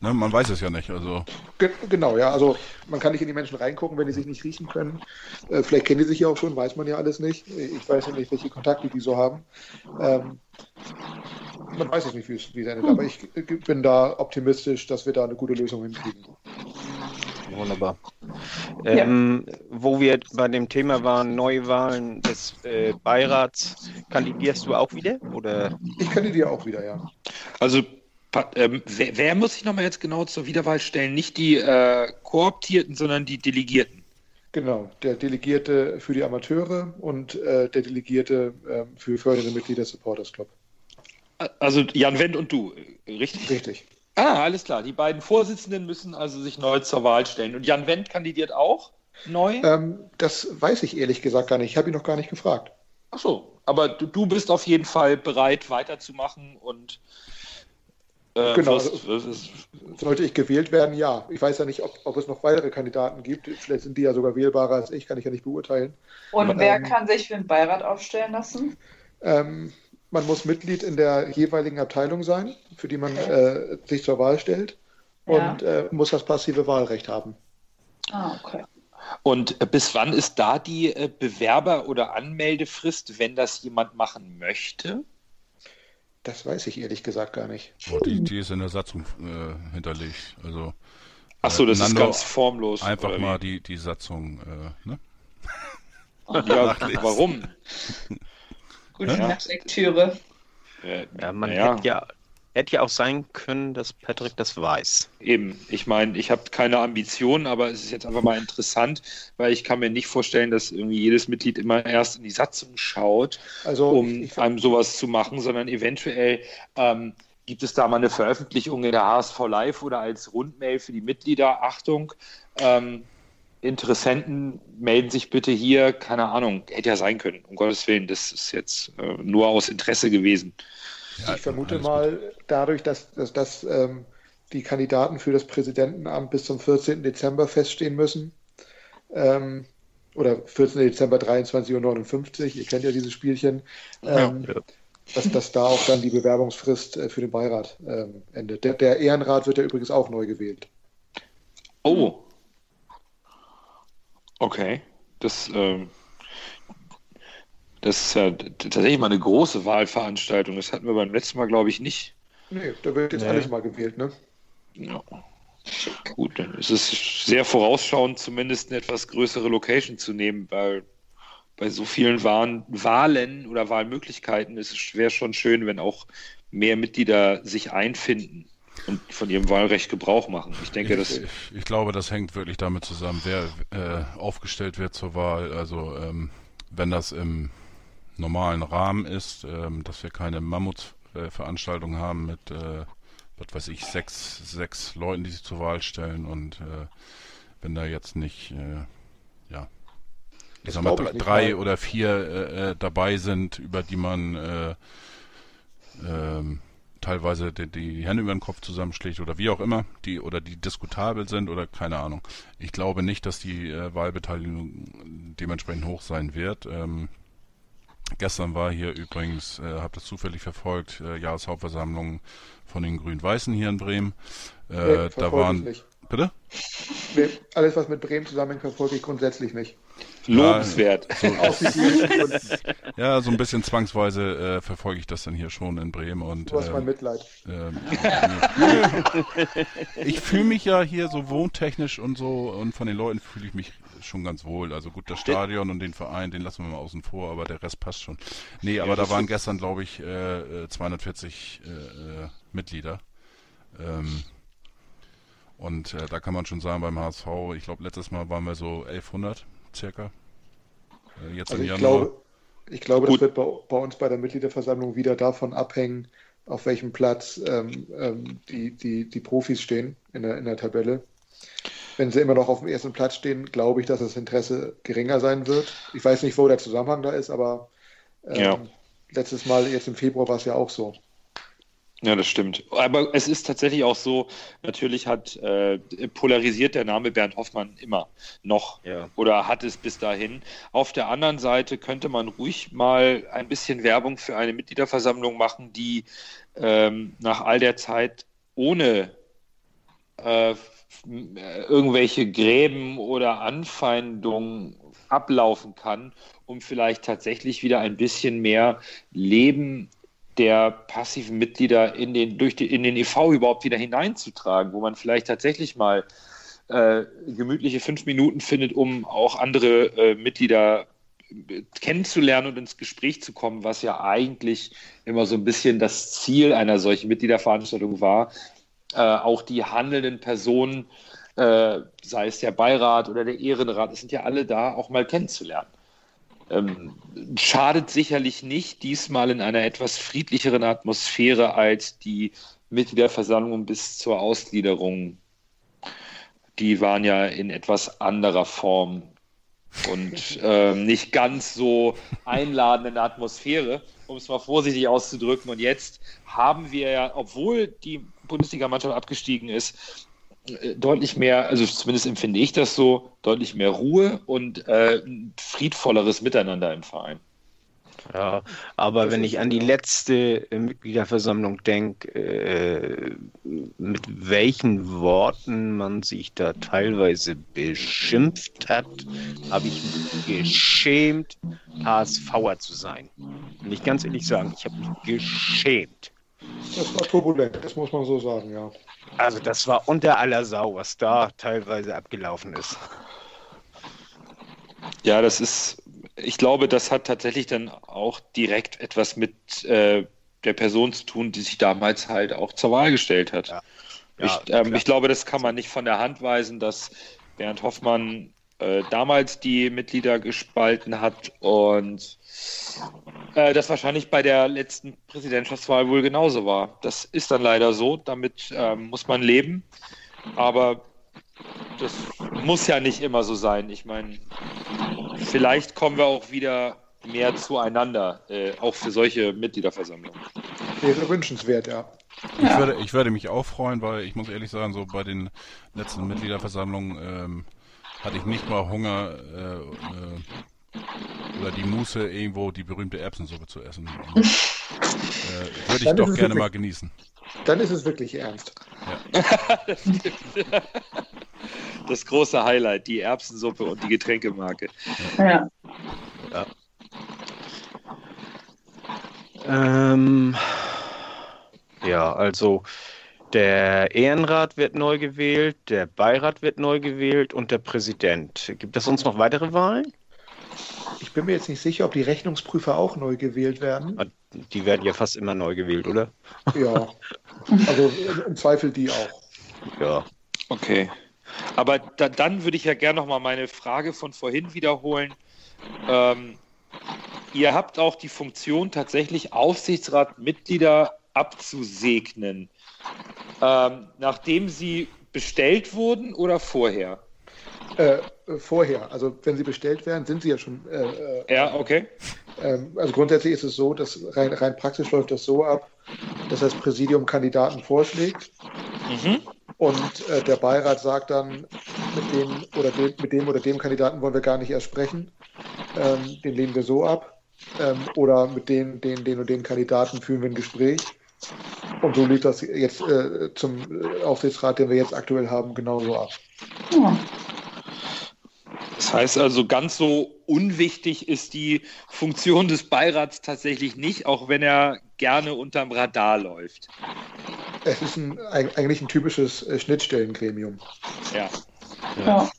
ne, man weiß es ja nicht. Also Ge genau, ja. Also man kann nicht in die Menschen reingucken, wenn die sich nicht riechen können. Äh, vielleicht kennen die sich ja auch schon, weiß man ja alles nicht. Ich weiß ja nicht, welche Kontakte die so haben. Ähm, man weiß es nicht, wie es endet, aber ich bin da optimistisch, dass wir da eine gute Lösung hinkriegen. Wunderbar. Ähm, Wo wir bei dem Thema waren, Neuwahlen des äh, Beirats, kandidierst du auch wieder? Oder? Ich kandidiere auch wieder, ja. Also, ähm, wer, wer muss sich nochmal jetzt genau zur Wiederwahl stellen? Nicht die äh, Kooptierten, sondern die Delegierten. Genau, der Delegierte für die Amateure und äh, der Delegierte ähm, für fördernde Mitglieder des Supporters Club. Also Jan Wendt und du, äh, richtig? Richtig. Ah, alles klar. Die beiden Vorsitzenden müssen also sich neu zur Wahl stellen. Und Jan Wendt kandidiert auch neu? Ähm, das weiß ich ehrlich gesagt gar nicht. Ich habe ihn noch gar nicht gefragt. Ach so, aber du, du bist auf jeden Fall bereit, weiterzumachen und äh, Genau. wirst- wirst- Sollte ich gewählt werden, ja. Ich weiß ja nicht, ob, ob es noch weitere Kandidaten gibt. Vielleicht sind die ja sogar wählbarer als ich, kann ich ja nicht beurteilen. Und Ähm, wer kann sich für den Beirat aufstellen lassen? Ähm, man muss Mitglied in der jeweiligen Abteilung sein, für die man äh, sich zur Wahl stellt Ja. und äh, muss das passive Wahlrecht haben. Ah, okay. Und äh, bis wann ist da die äh, Bewerber- oder Anmeldefrist, wenn das jemand machen möchte? Das weiß ich ehrlich gesagt gar nicht. boah, die, die ist in der Satzung äh, hinterlegt. Also Ach so, das ist Nando, ganz formlos. einfach mal die, die Satzung, äh, ne? Ja, warum? Gute Ja. Nachtlektüre. Ja, man naja. hätte ja, hätte ja auch sein können, dass Patrick das weiß. Eben, ich meine, ich habe keine Ambitionen, aber es ist jetzt einfach mal interessant, weil ich kann mir nicht vorstellen, dass irgendwie jedes Mitglied immer erst in die Satzung schaut, Also um ich, ich, einem sowas zu machen, sondern eventuell ähm, gibt es da mal eine Veröffentlichung in der HSV Live oder als Rundmail für die Mitglieder. Achtung, ähm, Interessenten melden sich bitte hier, keine Ahnung, hätte ja sein können, um Gottes Willen, das ist jetzt äh, nur aus Interesse gewesen. Ja, ich vermute mal, dadurch, dass, dass, dass ähm, die Kandidaten für das Präsidentenamt bis zum 14. Dezember feststehen müssen, ähm, oder 14. Dezember 23.59 Uhr, ihr kennt ja dieses Spielchen, ähm, Ja. dass, dass da auch dann die Bewerbungsfrist äh, für den Beirat ähm, endet. Der, der Ehrenrat wird ja übrigens auch neu gewählt. Oh. Okay. Das, ähm, das ist ja tatsächlich mal eine große Wahlveranstaltung. Das hatten wir beim letzten Mal, glaube ich, nicht. Nee, da wird jetzt Nee. alles mal gewählt, ne? Ja. Gut, dann ist es sehr vorausschauend, zumindest eine etwas größere Location zu nehmen, weil bei so vielen Wahlen, Wahlen oder Wahlmöglichkeiten ist es wäre schon schön, wenn auch mehr Mitglieder sich einfinden und von ihrem Wahlrecht Gebrauch machen. Ich denke, das Ich, ich, glaube, das hängt wirklich damit zusammen, wer äh, aufgestellt wird zur Wahl. Also ähm, wenn das im normalen Rahmen ist, ähm, dass wir keine Mammutveranstaltung haben mit, äh, was weiß ich, sechs, sechs Leuten, die sich zur Wahl stellen und äh, wenn da jetzt nicht, äh, ja, ich Das sag mal, ich drei, weil- oder vier äh, äh, dabei sind, über die man äh, ähm, teilweise die, die Hände über den Kopf zusammenschlägt oder wie auch immer, die oder die diskutabel sind oder keine Ahnung. Ich glaube nicht, dass die äh, Wahlbeteiligung dementsprechend hoch sein wird. Ähm, gestern war hier übrigens, äh, habe das zufällig verfolgt, äh, Jahreshauptversammlung von den Grün-Weißen hier in Bremen. Äh, Nee, da waren, bitte? Nee, alles, was mit Bremen zusammenhängt, verfolge ich grundsätzlich nicht. Lobenswert. Hygienischen Gründen. Ja, so ein bisschen zwangsweise äh, verfolge ich das dann hier schon in Bremen und Du hast ähm, mein Mitleid. Ähm, ich fühle mich ja hier so wohntechnisch und so und von den Leuten fühle ich mich schon ganz wohl. Also gut, das Stadion und den Verein, den lassen wir mal außen vor, aber der Rest passt schon. Nee, aber da waren gestern, glaube ich, äh, äh, 240 äh, äh, Mitglieder. Ähm, Und äh, da kann man schon sagen, beim HSV, ich glaube, letztes Mal waren wir so 1100 circa. Äh, jetzt also im Januar. Glaube, ich glaube, Gut. das wird bei, bei, uns bei der Mitgliederversammlung wieder davon abhängen, auf welchem Platz ähm, ähm, die, die, die Profis stehen in der, in der Tabelle. Wenn sie immer noch auf dem ersten Platz stehen, glaube ich, dass das Interesse geringer sein wird. Ich weiß nicht, wo der Zusammenhang da ist, aber ähm, ja. letztes Mal, jetzt im Februar, war es ja auch so. Ja, das stimmt. Aber es ist tatsächlich auch so, natürlich hat äh, polarisiert der Name Bernd Hoffmann immer noch ja. oder hat es bis dahin. Auf der anderen Seite könnte man ruhig mal ein bisschen Werbung für eine Mitgliederversammlung machen, die ähm, nach all der Zeit ohne äh, irgendwelche Gräben oder Anfeindungen ablaufen kann, um vielleicht tatsächlich wieder ein bisschen mehr Leben der passiven Mitglieder in den, durch die, in den EV überhaupt wieder hineinzutragen, wo man vielleicht tatsächlich mal äh, gemütliche fünf Minuten findet, um auch andere äh, Mitglieder kennenzulernen und ins Gespräch zu kommen, was ja eigentlich immer so ein bisschen das Ziel einer solchen Mitgliederveranstaltung war, äh, auch die handelnden Personen, äh, sei es der Beirat oder der Ehrenrat, es sind ja alle da, auch mal kennenzulernen. Ähm, schadet sicherlich nicht, diesmal in einer etwas friedlicheren Atmosphäre als die Mitgliederversammlung bis zur Ausgliederung. Die waren ja in etwas anderer Form und ähm, nicht ganz so einladende Atmosphäre, um es mal vorsichtig auszudrücken. Und jetzt haben wir ja, obwohl die Bundesligamannschaft abgestiegen ist, deutlich mehr, also zumindest empfinde ich das so, deutlich mehr Ruhe und äh, friedvolleres Miteinander im Verein. Ja, aber das wenn ich an die letzte äh, Mitgliederversammlung denke, äh, mit welchen Worten man sich da teilweise beschimpft hat, habe ich mich geschämt, HSVer zu sein. Und ich ganz ehrlich sagen, ich habe mich geschämt. Das war turbulent, das muss man so sagen, ja. Also das war unter aller Sau, was da teilweise abgelaufen ist. Ja, das ist, ich glaube, das hat tatsächlich dann auch direkt etwas mit äh, der Person zu tun, die sich damals halt auch zur Wahl gestellt hat. Ja. Ja, ich, ähm, ich, glaube, das kann man nicht von der Hand weisen, dass Bernd Hoffmann äh, damals die Mitglieder gespalten hat und äh, das wahrscheinlich bei der letzten Präsidentschaftswahl wohl genauso war. Das ist dann leider so, damit ähm, muss man leben. Aber das muss ja nicht immer so sein. Ich meine, vielleicht kommen wir auch wieder mehr zueinander, äh, auch für solche Mitgliederversammlungen. Wäre wünschenswert, ja. Ich, ja. würde, ich würde mich auch freuen, weil ich muss ehrlich sagen, so bei den letzten Mitgliederversammlungen ähm, hatte ich nicht mal Hunger, äh, äh, oder die Muße, irgendwo die berühmte Erbsensuppe zu essen. Äh, würde ich doch gerne wirklich, mal genießen. Dann ist es wirklich ernst. Ja. das, große Highlight, die Erbsensuppe und die Getränkemarke. Ja. ja. Ähm, ja, also der Ehrenrat wird neu gewählt, der Beirat wird neu gewählt und der Präsident. Gibt es sonst noch weitere Wahlen? Ich bin mir jetzt nicht sicher, ob die Rechnungsprüfer auch neu gewählt werden. Ah, die werden ja fast immer neu gewählt, oder? Ja, also im Zweifel die auch. Ja. Okay. Aber da, dann würde ich ja gerne nochmal meine Frage von vorhin wiederholen. Ähm, ihr habt auch die Funktion, tatsächlich Aufsichtsratmitglieder abzusegnen, ähm, nachdem sie bestellt wurden oder vorher? Äh, vorher. Also wenn sie bestellt werden, sind sie ja schon. Äh, äh, ja, okay. Ähm, also grundsätzlich ist es so, dass rein, rein praktisch läuft das so ab, dass das Präsidium Kandidaten vorschlägt mhm. und äh, der Beirat sagt dann, mit dem, oder dem, mit dem oder dem Kandidaten wollen wir gar nicht erst sprechen. Ähm, den lehnen wir so ab. Ähm, oder mit den, den, den und den Kandidaten führen wir ein Gespräch. Und so liegt das jetzt äh, zum äh, Aufsichtsrat, den wir jetzt aktuell haben, genauso ab. Ja. Das heißt also, ganz so unwichtig ist die Funktion des Beirats tatsächlich nicht, auch wenn er gerne unterm Radar läuft. Es ist ein, eigentlich ein typisches äh, Schnittstellengremium. Ja. ja.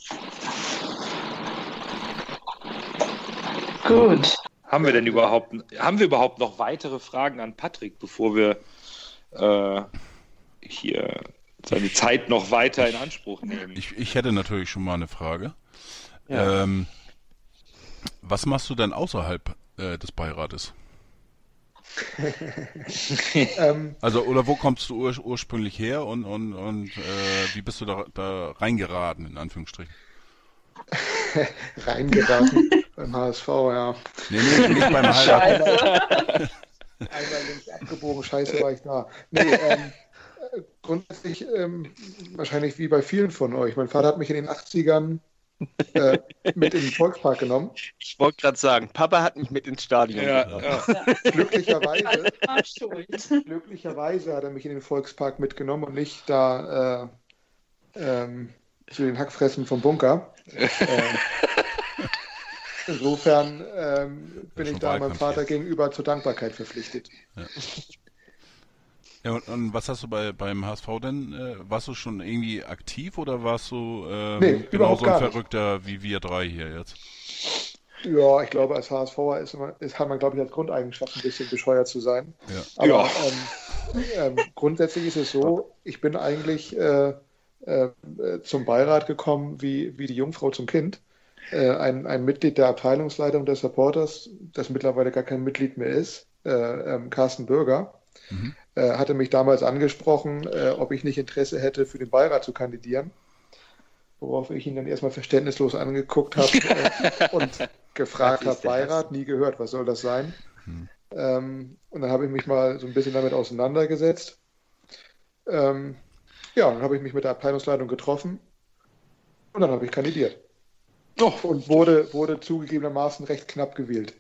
Gut. Haben wir denn überhaupt, haben wir überhaupt noch weitere Fragen an Patrick, bevor wir äh, hier seine Zeit noch weiter in Anspruch nehmen. Ich, ich hätte natürlich schon mal eine Frage. Ja. Ähm, was machst du denn außerhalb äh, des Beirates? Ähm. also, oder wo kommst du ur ursprünglich her und, und, und äh, wie bist du da, da reingeraten, in Anführungsstrichen? reingeraten beim HSV, ja. Nee, nee, nicht beim Heiraten. Einmal links abgebogen, scheiße war ich da. Nee, ähm, grundsätzlich ähm, wahrscheinlich wie bei vielen von euch. Mein Vater hat mich in den 80ern äh, mit in den Volkspark genommen. Ich wollte gerade sagen, Papa hat mich mit ins Stadion ja, genommen. Ja. Glücklicherweise, glücklicherweise hat er mich in den Volkspark mitgenommen und nicht da äh, ähm, zu den Hackfressen vom Bunker. äh, insofern ähm, bin ich da meinem Vater gegenüber zur Dankbarkeit verpflichtet. Ja. Ja, und, und, was hast du bei, beim HSV denn? Äh, warst du schon irgendwie aktiv oder warst du ähm, nee, genauso ein Verrückter nicht. wie wir drei hier jetzt? Ja, ich glaube, als HSVer ist, ist, hat man, glaube ich, als Grundeigenschaft ein bisschen bescheuert zu sein. Ja. Aber ja. Ähm, ähm, grundsätzlich ist es so, ich bin eigentlich äh, äh, zum Beirat gekommen wie, wie die Jungfrau zum Kind. Äh, ein, ein Mitglied der Abteilungsleitung der Supporters, das mittlerweile gar kein Mitglied mehr ist, äh, ähm, Carsten Bürger, mhm. Äh, hatte mich damals angesprochen, äh, ob ich nicht Interesse hätte, für den Beirat zu kandidieren. Worauf ich ihn dann erstmal verständnislos angeguckt habe äh, und gefragt habe, Beirat, nie gehört, was soll das sein? Mhm. Ähm, und dann habe ich mich mal so ein bisschen damit auseinandergesetzt. Ähm, ja, dann habe ich mich mit der Abteilungsleitung getroffen und dann habe ich kandidiert. Oh. Und wurde, wurde zugegebenermaßen recht knapp gewählt.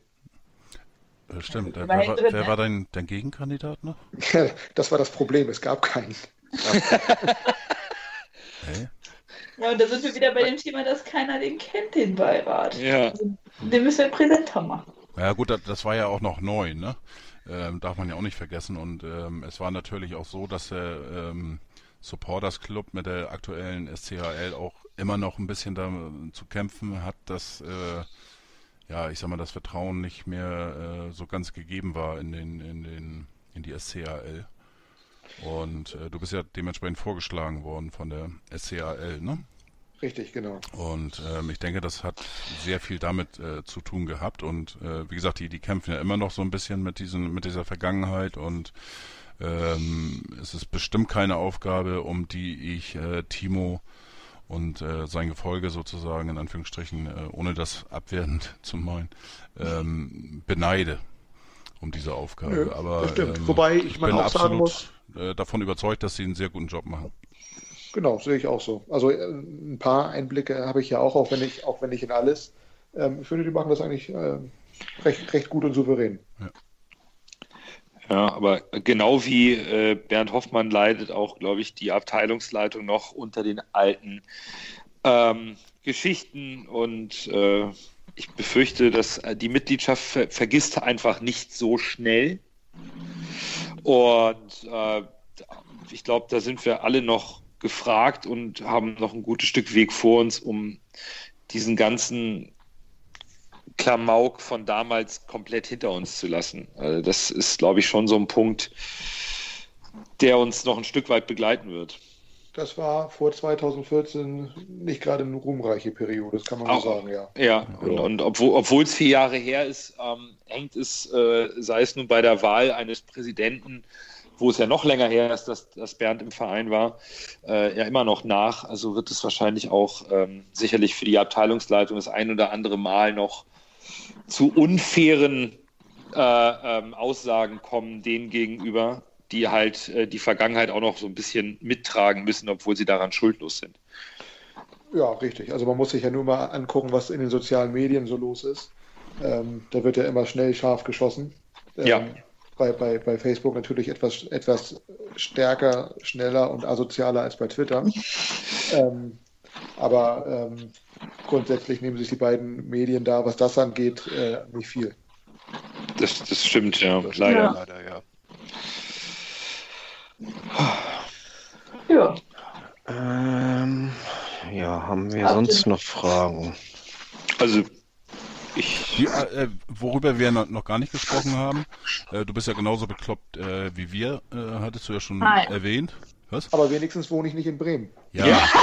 Das stimmt. Wer, wer, wer ne? war dein, dein Gegenkandidat noch? das war das Problem, es gab keinen. hey. Ja, und da sind wir wieder bei dem Thema, dass keiner den kennt, den Beirat. Ja. Also, den müssen wir präsenter machen. Ja gut, das, das war ja auch noch neu, ne? Ähm, darf man ja auch nicht vergessen. Und ähm, es war natürlich auch so, dass der ähm, Supporters Club mit der aktuellen SCHL auch immer noch ein bisschen da zu kämpfen hat, dass äh, ja, ich sag mal, das Vertrauen nicht mehr äh, so ganz gegeben war in den, in den, in die SCAL. Und äh, du bist ja dementsprechend vorgeschlagen worden von der SCAL, ne? Richtig, genau. Und ähm, ich denke, das hat sehr viel damit äh, zu tun gehabt. Und äh, wie gesagt, die, die kämpfen ja immer noch so ein bisschen mit diesen, mit dieser Vergangenheit und ähm, es ist bestimmt keine Aufgabe, um die ich äh, Timo und äh, sein Gefolge sozusagen in Anführungsstrichen, äh, ohne das abwertend zu meinen, ähm, beneide um diese Aufgabe. Ja, Aber stimmt. Ähm, Wobei ich, ich bin absolut muss, äh, davon überzeugt, dass sie einen sehr guten Job machen. Genau, sehe ich auch so. Also äh, ein paar Einblicke habe ich ja auch, auch wenn ich, auch wenn nicht in alles. Ähm, ich finde, die machen das eigentlich äh, recht, recht gut und souverän. Ja. Ja, aber genau wie äh, Bernd Hoffmann leidet auch, glaube ich, die Abteilungsleitung noch unter den alten ähm, Geschichten und äh, ich befürchte, dass äh, die Mitgliedschaft ver vergisst einfach nicht so schnell. Und äh, ich glaube, da sind wir alle noch gefragt und haben noch ein gutes Stück Weg vor uns, um diesen ganzen Klamauk von damals komplett hinter uns zu lassen. Also das ist, glaube ich, schon so ein Punkt, der uns noch ein Stück weit begleiten wird. Das war vor 2014 nicht gerade eine ruhmreiche Periode, das kann man Auch, sagen, ja. Ja, und, und obwohl es vier Jahre her ist, ähm, hängt es, äh, sei es nun bei der Wahl eines Präsidenten, wo es ja noch länger her ist, dass, dass Bernd im Verein war, äh, ja immer noch nach. Also wird es wahrscheinlich auch ähm, sicherlich für die Abteilungsleitung das ein oder andere Mal noch zu unfairen äh, ähm, Aussagen kommen denen gegenüber, die halt äh, die Vergangenheit auch noch so ein bisschen mittragen müssen, obwohl sie daran schuldlos sind. Ja, richtig. Also man muss sich ja nur mal angucken, was in den sozialen Medien so los ist. Ähm, da wird ja immer schnell scharf geschossen. Ähm, ja. Bei, bei, bei Facebook natürlich etwas, etwas stärker, schneller und asozialer als bei Twitter. ähm, aber ähm, grundsätzlich nehmen sich die beiden Medien da, was das angeht, äh, nicht viel. Das, das stimmt, ja. Das leider. Ja. leider, ja. Ja. Ähm, ja, haben wir Ach, sonst noch Fragen? Also, ich. Die, äh, worüber wir noch, gar nicht gesprochen haben, äh, du bist ja genauso bekloppt äh, wie wir, äh, hattest du ja schon Nein. erwähnt. Was? Aber wenigstens wohne ich nicht in Bremen. Ja. ja.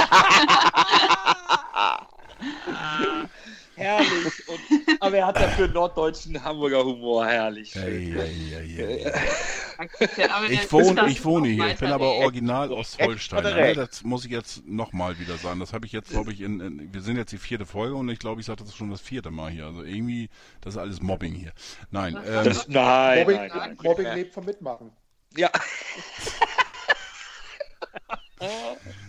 herrlich. Und, aber er hat dafür norddeutschen Hamburger Humor, herrlich. Hey, hey, hey, ich wohne, ich wohne hier, ich bin aber original aus Holstein. Ne? Das muss ich jetzt nochmal wieder sagen. Das habe ich jetzt, glaube ich, in, in, wir sind jetzt die vierte Folge und ich glaube, ich sage das schon das vierte Mal hier. Also irgendwie, das ist alles Mobbing hier. Nein. Ähm, das, nein, Mobbing, nein, nein, Mobbing lebt vom Mitmachen. Ja.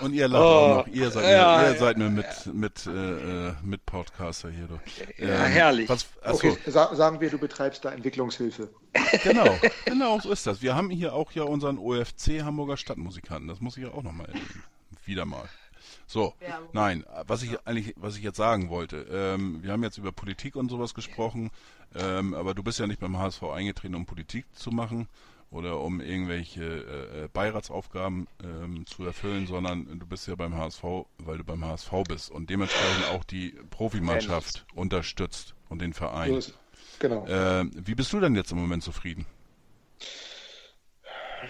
Und ihr lacht oh, auch noch. Ihr seid, ja, ihr seid nur mit, mit, äh, mit Podcaster hier. Du. Ähm, ja, herrlich. Was, okay, sa sagen wir, du betreibst da Entwicklungshilfe. Genau, genau, so ist das. Wir haben hier auch ja unseren OFC Hamburger Stadtmusikanten. Das muss ich ja auch nochmal erwähnen. Wieder mal. So, nein, was ich eigentlich, was ich jetzt sagen wollte, ähm, wir haben jetzt über Politik und sowas gesprochen, ähm, aber du bist ja nicht beim HSV eingetreten, um Politik zu machen, oder um irgendwelche äh, äh, Beiratsaufgaben ähm, zu erfüllen, sondern du bist ja beim HSV, weil du beim HSV bist und dementsprechend auch die Profimannschaft unterstützt und den Verein. Genau. Äh, wie bist du denn jetzt im Moment zufrieden?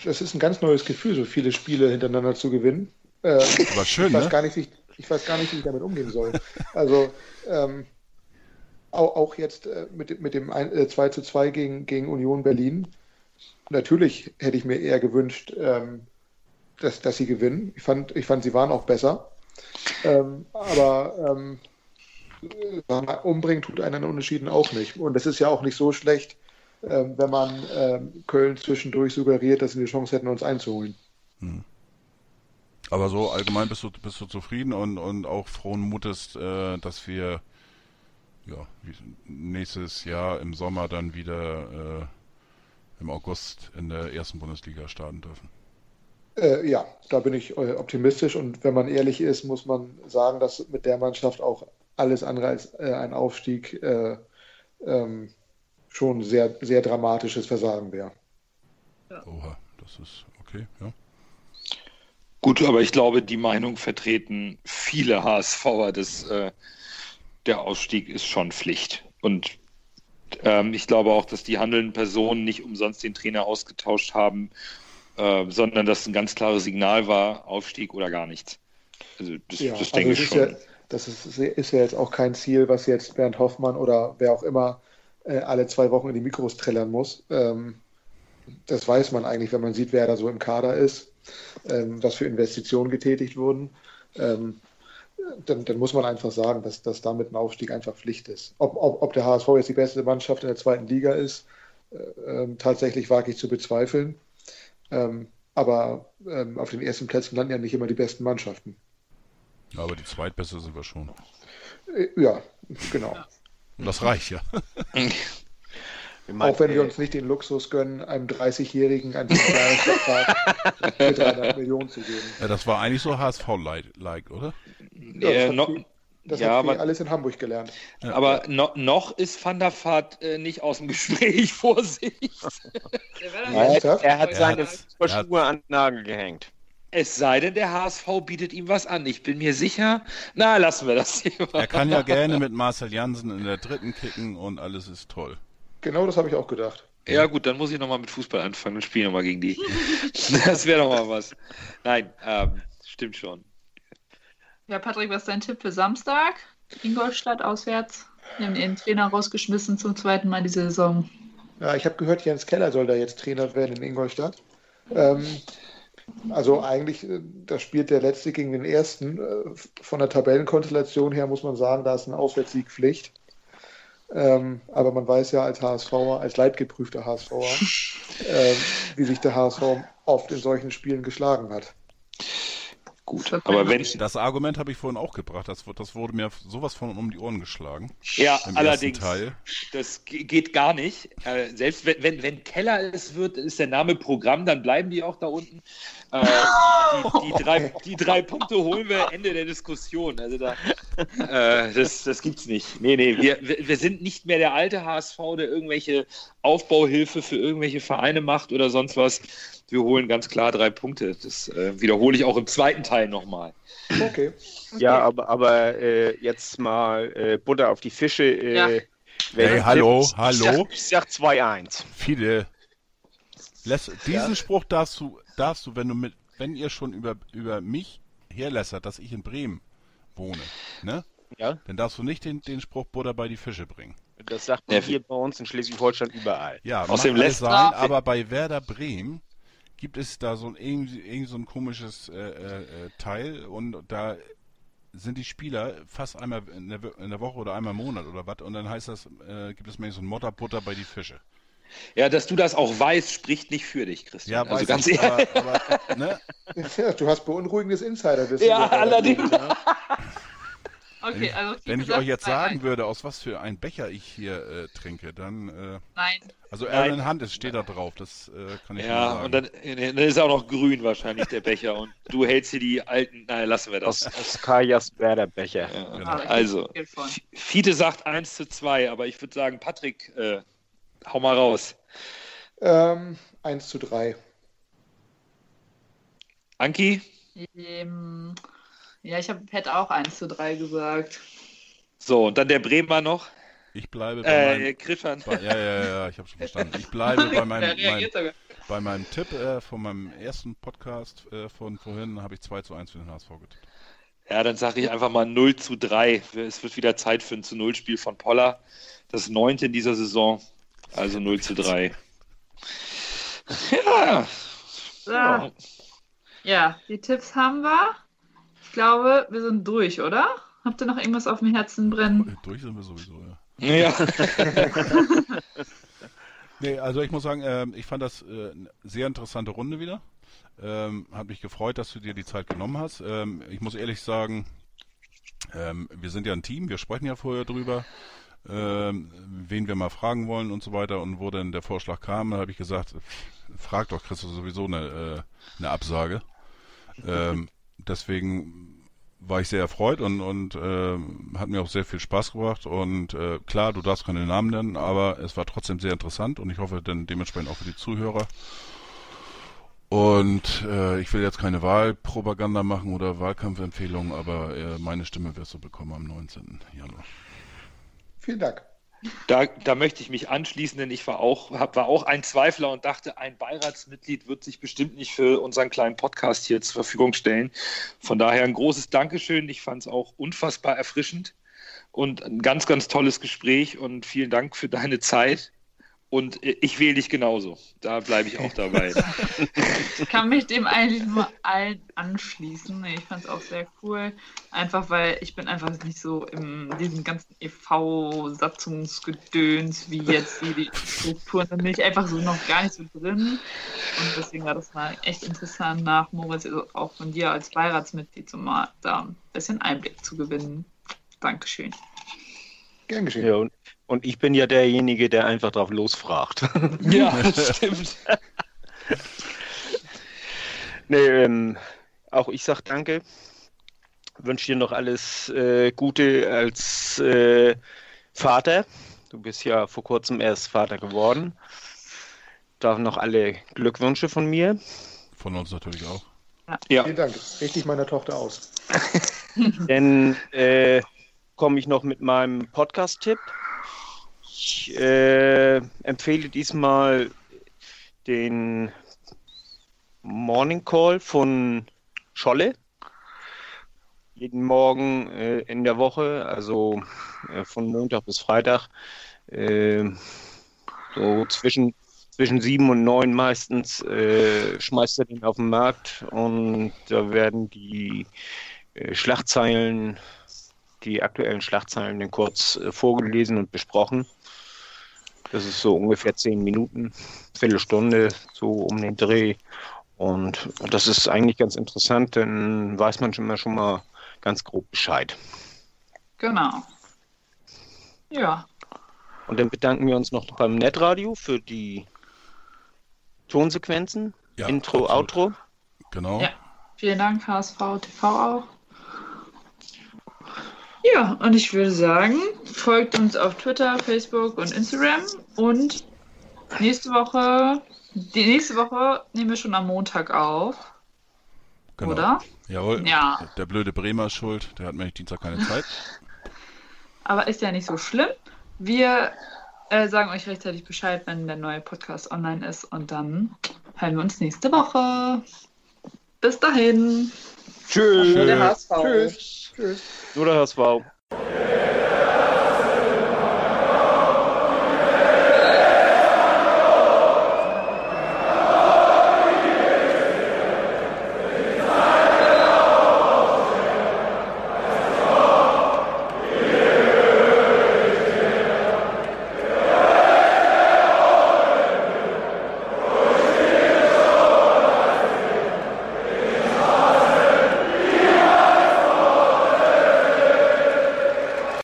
Das ist ein ganz neues Gefühl, so viele Spiele hintereinander zu gewinnen. Äh, War schön, ich weiß ne? Gar nicht, ich, ich, weiß gar nicht, wie ich damit umgehen soll. Also ähm, auch, auch, jetzt äh, mit, mit dem 1, äh, 2 zu 2 gegen, gegen Union Berlin natürlich hätte ich mir eher gewünscht, ähm, dass, dass sie gewinnen. Ich fand, ich fand, sie waren auch besser. Ähm, aber ähm, umbringen tut einen Unentschieden auch nicht. Und es ist ja auch nicht so schlecht, ähm, wenn man ähm, Köln zwischendurch suggeriert, dass sie eine Chance hätten, uns einzuholen. Hm. Aber so allgemein bist du, bist du zufrieden und, und auch frohen Mutes, äh, dass wir ja, nächstes Jahr im Sommer dann wieder äh, im August in der ersten Bundesliga starten dürfen. Äh, ja, da bin ich äh, optimistisch und wenn man ehrlich ist, muss man sagen, dass mit der Mannschaft auch alles andere als äh, ein Aufstieg äh, ähm, schon sehr, sehr dramatisches Versagen wäre. Ja. Oha, das ist okay, ja. Gut, aber ich glaube, die Meinung vertreten viele HSVer, dass äh, der Ausstieg ist schon Pflicht. Und ähm, ich glaube auch, dass die handelnden Personen nicht umsonst den Trainer ausgetauscht haben, äh, sondern dass ein ganz klares Signal war, Aufstieg oder gar nichts. Also das, ja, das denke also ich schon. Ja, das ist, ist, ja jetzt auch kein Ziel, was jetzt Bernd Hoffmann oder wer auch immer äh, alle zwei Wochen in die Mikros trällern muss. Ähm, das weiß man eigentlich, wenn man sieht, wer da so im Kader ist, ähm, was für Investitionen getätigt wurden. Ähm, dann, dann, muss man einfach sagen, dass, dass damit ein Aufstieg einfach Pflicht ist. Ob, ob, ob der HSV jetzt die beste Mannschaft in der zweiten Liga ist, äh, ähm, tatsächlich wage ich zu bezweifeln. Ähm, aber ähm, auf den ersten Plätzen landen ja nicht immer die besten Mannschaften. Aber die zweitbeste sind wir schon. Äh, ja, genau. Und das reicht ja. Auch wenn wir uns nicht den Luxus gönnen, einem 30-Jährigen einen Jahresvertrag für 300 Millionen zu geben. Ja, das war eigentlich so HSV-like, oder? Ja, das, hat, no, das ja, hat alles in Hamburg gelernt. Ja. Aber no, noch ist Van der Vaart äh, nicht aus dem Gespräch, Vorsicht. er, er hat seine Schuhe an den Nagel gehängt. Es sei denn, der HSV bietet ihm was an. Ich bin mir sicher. Na, lassen wir das Thema. Er kann ja gerne mit Marcel Jansen in der dritten kicken und alles ist toll. Genau das habe ich auch gedacht. Ja, gut, dann muss ich nochmal mit Fußball anfangen und spiele nochmal gegen die. das wäre doch mal was. Nein, ähm, stimmt schon. Ja, Patrick, was ist dein Tipp für Samstag? Ingolstadt auswärts. Wir haben ihren Trainer rausgeschmissen zum zweiten Mal diese Saison. Ja, ich habe gehört, Jens Keller soll da jetzt Trainer werden in Ingolstadt. Ähm, also eigentlich, äh, da spielt der letzte gegen den ersten. Äh, von der Tabellenkonstellation her muss man sagen, da ist ein Auswärtssieg Pflicht. Ähm, aber man weiß ja als HSVer, als leidgeprüfter HSVer, äh, wie sich der HSV oft in solchen Spielen geschlagen hat. Gut, aber wenn das Argument habe ich vorhin auch gebracht, das, das wurde mir sowas von um die Ohren geschlagen. Ja, allerdings. Das geht gar nicht. Äh, selbst wenn, wenn, wenn Keller es wird, ist der Name Programm, dann bleiben die auch da unten. Äh, die, die, drei, die drei Punkte holen wir Ende der Diskussion. Also da, äh, das, das gibt's nicht. Nee, nee, wir, wir sind nicht mehr der alte HSV, der irgendwelche Aufbauhilfe für irgendwelche Vereine macht oder sonst was wir holen ganz klar drei Punkte. Das äh, wiederhole ich auch im zweiten Teil nochmal. Okay. okay. Ja, aber, aber äh, jetzt mal äh, Butter auf die Fische. Äh, ja. Hey, hallo, hallo. Ich sag, sag 2-1. Viele. diesen ja. Spruch darfst du darfst du, wenn du mit, wenn ihr schon über, über mich herlässert, dass ich in Bremen wohne, ne? Ja. Dann darfst du nicht den, den Spruch Butter bei die Fische bringen. Das sagt man hier bei uns in Schleswig-Holstein überall. Ja, alles lässt- sein, aber bei Werder Bremen gibt es da so ein irgendwie, irgendwie so ein komisches äh, äh, äh, Teil und da sind die Spieler fast einmal in der, in der Woche oder einmal im Monat oder was und dann heißt das, äh, gibt es mir so ein Motterbutter bei die Fische. Ja, dass du das auch weißt, spricht nicht für dich, Christian. Ja, also weiß ganz ich, ehrlich. aber, aber ne? Ja, du hast beunruhigendes Insiderwissen. Ja, allerdings. Okay, also Wenn ich gesagt, euch jetzt sagen würde, aus was für ein Becher ich hier äh, trinke, dann äh, Nein, also. Erlen Hand ist steht da drauf, das äh, kann ich Ja, sagen. und dann, dann ist auch noch grün wahrscheinlich, der Becher. Und du hältst hier die alten. Nein, lassen wir das. aus Kajas Werder Becher. Ja. Genau. ich Also. Fiete sagt 1 zu 2, aber ich würde sagen, Patrick, äh, hau mal raus. Ähm, 1 zu 3. Anki? Ähm, ja, ich habe hätte auch 1 zu 3 gesagt. So, und dann der Bremer noch. ich bleibe bei Äh, meinem, bei, ja, ja, ja, ich habe schon verstanden. Ich bleibe bei meinem, sogar. Bei meinem Tipp äh, von meinem ersten Podcast äh, von vorhin habe ich 2 zu 1 für den HSV getippt. Ja, dann sage ich einfach mal 0 zu 3. Es wird wieder Zeit für ein zu 0 Spiel von Poller. Das neunte in dieser Saison. Also 0 zu 3. Ja. So, ja. ja, die Tipps haben wir. Ich glaube, wir sind durch, oder? Habt ihr noch irgendwas auf dem Herzen brennen? Äh, Durch sind wir sowieso, ja. Ja. Nee, also ich muss sagen, ähm, ich fand das äh, eine sehr interessante Runde wieder. Ähm, hat mich gefreut, dass du dir die Zeit genommen hast. Ähm, ich muss ehrlich sagen, ähm, wir sind ja ein Team, wir sprechen ja vorher drüber, ähm, wen wir mal fragen wollen und so weiter. Und wo dann der Vorschlag kam, da habe ich gesagt, frag doch, kriegst du sowieso eine, äh, eine Absage. Deswegen war ich sehr erfreut und, und ähm, hat mir auch sehr viel Spaß gebracht. Und äh, klar, du darfst keine Namen nennen, aber es war trotzdem sehr interessant und ich hoffe dann dementsprechend auch für die Zuhörer. Und äh, ich will jetzt keine Wahlpropaganda machen oder Wahlkampfempfehlungen, aber äh, meine Stimme wirst du bekommen am 19. Januar. Vielen Dank. Da, da möchte ich mich anschließen, denn ich war auch, hab, war auch ein Zweifler und dachte, ein Beiratsmitglied wird sich bestimmt nicht für unseren kleinen Podcast hier zur Verfügung stellen. Von daher ein großes Dankeschön. Ich fand es auch unfassbar erfrischend und ein ganz, ganz tolles Gespräch und vielen Dank für deine Zeit. Und ich wähle dich genauso. Da bleibe ich auch dabei. Ich kann mich dem eigentlich nur allen anschließen. Ich fand es auch sehr cool. Einfach weil ich bin einfach nicht so in diesem ganzen EV-Satzungsgedöns wie jetzt die, die Strukturen. Da bin ich einfach so noch gar nicht so drin. Und deswegen war das mal echt interessant, nach Moritz also auch von dir als Beiratsmitglied so mal da ein bisschen Einblick zu gewinnen. Dankeschön. Gern geschehen. Ja, und, und ich bin ja derjenige, der einfach drauf losfragt. ja, stimmt. nee, ähm, auch ich sag danke. Wünsche dir noch alles äh, Gute als äh, Vater. Du bist ja vor kurzem erst Vater geworden. Darf noch alle Glückwünsche von mir. Von uns natürlich auch. Ja, Vielen Dank. Richte ich meiner Tochter aus. Dann äh, komme ich noch mit meinem Podcast-Tipp. Ich äh, empfehle diesmal den Morning Call von Scholle. Jeden Morgen äh, in der Woche, also äh, von Montag bis Freitag, äh, so zwischen, zwischen sieben und neun meistens, äh, schmeißt er den auf den Markt und da werden die äh, Schlagzeilen, die aktuellen Schlagzeilen kurz äh, vorgelesen und besprochen. Das ist so ungefähr zehn Minuten, Viertelstunde, so um den Dreh. Und das ist eigentlich ganz interessant, dann weiß man schon mal, schon mal ganz grob Bescheid. Genau. Ja, Und dann bedanken wir uns noch beim Netradio für die Tonsequenzen, Ja, Intro, absolut. Outro. Genau. Ja. vielen Dank, HSV TV auch. Ja, und ich würde sagen, folgt uns auf Twitter, Facebook und Instagram. Und nächste Woche, die nächste Woche nehmen wir schon am Montag auf, genau. oder? Jawohl. Ja. Der blöde Bremer ist schuld, der hat nämlich Dienstag keine Zeit. Aber ist ja nicht so schlimm. Wir äh, sagen euch rechtzeitig Bescheid, wenn der neue Podcast online ist. Und dann hören wir uns nächste Woche. Bis dahin. Tschüss. Nur der HSV. Tschüss. Tschüss. Nur der HSV.